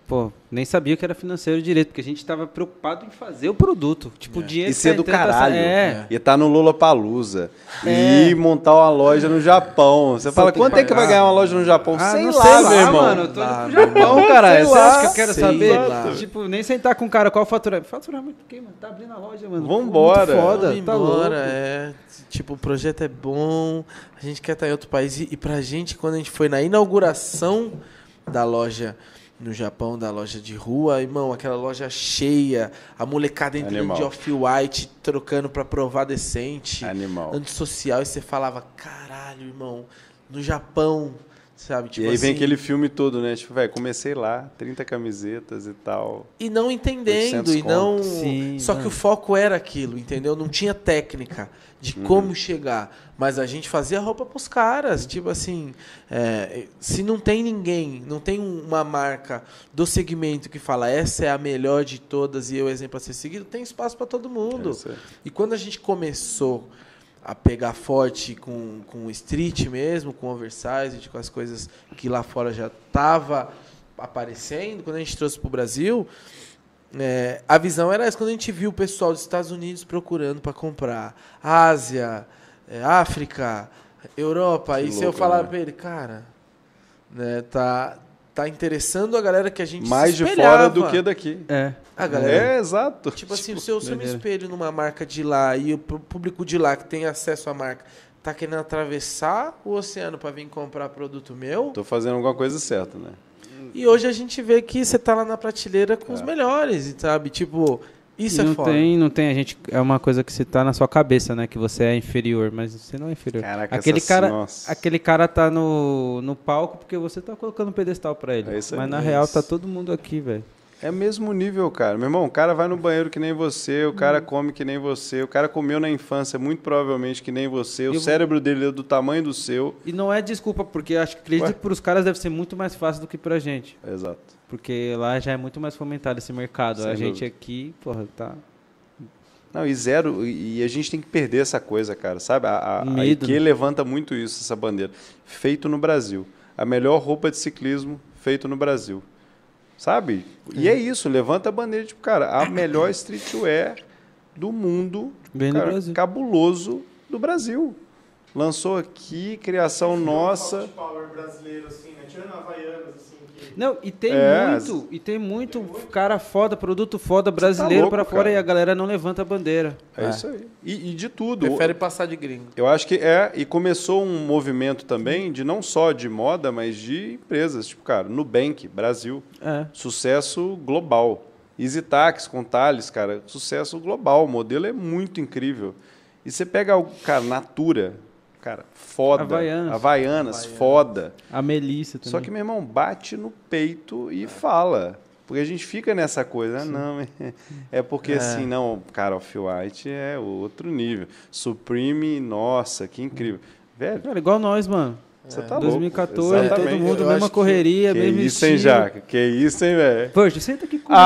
pô, nem sabia que era financeiro direito, porque a gente tava preocupado em fazer o produto. Tipo, o dinheiro E ser do que tenta- caralho. É. E tá no Lula Palusa. É. E montar uma loja no Japão. Você fala, tem quanto é que vai ganhar uma loja no Japão? Ah, sei não lá, sei meu irmão. mano. Eu tô indo Lá, pro meu Japão, cara. Sei Você lá, acha que eu quero sei saber? lá. Tipo, nem sentar com o cara qual faturamento. Faturamento o quê, mano? Tá abrindo a loja, mano. Pô, Vambora. muito Foda, Vamos tá embora, louco. é. Tipo, o projeto é bom, a gente quer estar em outro país. E, e pra gente, quando a gente foi na inauguração da loja no Japão, da loja de rua, irmão, aquela loja cheia, a molecada entrando Animal. de off-white, trocando pra provar decente, Animal. antissocial, e você falava, caralho, irmão, no Japão, sabe? Tipo e aí vem assim, aquele filme todo, né? Tipo, velho, comecei lá, 30 camisetas e tal. E não entendendo, 800 e não. Sim, Só que mano. o foco era aquilo, entendeu? Não tinha técnica de Uhum. como chegar. Mas a gente fazia roupa pros caras. Tipo assim, é, se não tem ninguém, não tem um- uma marca do segmento que fala essa é a melhor de todas e eu exemplo a ser seguido, tem espaço para todo É mundo. aí. E quando a gente começou a pegar forte com, com o street mesmo, com o oversized, com as coisas que lá fora já tava aparecendo, quando a gente trouxe para o Brasil, é, a visão era essa. Quando a gente viu o pessoal dos Estados Unidos procurando para comprar, Ásia, é, África, Europa, Que e se eu louco, falar né? para ele, cara, né, tá, tá interessando a galera que a gente Mais se de fora do que daqui. É. A galera É, exato. Tipo assim, se eu, se eu me espelho numa marca de lá e o público de lá que tem acesso à marca tá querendo atravessar o oceano para vir comprar produto meu, Tô fazendo alguma coisa certa, né? e hoje a gente vê que você tá lá na prateleira com os É. melhores, sabe? Tipo, isso E é não foda. tem, não tem, a gente é uma coisa que você tá na sua cabeça, né, que você é inferior, mas você não é inferior. Caraca, aquele essa- cara, nossa. aquele cara tá no, no palco porque você tá colocando um pedestal pra ele. É mas na É real isso. tá todo mundo aqui, velho. É mesmo nível, cara. Meu irmão, o cara vai no banheiro que nem você, o cara come que nem você, o cara comeu na infância muito provavelmente que nem você, o Eu- cérebro dele é do tamanho do seu. E não é desculpa, porque acho que acredito que pros caras deve ser muito mais fácil do que pra gente. Exato. Porque lá já é muito mais fomentado esse mercado. Sem a gente dúvida. aqui, porra, tá. Não, e zero, e a gente tem que perder essa coisa, cara, sabe? A, a, a Medo, IQ né? levanta muito isso, essa bandeira. Feito no Brasil. A melhor roupa de ciclismo feito no Brasil. Sabe? E é isso, levanta a bandeira, tipo, cara, a melhor streetwear do mundo, Bem no cara, Brasil. cabuloso do Brasil. Lançou aqui, criação nossa. Soft power brasileiro, assim, né? Tirando Havaianas, assim. Não, e tem É. muito, e tem muito cara foda, produto foda brasileiro louco, pra fora cara. e a galera não levanta a bandeira. É, isso aí. E, e de tudo. Prefere passar de gringo. Eu acho que é, e começou um movimento também de não só de moda, mas de empresas. Tipo, cara, Nubank, Brasil, É. sucesso global. Easy Tax com Thales, cara, sucesso global. O modelo é muito incrível. E você pega o, cara, Natura, cara, foda. Havaianas. Havaianas, foda. A Melissa também. Só que, meu irmão, bate no peito e fala. Porque a gente fica nessa coisa, ah, não, é, é porque assim, não, cara, Off-White é outro nível. Supreme, nossa, que incrível. Velho, Cara, igual nós, mano. Você tá louco. 2014, todo Exatamente. mundo, Eu mesma acho que- correria, Que mesmo isso, hein. Jaca? Que isso, hein, velho? Poxa, senta aqui com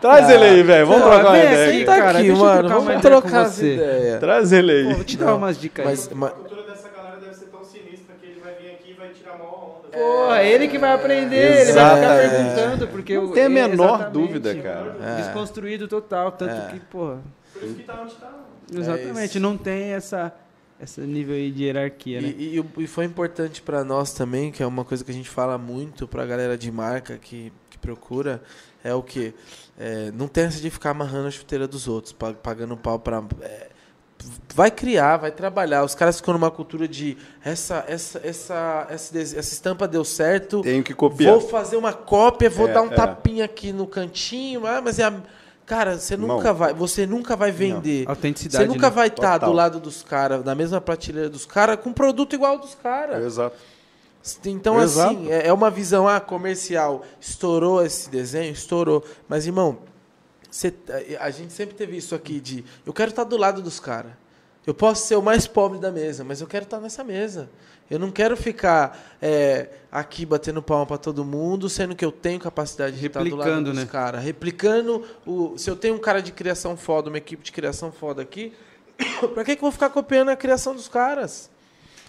Traz ele aí, velho. Vamos Pô, trocar uma ideia. aqui, aqui. Tá cara, aqui, mano. Vamos ideia trocar as você. ideias. Traz ele aí. Pô, vou te dar umas dicas aí. Mas, mas- A cultura dessa galera deve ser tão sinistra que ele vai vir aqui e vai tirar a maior onda. Porra, ele que vai aprender, ele vai ficar é. perguntando, porque Não tem a é, menor dúvida, cara. É. Desconstruído total, tanto É. que, porra, Por isso que tá onde tá. exatamente, não tem essa esse nível aí de hierarquia, né? E, e- e foi importante pra nós também, que é uma coisa que a gente fala muito pra galera de marca que, que procura, é o que? não tem essa de ficar amarrando a chuteira dos outros, pa- pagando pau pra. é, vai criar, vai trabalhar. Os caras ficam numa cultura de essa, essa, essa, essa, essa estampa deu certo. Tenho que copiar. Vou fazer uma cópia, vou É, dar um é. tapinha aqui no cantinho, ah, mas é a... Cara, você Irmão. nunca vai, você nunca vai vender. Autenticidade. Você nunca né? vai estar Total. do lado dos caras, na mesma prateleira dos caras, com produto igual ao dos caras. Exato. Então, Exato. assim, é é uma visão ah, comercial. Estourou esse desenho? Estourou. Mas, irmão, você- a gente sempre teve isso aqui de eu quero estar do lado dos caras. Eu posso ser o mais pobre da mesa, mas eu quero estar nessa mesa. Eu não quero ficar é, aqui batendo palma para todo mundo, sendo que eu tenho capacidade de estar do lado Replicando, dos né? caras. Replicando o. Se eu tenho um cara de criação foda, uma equipe de criação foda aqui, pra que, que eu vou ficar copiando a criação dos caras?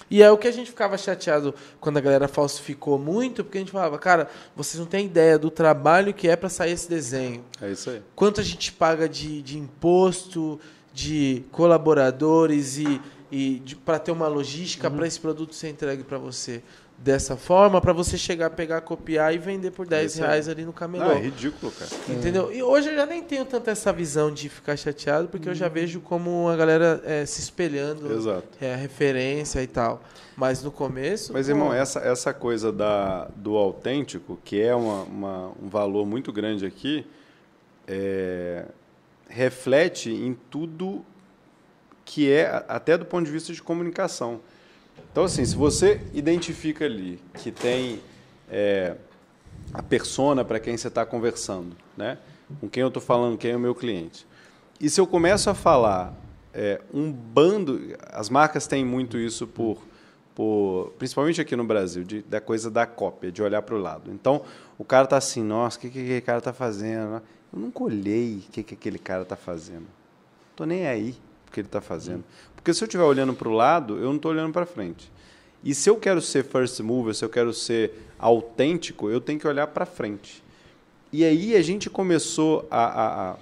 E é o que a gente ficava chateado quando a galera falsificou muito, porque a gente falava, cara, vocês não têm ideia do trabalho que é para sair esse desenho. É isso aí. Quanto a gente paga de, de imposto, de colaboradores e, e para ter uma logística para esse produto ser entregue para você dessa forma, para você chegar, pegar, copiar e vender por 10 Isso reais ali no camelô. Não, é ridículo, cara. Entendeu? E hoje eu já nem tenho tanto essa visão de ficar chateado, porque eu já vejo como a galera é, se espelhando, Exato. é a referência e tal. Mas no começo. Mas, pô, irmão, essa, essa coisa da, do autêntico, que é uma, uma- um valor muito grande aqui, é, reflete em tudo que é, até do ponto de vista de comunicação. Então, assim, se você identifica ali que tem é, a persona para quem você está conversando, né? com quem eu estou falando, quem é o meu cliente, e se eu começo a falar é, um bando, as marcas têm muito isso por, por principalmente aqui no Brasil, de, da coisa da cópia, de olhar para o lado. Então, o cara tá assim, nossa, o que, que aquele cara está fazendo? Eu nunca olhei o que, que aquele cara está fazendo. Tô nem aí que ele está fazendo. Porque se eu estiver olhando para o lado, eu não estou olhando para frente. E se eu quero ser first mover, se eu quero ser autêntico, eu tenho que olhar para frente. E aí a gente começou a, a- a-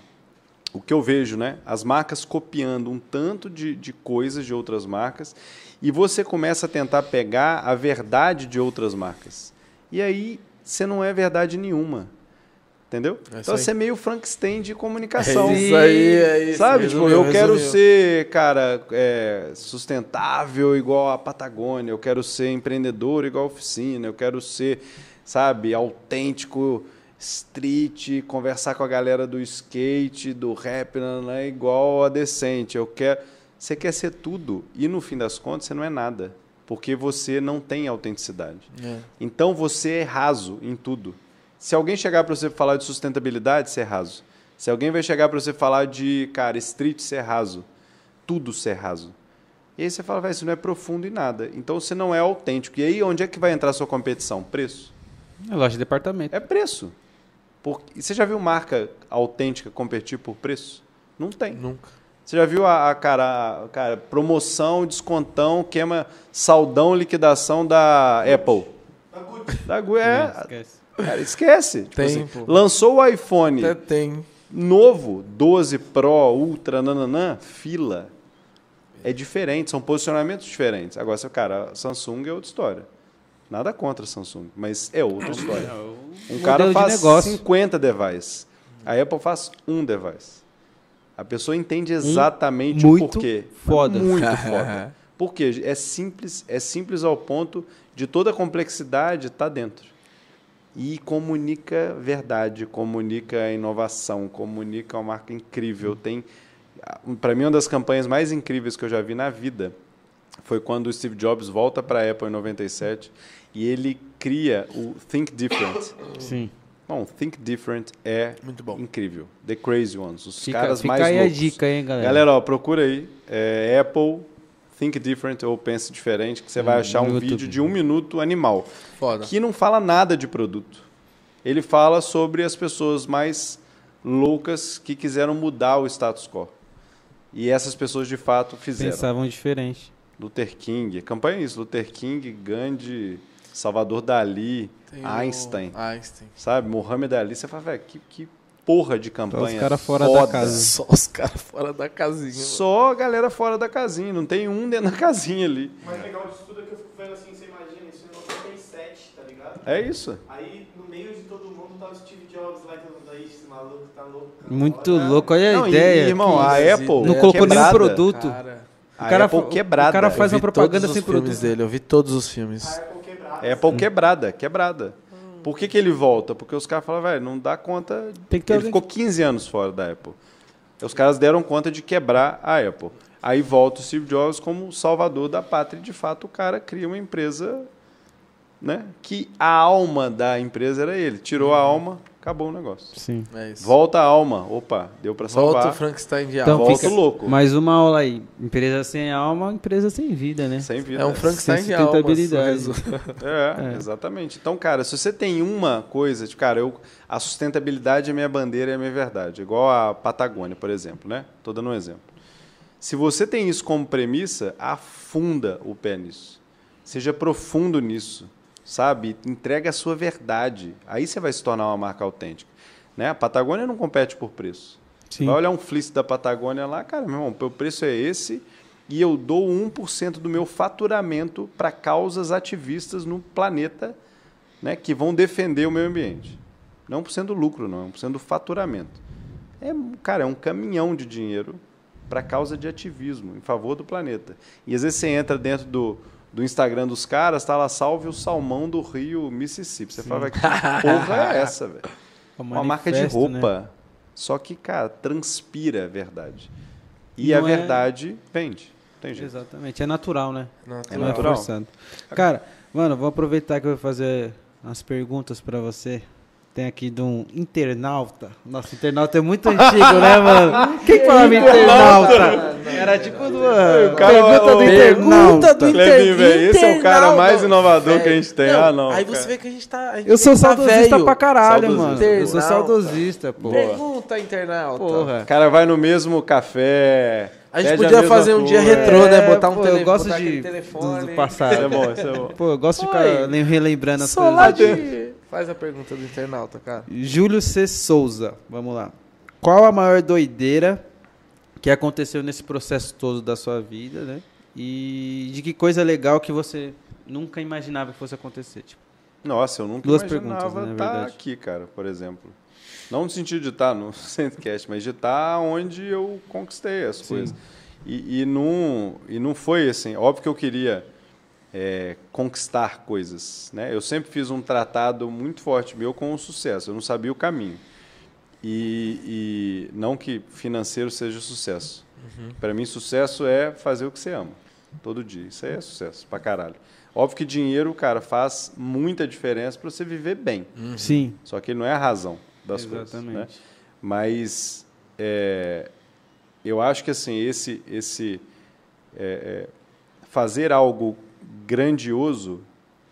o que eu vejo, né? As marcas copiando um tanto de, de coisas de outras marcas e você começa a tentar pegar a verdade de outras marcas. E aí você não é verdade nenhuma. Entendeu? É então aí. você é meio Frankenstein de comunicação. É isso aí, é isso. Sabe, resumiu, tipo, eu quero resumiu. ser, cara, é, sustentável igual a Patagônia, eu quero ser empreendedor igual a oficina, eu quero ser, sabe, autêntico, street, conversar com a galera do skate, do rap, né, igual a decente. Eu quero. Você quer ser tudo e no fim das contas você não é nada, porque você não tem autenticidade. É. Então você é raso em tudo. Se alguém chegar para você falar de sustentabilidade, você é raso. Se alguém vai chegar para você falar de, cara, street, você é raso. Tudo você é raso. E aí você fala, vai, isso não é profundo em nada. Então você não é autêntico. E aí onde é que vai entrar a sua competição? Preço. É loja de departamento. É preço. Por... e Você já viu marca autêntica competir por preço? Não tem. Nunca. Você já viu a, a cara, a- cara, promoção, descontão, queima, saldão, liquidação da Apple? Da Gucci. Da Gu- é, Esquece. Cara, esquece. Tipo Tem, assim, lançou o iPhone Até tem. novo, 12 Pro, Ultra, nananã, fila. É diferente, são posicionamentos diferentes. Agora, se o cara, Samsung é outra história. Nada contra a Samsung, mas é outra história. Um cara de faz negócio. 50 devices. A Apple faz um device. A pessoa entende exatamente o muito porquê. foda. Muito foda. Por quê? É simples, é simples ao ponto de toda a complexidade estar dentro. E comunica verdade, comunica inovação, comunica uma marca incrível. Tem, para mim, uma das campanhas mais incríveis que eu já vi na vida foi quando o Steve Jobs volta para a Apple em 97 e ele cria o Think Different. Sim. Bom, Think Different é Muito bom. incrível. The Crazy Ones, os Fica, caras fica mais aí loucos. a dica, hein, galera. Galera, ó, procura aí. é, Apple Think Different ou Pense Diferente, que você vai Hum, achar um YouTube. vídeo de um minuto animal. Foda. Que não fala nada de produto. Ele fala sobre as pessoas mais loucas que quiseram mudar o status quo. E essas pessoas de fato fizeram. Pensavam diferente. Luther King, campanha é isso, Luther King, Gandhi, Salvador Dali, Einstein, Einstein. sabe? Mohamed Ali, você fala, velho, que, que porra de campanha. os cara fora da foda. casa. Só os caras fora da casinha. Só a galera fora da casinha, não tem um dentro da casinha ali. O mais legal disso tudo é que eu fico vendo assim, você imagina, isso é 97, tá ligado? É isso. Aí no meio de todo mundo tá o Steve Jobs lá, que esse maluco tá louco. Muito louco, olha a Não, ideia. e, irmão, que- a Apple não colocou nenhum quebrada. produto. Cara, A O cara Apple quebrada. o cara faz eu uma vi propaganda todos sem os filmes produto. dele, eu vi todos os filmes. A Apple quebrada. A Apple quebrada, quebrada. Por que, que ele volta? Porque os caras falam, velho, não dá conta. Tem que ter ele alguém ficou 15 anos fora da Apple. Os caras deram conta de quebrar a Apple. Aí volta o Steve Jobs como salvador da pátria e, de fato, o cara cria uma empresa né, que a alma da empresa era ele. Tirou a alma, acabou o negócio. Sim. É isso. Volta a alma. Opa, deu para salvar. Volta o Frankenstein de Então alma. volta fica louco. mais uma aula aí. Empresa sem alma, empresa sem vida, né? Sem vida. É um Frankenstein Sem de alma. É, É. exatamente. Então, cara, se você tem uma coisa, tipo, cara, eu, a sustentabilidade é minha bandeira e é minha verdade, igual a Patagônia, por exemplo, né? Tô dando um exemplo. Se você tem isso como premissa, afunda o pé nisso. Seja profundo nisso, sabe? Entrega a sua verdade. Aí você vai se tornar uma marca autêntica. Né? A Patagônia não compete por preço. Sim. Vai olhar um fleece da Patagônia lá, cara, meu irmão, o preço é esse e eu dou 1% do meu faturamento para causas ativistas no planeta né, que vão defender o meio ambiente. Não 1% do lucro, não, é 1% do faturamento. É, cara, é um caminhão de dinheiro para causa de ativismo, em favor do planeta. E às vezes você entra dentro do, do Instagram dos caras, tá lá, salve o salmão do rio Mississippi. Você fala, que porra é essa, velho? Uma marca de roupa. Né? Só que, cara, transpira a verdade. E Não a é verdade é... vende. Tem jeito. Exatamente. É natural, né? Natural. É natural. Forçado. Cara, mano, vou aproveitar que eu vou fazer umas perguntas para você. Tem aqui de um internauta. Nossa, internauta é muito antigo, né, mano? Quem falava internauta? Era tipo do, uh, pergunta do internauta. do internauta. Esse é o cara mais inovador que a gente tem. Não, ah, não. Aí você vê que a gente tá. A gente eu sou tá saudosista pra caralho, mano. Eu sou saudosista, pô. Pergunta, internauta. Porra. O cara vai no mesmo café. A gente podia fazer um dia retrô, né? Botar um pô, telefone. Eu gosto de telefone. Do, passado. Isso é bom, isso é bom. Pô, eu gosto de ficar relembrando as coisas. De... Faz a pergunta do internauta, cara. Júlio C. Souza, vamos lá. Qual a maior doideira que aconteceu nesse processo todo da sua vida, né? E de que coisa legal que você nunca imaginava que fosse acontecer, tipo. Nossa, eu nunca Duas imaginava perguntas, né, estar aqui, cara, por exemplo. Não no sentido de estar no Centcast, mas de estar onde eu conquistei as Sim. coisas. E, e, não, e não foi assim. Óbvio que eu queria é, conquistar coisas. Né? Eu sempre fiz um tratado muito forte meu com o sucesso. Eu não sabia o caminho. E, e não que financeiro seja sucesso. Uhum. Para mim, sucesso é fazer o que você ama. Todo dia. Isso aí é sucesso pra caralho. Óbvio que dinheiro, cara, faz muita diferença para você viver bem. Uhum. Sim. Só que ele não é a razão das Exatamente. coisas. Né? Mas é, eu acho que assim, esse, esse é, é, fazer algo grandioso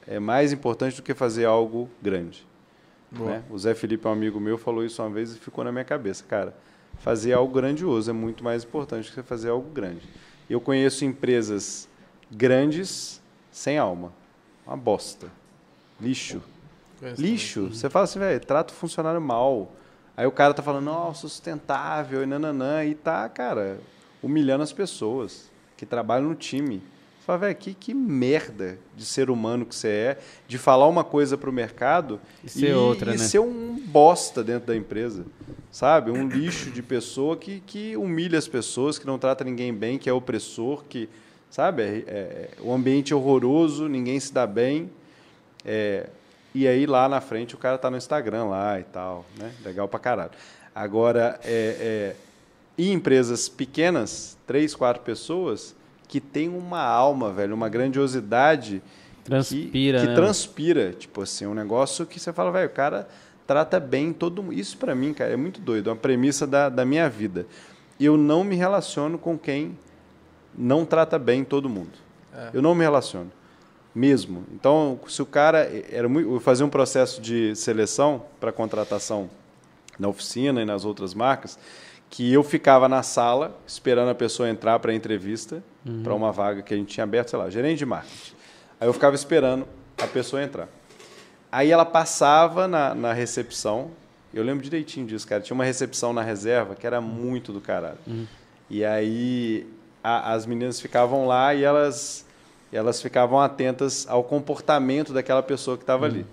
é mais importante do que fazer algo grande. Né? O Zé Felipe, um amigo meu, falou isso uma vez e ficou na minha cabeça. Cara, fazer algo grandioso é muito mais importante do que fazer algo grande. Eu conheço empresas grandes sem alma. Uma bosta. Lixo. Lixo. Você fala assim, velho, trata o funcionário mal. Aí o cara tá falando, nossa, sustentável e nananã. E tá, cara, humilhando as pessoas que trabalham no time. Fala, velho, que, que merda de ser humano que você é, de falar uma coisa para o mercado e ser, e, outra, e né? ser um bosta dentro da empresa. Sabe? Um lixo de pessoa que, que humilha as pessoas, que não trata ninguém bem, que é opressor, que. Sabe? É, é, o ambiente é horroroso, ninguém se dá bem. É, e aí lá na frente o cara tá no Instagram lá e tal. Né? Legal pra caralho. Agora, é, é, e empresas pequenas, três, quatro pessoas que tem uma alma, velho, uma grandiosidade transpira, que, que né? transpira, tipo assim, um negócio que você fala, velho, o cara trata bem todo mundo. Isso para mim, cara, é muito doido, é uma premissa da, da minha vida. Eu não me relaciono com quem não trata bem todo mundo. É. Eu não me relaciono. Mesmo. Então, se o cara era muito, eu fazia um processo de seleção para contratação na oficina e nas outras marcas, que eu ficava na sala esperando a pessoa entrar para a entrevista, uhum. para uma vaga que a gente tinha aberto, sei lá, gerente de marketing. Aí eu ficava esperando a pessoa entrar. Aí ela passava na, na recepção, eu lembro direitinho disso, cara. Tinha uma recepção na reserva que era muito do caralho. Uhum. E aí a, as meninas ficavam lá e elas, elas ficavam atentas ao comportamento daquela pessoa que estava uhum. ali.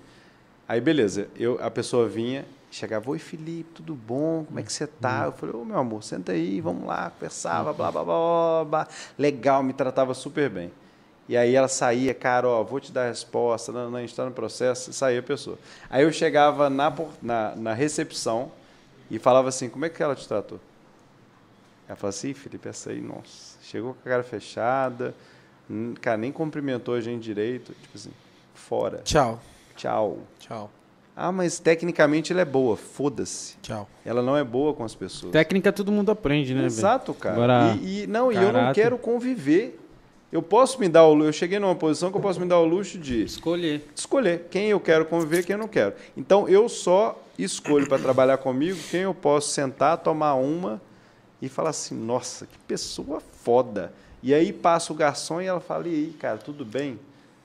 Aí beleza, eu, a pessoa vinha, Chegava, oi Felipe, tudo bom? Como é que você tá? Eu falei, ô meu amor, senta aí, vamos lá, conversava, blá, blá, blá, blá, Legal, me tratava super bem. E aí ela saía, cara, ó, vou te dar a resposta, não, não, a gente está no processo, saía a pessoa. Aí eu chegava na, na, na, recepção e falava assim, como é que ela te tratou? Ela falou assim, Felipe, essa aí, nossa, chegou com a cara fechada, cara, nem cumprimentou a gente direito, tipo assim, fora. Tchau. Tchau. Tchau. Ah, mas tecnicamente ela é boa. Foda-se. Tchau. Ela não é boa com as pessoas. Técnica todo mundo aprende, né? Exato, cara. Agora, e, e, não, caráter. e eu não quero conviver. Eu posso me dar o Eu cheguei numa posição que eu posso me dar o luxo de escolher. Escolher quem eu quero conviver, quem eu não quero. Então eu só escolho para trabalhar comigo quem eu posso sentar, tomar uma e falar assim: "Nossa, que pessoa foda". E aí passa o garçom e ela fala: "E aí, cara, tudo bem?"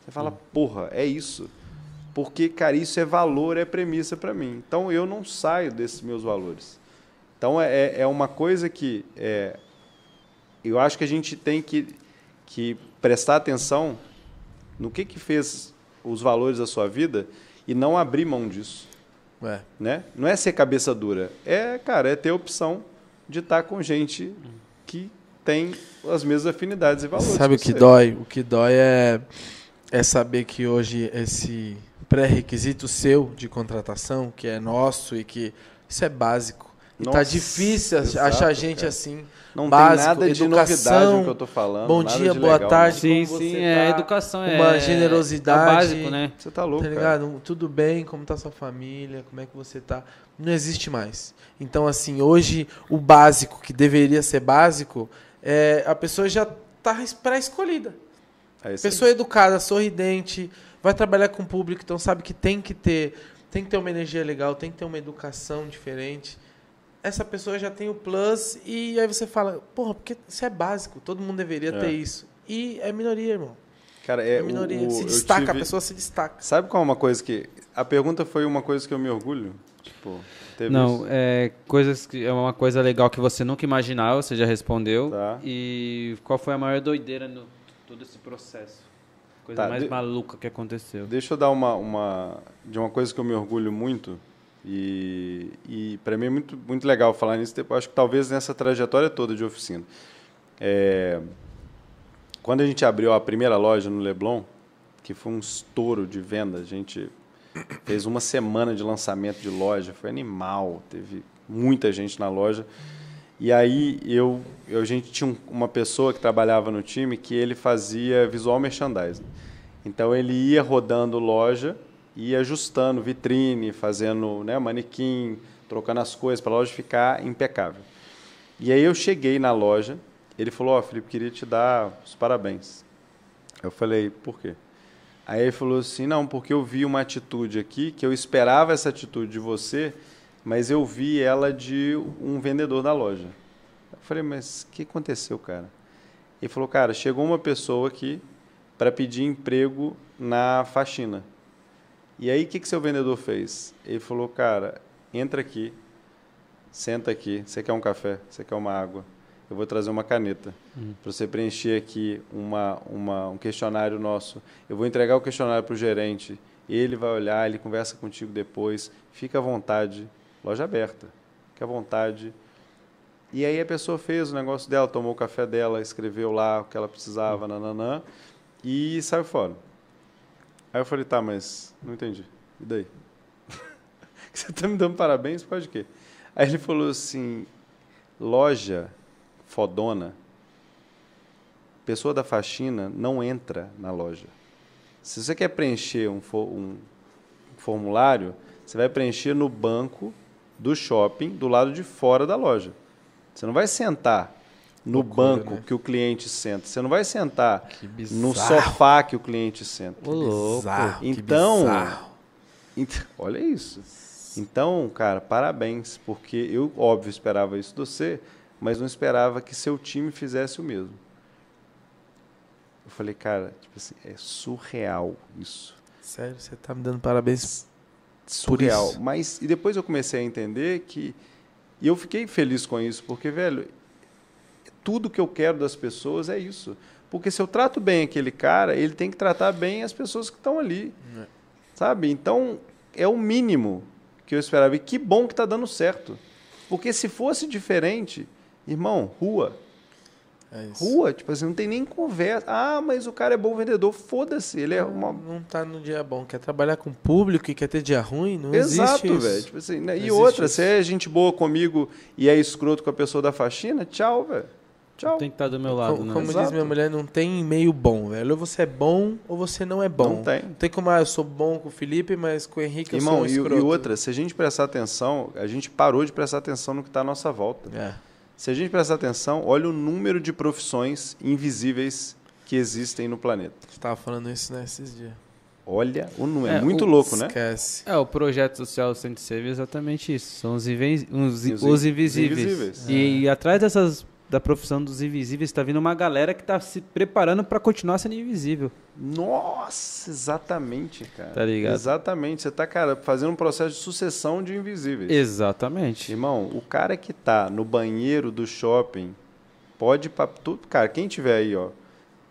Você fala, porra, é isso. Porque, cara, isso é valor, é premissa para mim. Então eu não saio desses meus valores. Então é, é uma coisa que é, eu acho que a gente tem que, que prestar atenção no que, que fez os valores da sua vida e não abrir mão disso. É. Né? Não é ser cabeça dura. É, cara, é ter a opção de estar com gente que tem as mesmas afinidades e valores. Sabe o que você. dói? O que dói é, é saber que hoje esse pré-requisito seu de contratação, que é nosso e que isso é básico. E tá difícil exato, achar gente cara. assim. Não básico, tem nada de educação, novidade no que eu tô falando. bom nada dia, de boa legal, tarde. Sim, como sim, você é. A tá, educação é. uma generosidade. É básico, né? Você tá louco, Tá cara. ligado? Tudo bem, como tá sua família, como é que você tá. Não existe mais. Então, assim, hoje o básico, que deveria ser básico, é, a pessoa já tá pré-escolhida. É isso aí. Pessoa educada, sorridente, vai trabalhar com o público, então sabe que tem que ter, tem que ter uma energia legal, tem que ter uma educação diferente. Essa pessoa já tem o plus e aí você fala, porra, porque isso é básico, todo mundo deveria É. ter isso. E é minoria, irmão. Cara, É, é, o- minoria. o- se eu destaca, a tive- pessoa se destaca. Sabe qual é uma coisa que. A pergunta foi uma coisa que eu me orgulho? Tipo, teve Não, isso? é coisas que é uma coisa legal que você nunca imaginava, você já respondeu. Tá. E qual foi a maior doideira no todo esse processo? Coisa Tá, mais de- maluca que aconteceu. Deixa eu dar uma, uma. De uma coisa que eu me orgulho muito. E, e para mim é muito, muito legal falar nisso. Eu acho que talvez nessa trajetória toda de oficina. É, quando a gente abriu a primeira loja no Leblon, que foi um estouro de venda, a gente fez uma semana de lançamento de loja, foi animal, teve muita gente na loja. E aí eu, a gente tinha um- uma pessoa que trabalhava no time que ele fazia visual merchandising. Então ele ia rodando loja, ia ajustando vitrine, fazendo né, manequim, trocando as coisas para a loja ficar impecável. E aí eu cheguei na loja, ele falou: "Ó, Felipe, queria te dar os parabéns". Eu falei: "Por quê?" Aí ele falou assim: "Não, porque eu vi uma atitude aqui que eu esperava essa atitude de você, mas eu vi ela de um vendedor da loja". Eu falei: "Mas o que aconteceu, cara?" Ele falou: "Cara, chegou uma pessoa aqui para pedir emprego na faxina. E aí, o que, que seu vendedor fez? Ele falou, cara, entra aqui, senta aqui, você quer um café, você quer uma água, eu vou trazer uma caneta para você preencher aqui uma, uma, um questionário nosso. Eu vou entregar o questionário para o gerente, ele vai olhar, ele conversa contigo depois, fica à vontade, loja aberta, fica à vontade. E aí a pessoa fez o negócio dela, tomou o café dela, escreveu lá o que ela precisava, nananã, e saiu fora. Aí eu falei, tá, mas não entendi. E daí? Você tá me dando parabéns? Pode quê? Aí ele falou assim, loja fodona, pessoa da faxina não entra na loja. Se você quer preencher um, um formulário, você vai preencher no banco do shopping, do lado de fora da loja. Você não vai sentar no Loucura, banco né? que o cliente senta. Você não vai sentar Que no sofá que o cliente senta. Louco. Bizarro, que Então, bizarro. Ent- Olha isso. Então, cara, parabéns, porque eu, óbvio, esperava isso de você, mas não esperava que seu time fizesse o mesmo. Eu falei, cara, tipo assim, é surreal isso. Sério, você tá me dando parabéns. Surreal. Mas, e depois eu comecei a entender que. E eu fiquei feliz com isso, porque, velho, tudo que eu quero das pessoas é isso. Porque se eu trato bem aquele cara, ele tem que tratar bem as pessoas que estão ali. É. Sabe? Então, é o mínimo que eu esperava. E que bom que está dando certo. Porque se fosse diferente, irmão, rua. É isso. Rua, tipo assim, não tem nem conversa. Ah, mas o cara é bom vendedor. Foda-se. Ele é uma. Não tá no dia bom. Quer trabalhar com público e quer ter dia ruim? Não Exato, existe isso. velho. Tipo assim, né? E outra, isso. se é gente boa comigo e é escroto com a pessoa da faxina, tchau, velho. Tchau. Tem que estar do meu lado, Co- né? Como diz minha mulher, não tem meio bom, velho. Ou você é bom ou você não é bom. Não tem. Não tem como, ah, eu sou bom com o Felipe, mas com o Henrique eu sou Irmão, um e, escroto. e outra, se a gente prestar atenção, a gente parou de prestar atenção no que está à nossa volta. É. Se a gente prestar atenção, olha o número de profissões invisíveis que existem no planeta. Você tava falando isso, né, esses dias. Olha o número. É, É, muito o- louco, né? Esquece. É, o projeto social Centro é exatamente isso. São os, inven- os, Os os in- invisíveis. invisíveis. E, e atrás dessas, da profissão dos invisíveis, tá vindo uma galera que tá se preparando para continuar sendo invisível. Nossa, exatamente, cara. Tá ligado? Exatamente. Você tá, cara, fazendo um processo de sucessão de invisíveis. Exatamente. Irmão, o cara que tá no banheiro do shopping pode pra tudo, cara, quem tiver aí, ó,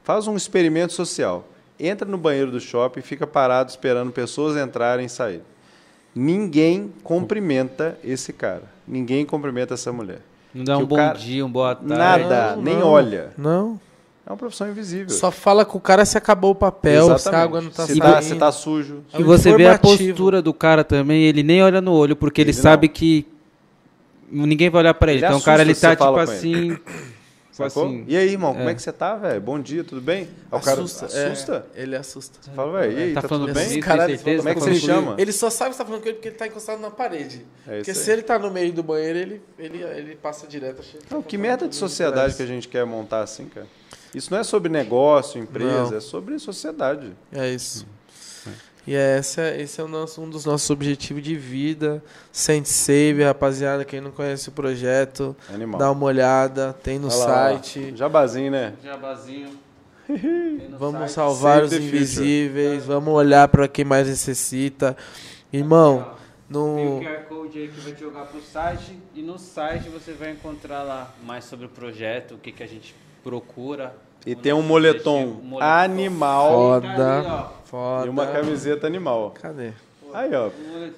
faz um experimento social. Entra no banheiro do shopping, fica parado esperando pessoas entrarem e saírem. Ninguém cumprimenta esse cara. Ninguém cumprimenta essa mulher. Não dá um bom cara- dia, um boa tarde. Nada, Não, nem não. olha. Não. É uma profissão invisível. Só fala com o cara se acabou o papel, se a Exatamente. água não tá se saindo. tá, se tá sujo. É E um você vê a postura do cara também, ele nem olha no olho, porque ele, Ele sabe que ninguém vai olhar pra ele. Ele então o cara ele tá tipo assim. Sacou? assim. E aí, irmão, como É. é que você tá, velho? Bom dia, tudo bem? Aí o cara Assusta. assusta. É, ele assusta. Você fala, velho, e aí, Tá tá, falando tudo bem? Caralho, certeza? como é Tá que você chama? Ele só sabe que você tá falando com ele porque ele tá encostado na parede. É porque se aí. ele tá no meio do banheiro, ele, ele, ele passa direto. Não, tá que merda de sociedade que a gente quer montar assim, cara? Isso não é sobre negócio, empresa, Não. é sobre sociedade. É isso. E é, esse é, esse é o nosso, um dos nossos objetivos de vida. Sente Save, rapaziada. Quem não conhece o projeto, Animal. dá uma olhada. Tem no Olha lá, site. ó. Jabazinho, né? Jabazinho. Vamos salvar Save os invisíveis. Vamos olhar para quem mais necessita. Irmão, Tem o no, QR Code aí que vai te jogar pro site e no site você vai encontrar lá mais sobre o projeto, o que, que a gente procura. E tem um moletom objetivo, um moletom. animal Foda. Tá ali, ó. Foda. e uma camiseta animal. Cadê? Aí, ó.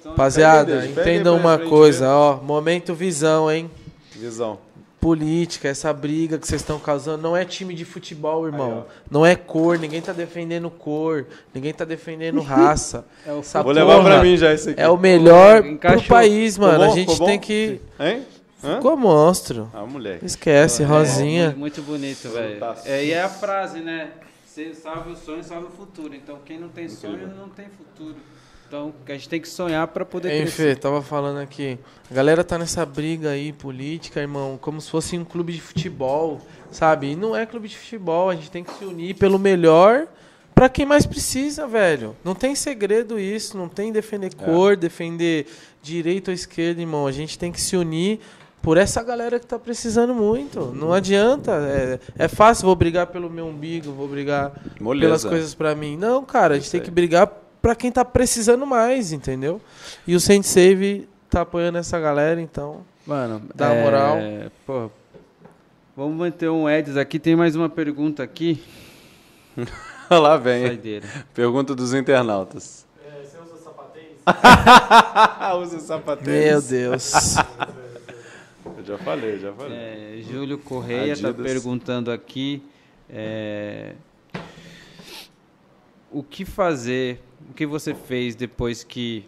Rapaziada, pra- uma coisa, ver. ó. Momento visão, hein? visão. Política, essa briga que vocês estão causando, não é time de futebol, irmão. Aí, não é cor, ninguém tá defendendo cor, ninguém tá defendendo raça. É o Essa Vou levar porra pra mim já isso aqui. É o melhor Encaixou. pro país, mano. Bom? A gente tem que. Hein? Hã? Ficou monstro. Ah, moleque. Esquece, É, rosinha. muito, muito bonito, velho. É, e é a frase, né? Você salve o sonho, salve o futuro. Então, quem não tem sonho, não tem futuro. Então, a gente tem que sonhar pra poder Hein, crescer. Fê, tava falando aqui. A galera tá nessa briga aí, política, irmão, como se fosse um clube de futebol, sabe? E não é clube de futebol, a gente tem que se unir pelo melhor pra quem mais precisa, velho. Não tem segredo isso, não tem defender cor, defender direita ou esquerda, irmão. A gente tem que se unir por essa galera que tá precisando muito. Não adianta. É, é fácil, vou brigar pelo meu umbigo, vou brigar Moleza. pelas coisas pra mim. Não, cara, a gente Isso tem aí. que brigar pra quem tá precisando mais, entendeu? E o Saint Save tá apoiando essa galera, então. Mano, Dá uma moral. Pô, vamos manter um Eds aqui. Tem mais uma pergunta aqui. Lá vem. Saideira. Pergunta dos internautas. É, você usa sapatênis? Usa sapatênis. Meu Deus. Já falei, já falei. É, Júlio Correia está perguntando aqui é, o que fazer, o que você fez depois que.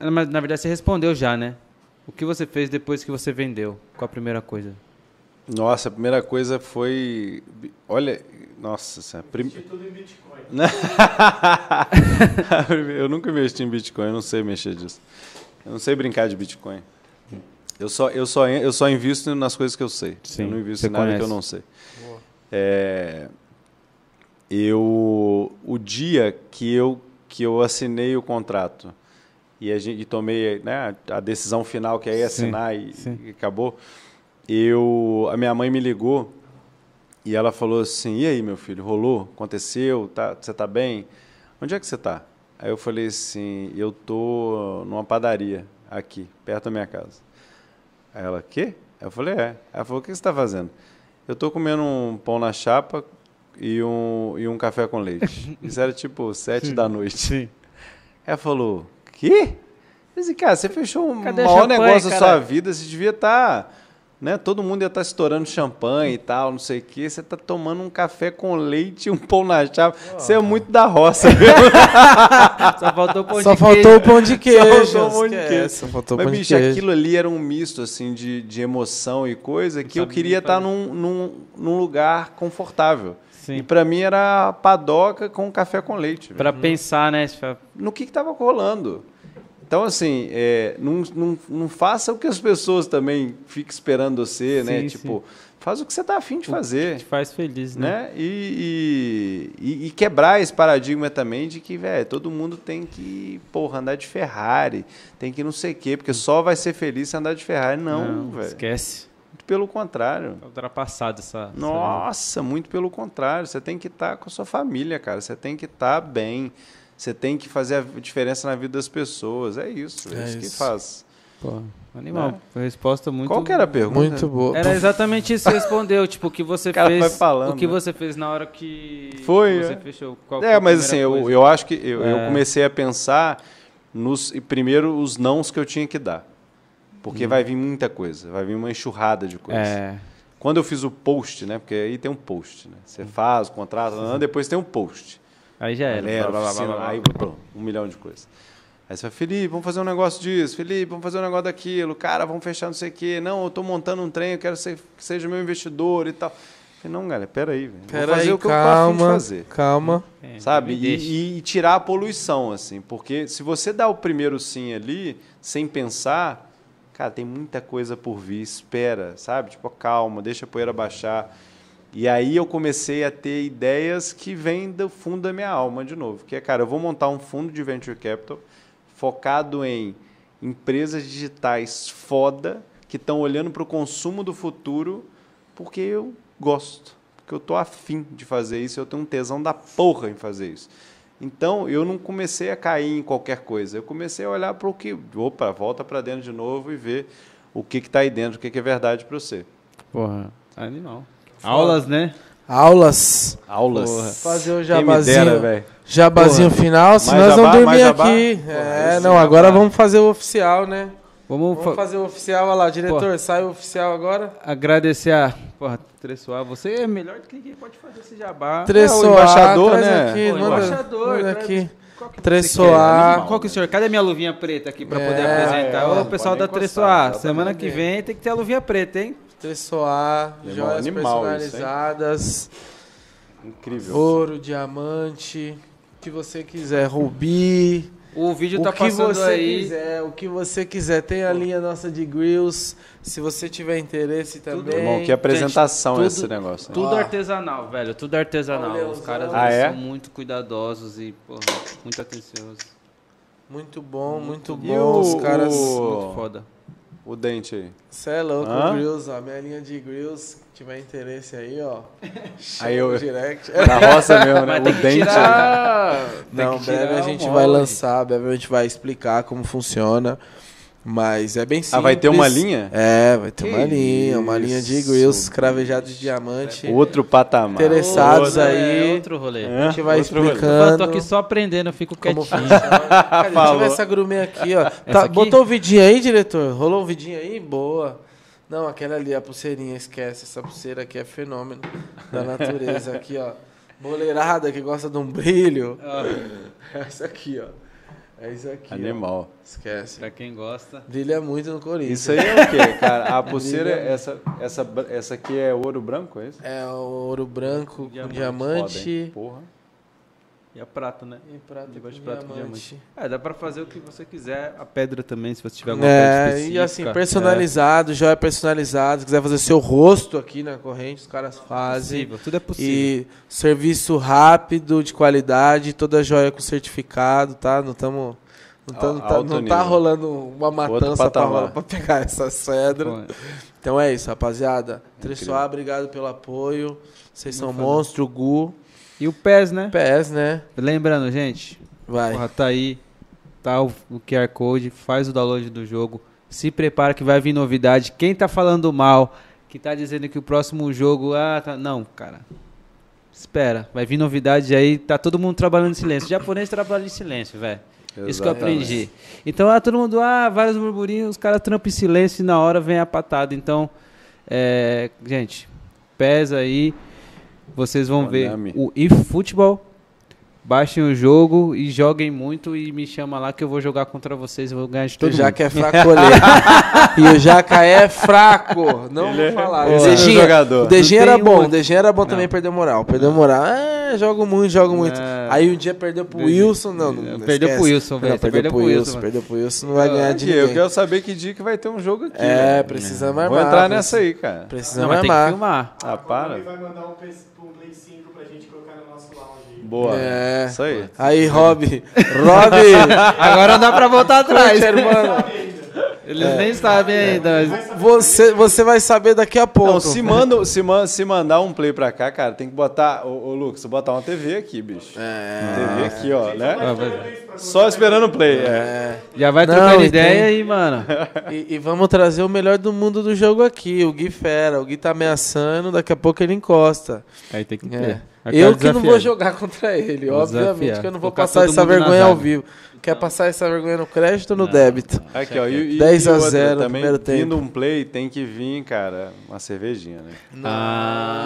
Mas na verdade você respondeu já, né? O que você fez depois que você vendeu? Qual a primeira coisa? Nossa, a primeira coisa foi. Olha, nossa, prim- tudo em Bitcoin. eu nunca investi em Bitcoin, eu não sei mexer disso. Eu não sei brincar de Bitcoin. Eu só, eu só, eu só invisto nas coisas que eu sei. Sim, eu não invisto em nada que conhece. eu não sei. É, eu, o dia que eu, que eu assinei o contrato e, a gente, e tomei né, a decisão final, que é Sim, assinar e, sim. e acabou, eu, a minha mãe me ligou e ela falou assim, e aí, meu filho, rolou? Aconteceu? Tá, você está bem? Onde é que você está? Aí eu falei assim, eu tô numa padaria aqui, perto da minha casa. Aí ela, quê? Eu falei, é. Ela falou, o que você está fazendo? Eu tô comendo um pão na chapa e um, e um café com leite. Isso era tipo sete da noite. Sim. Ela falou, quê? Eu disse, cara, você fechou o Cadê maior champanhe, negócio da sua vida, você devia estar... né? Todo mundo ia estar estourando champanhe e tal, não sei o quê. Você tá tomando um café com leite e um pão na chapa. Você é muito da roça, viu? Só faltou pão Só de faltou queijo. o pão de queijo. Só faltou o pão de queijo. Só faltou o Mas, pão de bicho, queijo. aquilo ali era um misto, assim, de, de emoção e coisa que eu sabe queria estar fazer. num, num, num lugar confortável. Sim. E pra mim era padoca com café com leite. Pra pensar, né? No que estava rolando. Então, assim, é, não, não, não faça o que as pessoas também fiquem esperando você, né? Sim, Tipo, faz o que você tá afim de fazer. Te faz feliz, né? Né? E, e, e- quebrar esse paradigma também de que, velho, todo mundo tem que, porra, andar de Ferrari, tem que não sei o quê, porque só vai ser feliz se andar de Ferrari. Não, velho. Esquece. Muito pelo contrário. Tá ultrapassado essa. Nossa, muito pelo contrário. Você tem que estar com a sua família, cara. Você tem que estar bem. Você tem que fazer a diferença na vida das pessoas. É isso. É, É isso, que faz. Pô, animal. Foi resposta muito. Qual que era a pergunta? Muito boa. Era exatamente isso que você respondeu, tipo, o que você O cara fez. vai falando, o que né? você fez na hora que Foi, você é. fechou. Qual foi É, mas assim, eu, coisa? eu acho que eu, eu É. comecei a pensar nos primeiro os nãos que eu tinha que dar. Porque vai vir muita coisa, vai vir uma enxurrada de coisas. Hum. É. Quando eu fiz o post, né? Porque aí tem um post, né? Você faz o contrato, não, depois tem um post. Aí já era. Galera, Blá, blá, blá, blá, blá. aí pô, um milhão de coisas. Aí você fala, Felipe, vamos fazer um negócio disso, Felipe, vamos fazer um negócio daquilo, cara, vamos fechar não sei o quê. Não, eu estou montando um trem, eu quero ser, que seja meu investidor e tal. Falei, não, galera, peraí, velho. Vou Pera fazer aí, o que eu tô calma, fazer. calma. É, Sabe? E, e tirar a poluição, assim. Porque se você dá o primeiro sim ali, sem pensar, cara, tem muita coisa por vir, espera, sabe? Tipo, calma, deixa a poeira baixar. E aí eu comecei a ter ideias que vêm do fundo da minha alma, de novo. Que é, cara, eu vou montar um fundo de venture capital focado em empresas digitais foda que estão olhando para o consumo do futuro porque eu gosto, porque eu tô afim de fazer isso, eu tenho um tesão da porra em fazer isso. Então, eu não comecei a cair em qualquer coisa, eu comecei a olhar para o que, opa, volta para dentro de novo e ver o que está aí dentro, o que, que é verdade para você. Porra, animal. Aulas, né? Aulas. Aulas. Porra. Fazer o jabazinho. dera, velho. Jabazinho final, senão Mais nós vamos jabá, dormir aqui. Porra, é, não, jabá. agora vamos fazer o oficial, né? Vamos, Vamos fa- fazer o oficial, olha lá, diretor, sai o oficial agora. agradecer a. Porra, Tressoar, você é melhor do que quem pode fazer esse jabá. Tressoar, embaixador, traz né? aqui, Pô, manda, embaixador, manda aqui. Qual que Tressoar. quer? Qual que é o senhor? Cadê minha luvinha preta aqui pra poder É, apresentar? é, Ô, não pessoal da Tressoar, semana que vem tem que ter a luvinha preta, hein? Tressoar, Animal, joias animal personalizadas, Incrível. ouro, diamante, o que você quiser, rubi. O vídeo o tá que passando você aí. quiser, o que você quiser. Tem a linha nossa de grills, se você tiver interesse também. Irmão, que apresentação Gente, esse tudo- negócio. né? Tudo artesanal, velho. Tudo artesanal. Olha, Os os caras Ah, é? são muito cuidadosos e, porra, muito atenciosos. Muito bom, muito E bom. Os o- caras. o- Muito foda. O dente aí. Cê é louco, Hã? grills, ó. Minha linha de grills, se tiver interesse aí, ó. Aí eu- direct. Na roça mesmo, né? O dente. tirar... Não, breve a gente vai lançar, breve a gente vai explicar como funciona. Mas é bem simples. Ah, vai ter uma linha? É, vai ter Que uma linha, uma linha de isso, grills cravejados de diamante. Outro patamar. Interessados Outro- aí. É outro rolê. É, A gente vai outro rolê. Eu explicando. tô aqui só aprendendo, eu fico Como quietinho. Deixa eu Falou. ver essa grumê aqui, ó. Tá, aqui? botou o vidinho aí, diretor? Rolou um vidinho aí? Boa. Não, aquela ali, a pulseirinha, esquece. Essa pulseira aqui é fenômeno da natureza. Aqui, ó. Boleirada que gosta de um brilho. É isso aqui, ó. É isso aqui. ó. Animal. Esquece. Pra quem gosta. Brilha muito no Corinthians. Isso aí é o quê, cara? A pulseira, essa, essa, essa aqui é ouro branco, é isso? É o ouro branco com Diamante. diamante. Foda? Porra. E a prata, né? E prata Debaixo de prata com diamante. É, dá pra fazer o que você quiser. A pedra também, se você tiver alguma É, pedra e específica. assim, personalizado, joia personalizada. Se quiser fazer seu rosto aqui na corrente, os caras É fazem. possível, tudo é possível. E serviço rápido, de qualidade, toda joia com certificado, tá? Não estamos. Não, tamo- Al- tá, não tá rolando uma matança pra, pra pegar essa cedra. Então é isso, rapaziada. Tressoar, obrigado pelo apoio. Vocês são monstro, Gu. E o PES, né? PS, né? Lembrando, gente, Vai. porra, tá aí, tá o, o QR Code, faz o download do jogo, se prepara que vai vir novidade. Quem tá falando mal, que tá dizendo que o próximo jogo, ah, tá, não, cara. Espera, vai vir novidade aí, tá todo mundo trabalhando em silêncio. O japonês trabalha em silêncio, velho. Isso que eu aprendi. Então, ah, todo mundo, ah, vários burburinhos, os caras trampam em silêncio e na hora vem a patada. Então, é, gente, pesa aí. Vocês vão ver Konami. o eFootball. Baixem o jogo e joguem muito e me chama lá que eu vou jogar contra vocês e vou ganhar de todo o mundo. Jaca é fracolê. e o Jaca é fraco. Não vou falar. Ele O é Dejinha, jogador. o Dejinha Não era bom. um- O Dejinha era bom também, perdeu moral. Perdeu moral. Ah, jogo muito, jogo muito. É. Aí um dia perdeu pro Wilson. Não, não, não Perdeu esquece. pro Wilson, velho. Não, Você perdeu, pro Wilson. Perdeu pro Wilson. Não vai ganhar de Aqui, eu ninguém. quero saber que dia que vai ter um jogo aqui. É, precisamos Vou armar. entrar precisa- nessa aí, cara. Não, Precisamos mas tem que armar. filmar. Ah, para. Ele vai mandar um, PS, um Play 5 pra gente colocar no nosso lounge. aí. Boa. É. Isso aí. Aí, Rob. Rob. Agora não dá pra voltar atrás. Curte, irmão. Eles nem sabem ainda. mas- Você, você vai saber daqui a pouco. Não, se, manda, se, man- se mandar um play pra cá, cara, tem que botar. Ô, ô Lucas, botar uma TV aqui, bicho. É. TV aqui, ó, né? Só esperando o play. É. É. Já vai Não, trocando e ideia tem- aí, mano. E, e vamos trazer o melhor do mundo do jogo aqui. O Gui Fera. O Gui tá ameaçando, daqui a pouco ele encosta. Aí tem que É. ter. Eu que não vou jogar contra ele, Vou obviamente desafiar. que eu não vou Colocar passar essa vergonha ao vivo. Quer passar essa vergonha no crédito ou no débito? Aqui, ó. E, e, 10 a e outra, 0 também, primeiro tempo. vindo um play, tem que vir, cara, uma cervejinha, né? Ah.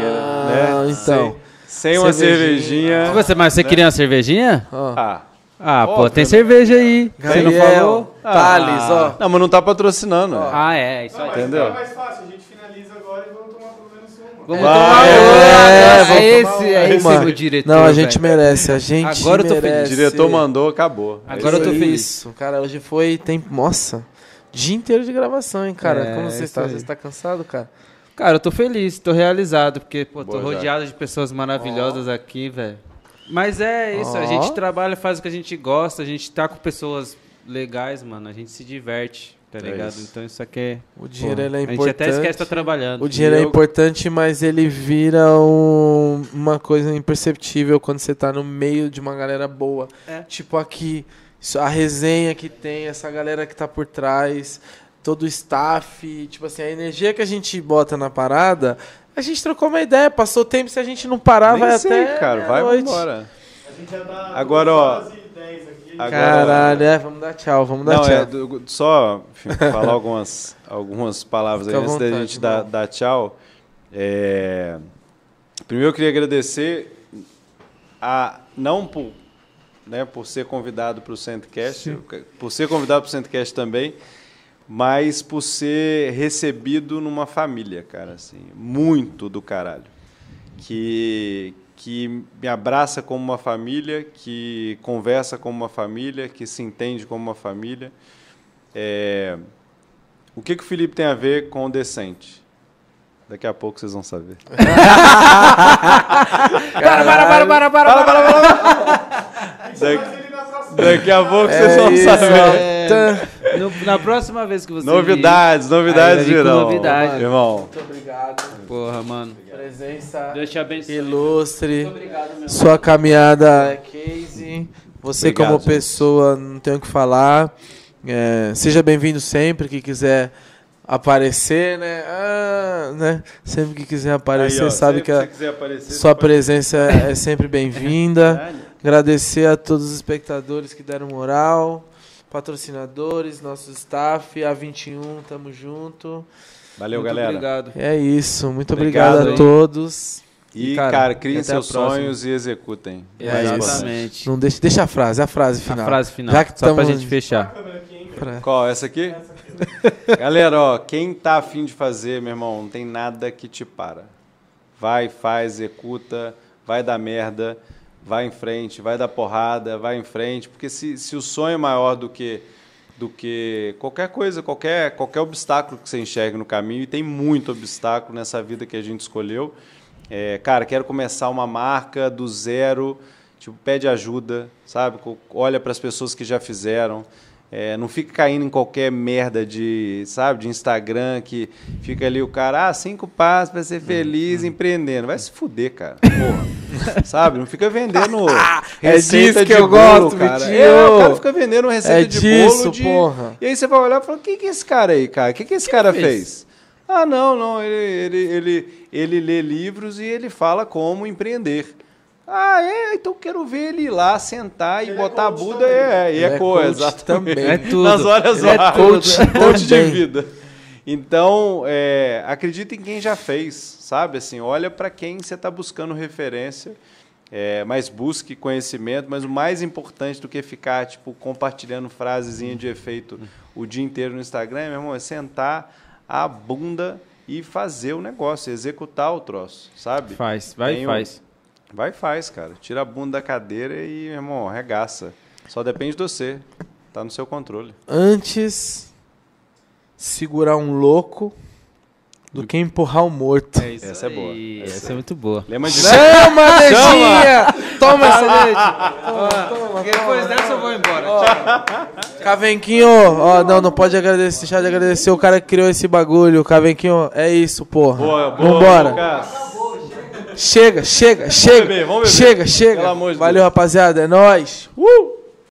Né? então. Sem, sem uma Cervejinha. cervejinha. Você, mas você queria uma cervejinha? Ó. Ah. Ah, pô, Óbvio, tem né? cerveja aí. Você não Gabriel, falou? Thales, ó. Não, mas não tá patrocinando. né? Ah, é, isso Não, aí. mas Entendeu? É mais fácil, a gente finaliza agora e vamos tomar pelo menos uma. Vamos Vai, tomar é, vamos É esse, é esse o diretor. Não, a gente velho. merece, a gente Agora eu tô feliz. merece. O diretor mandou, acabou. Agora eu tô feliz. Isso, cara, hoje foi tempo. Nossa, dia inteiro de gravação, hein, cara? É, Como você está? aí. Você está cansado, cara? Cara, eu tô feliz, tô realizado, porque, pô, tô Boa, Jaque. rodeado de pessoas maravilhosas aqui, velho. Mas é isso, a Ó. gente trabalha, faz o que a gente gosta, a gente tá com pessoas legais, mano, a gente se diverte, tá É ligado? isso. Então isso aqui é... O dinheiro é A gente importante. até esquece que tá trabalhando. O dinheiro é Eu- importante, mas ele vira um- uma coisa imperceptível quando você tá no meio de uma galera boa. É. Tipo aqui, a resenha que tem, essa galera que tá por trás, todo o staff, tipo assim, a energia que a gente bota na parada, a gente trocou uma ideia, passou tempo, se a gente não parar, Nem vai sei, até cara, vai noite. embora. A gente já tá Agora, duas ó, horas e dez aqui. Agora- Caralho, é, vamos dar tchau, vamos dar Não, tchau. é, do- só enfim, falar algumas, algumas palavras aí Fica antes da gente dar, dar tchau. É, primeiro eu queria agradecer a não por, né, por ser convidado para o Centcast, por ser convidado para o Centcast também, mas por ser recebido numa família, cara, assim, muito do caralho. Que, que me abraça como uma família, que conversa como uma família, que se entende como uma família. É, o que, que o Felipe tem a ver com o decente? Daqui a pouco vocês vão saber. Para, para, para, para, para, para. Daqui, Mas ele na próxima. daqui a pouco vocês É vão isso, saber. É. no- na próxima vez que você Novidades, novidades vir com virão. novidade. Irmão, Muito obrigado. Porra, mano. Presença Deus te abençoe. ilustre. Muito obrigado, meu. Sua caminhada é case. Você Obrigado, como gente. pessoa não tem o que falar. É, seja bem-vindo sempre que quiser aparecer, né? Ah, né? Sempre que quiser aparecer, aí, ó, sabe que a aparecer, sua presença é sempre bem-vinda. Agradecer a todos os espectadores que deram moral, patrocinadores, nosso staff, A21, tamo junto. Valeu, Muito galera. obrigado. É isso, muito Obrigado obrigado, a todos. E, E, cara, cara, criem a seus sonhos e executem. É Mais isso. Exatamente. Não deixa, deixa a frase, a frase A final. frase final. Já que Só pra tamo- gente fechar. aqui? Pra- Qual? Essa aqui? Galera, ó, quem tá afim de fazer, meu irmão, não tem nada que te para. Vai, faz, executa, vai dar merda, vai em frente, vai dar porrada, vai em frente, porque se, se o sonho é maior do que do que qualquer coisa, qualquer qualquer obstáculo que você enxergue no caminho, e tem muito obstáculo nessa vida que a gente escolheu. É, cara, quero começar uma marca do zero, tipo, pede ajuda, sabe? Olha para as pessoas que já fizeram. É, não fica caindo em qualquer merda de, sabe, de Instagram que fica ali o cara, ah, cinco passos para ser feliz empreendendo. Vai se fuder, cara. Porra. sabe? Não fica vendendo É receita disso que de eu bolo, gosto, cara. É, o cara fica vendendo receita É de disso, bolo de... porra. E aí você vai olhar e falar, o que, que é esse cara aí, cara? O que, que esse cara fez? Ah, não, não, ele, ele, ele, ele lê livros e ele fala como empreender. Ah, é, então quero ver ele ir lá, sentar e Ele é botar a coach Bunda. também. É, e Ele é, é coisa, também. É tudo. Nas horas Ele é vagas, coach coach de vida. Então, é, acredita em quem já fez, sabe? Assim, olha para quem você está buscando referência, é, mas busque conhecimento. Mas o mais importante do que ficar tipo compartilhando frasezinha de efeito o dia inteiro no Instagram, meu irmão, é sentar a bunda e fazer o negócio, executar o troço, sabe? Faz, vai Tem e um- faz. Vai e faz, cara. Tira a bunda da cadeira e, meu irmão, regaça. Só depende de você. Tá no seu controle. Antes segurar um louco do que empurrar o morto. É isso Essa é boa. Essa, Essa é. é muito boa. Lembra disso? Chama, Dedinha! Toma essa, Dedinha! Toma, toma, Depois toma. dessa eu vou embora. Ó, Cavenquinho, ó, não, não pode agradecer, deixar de agradecer o cara que criou esse bagulho. Cavenquinho, é isso, porra. Boa, boa. Vambora. Chega, chega, chega. Vamos beber, vamos beber. Chega, chega. Valeu, rapaziada. É nóis. Uh!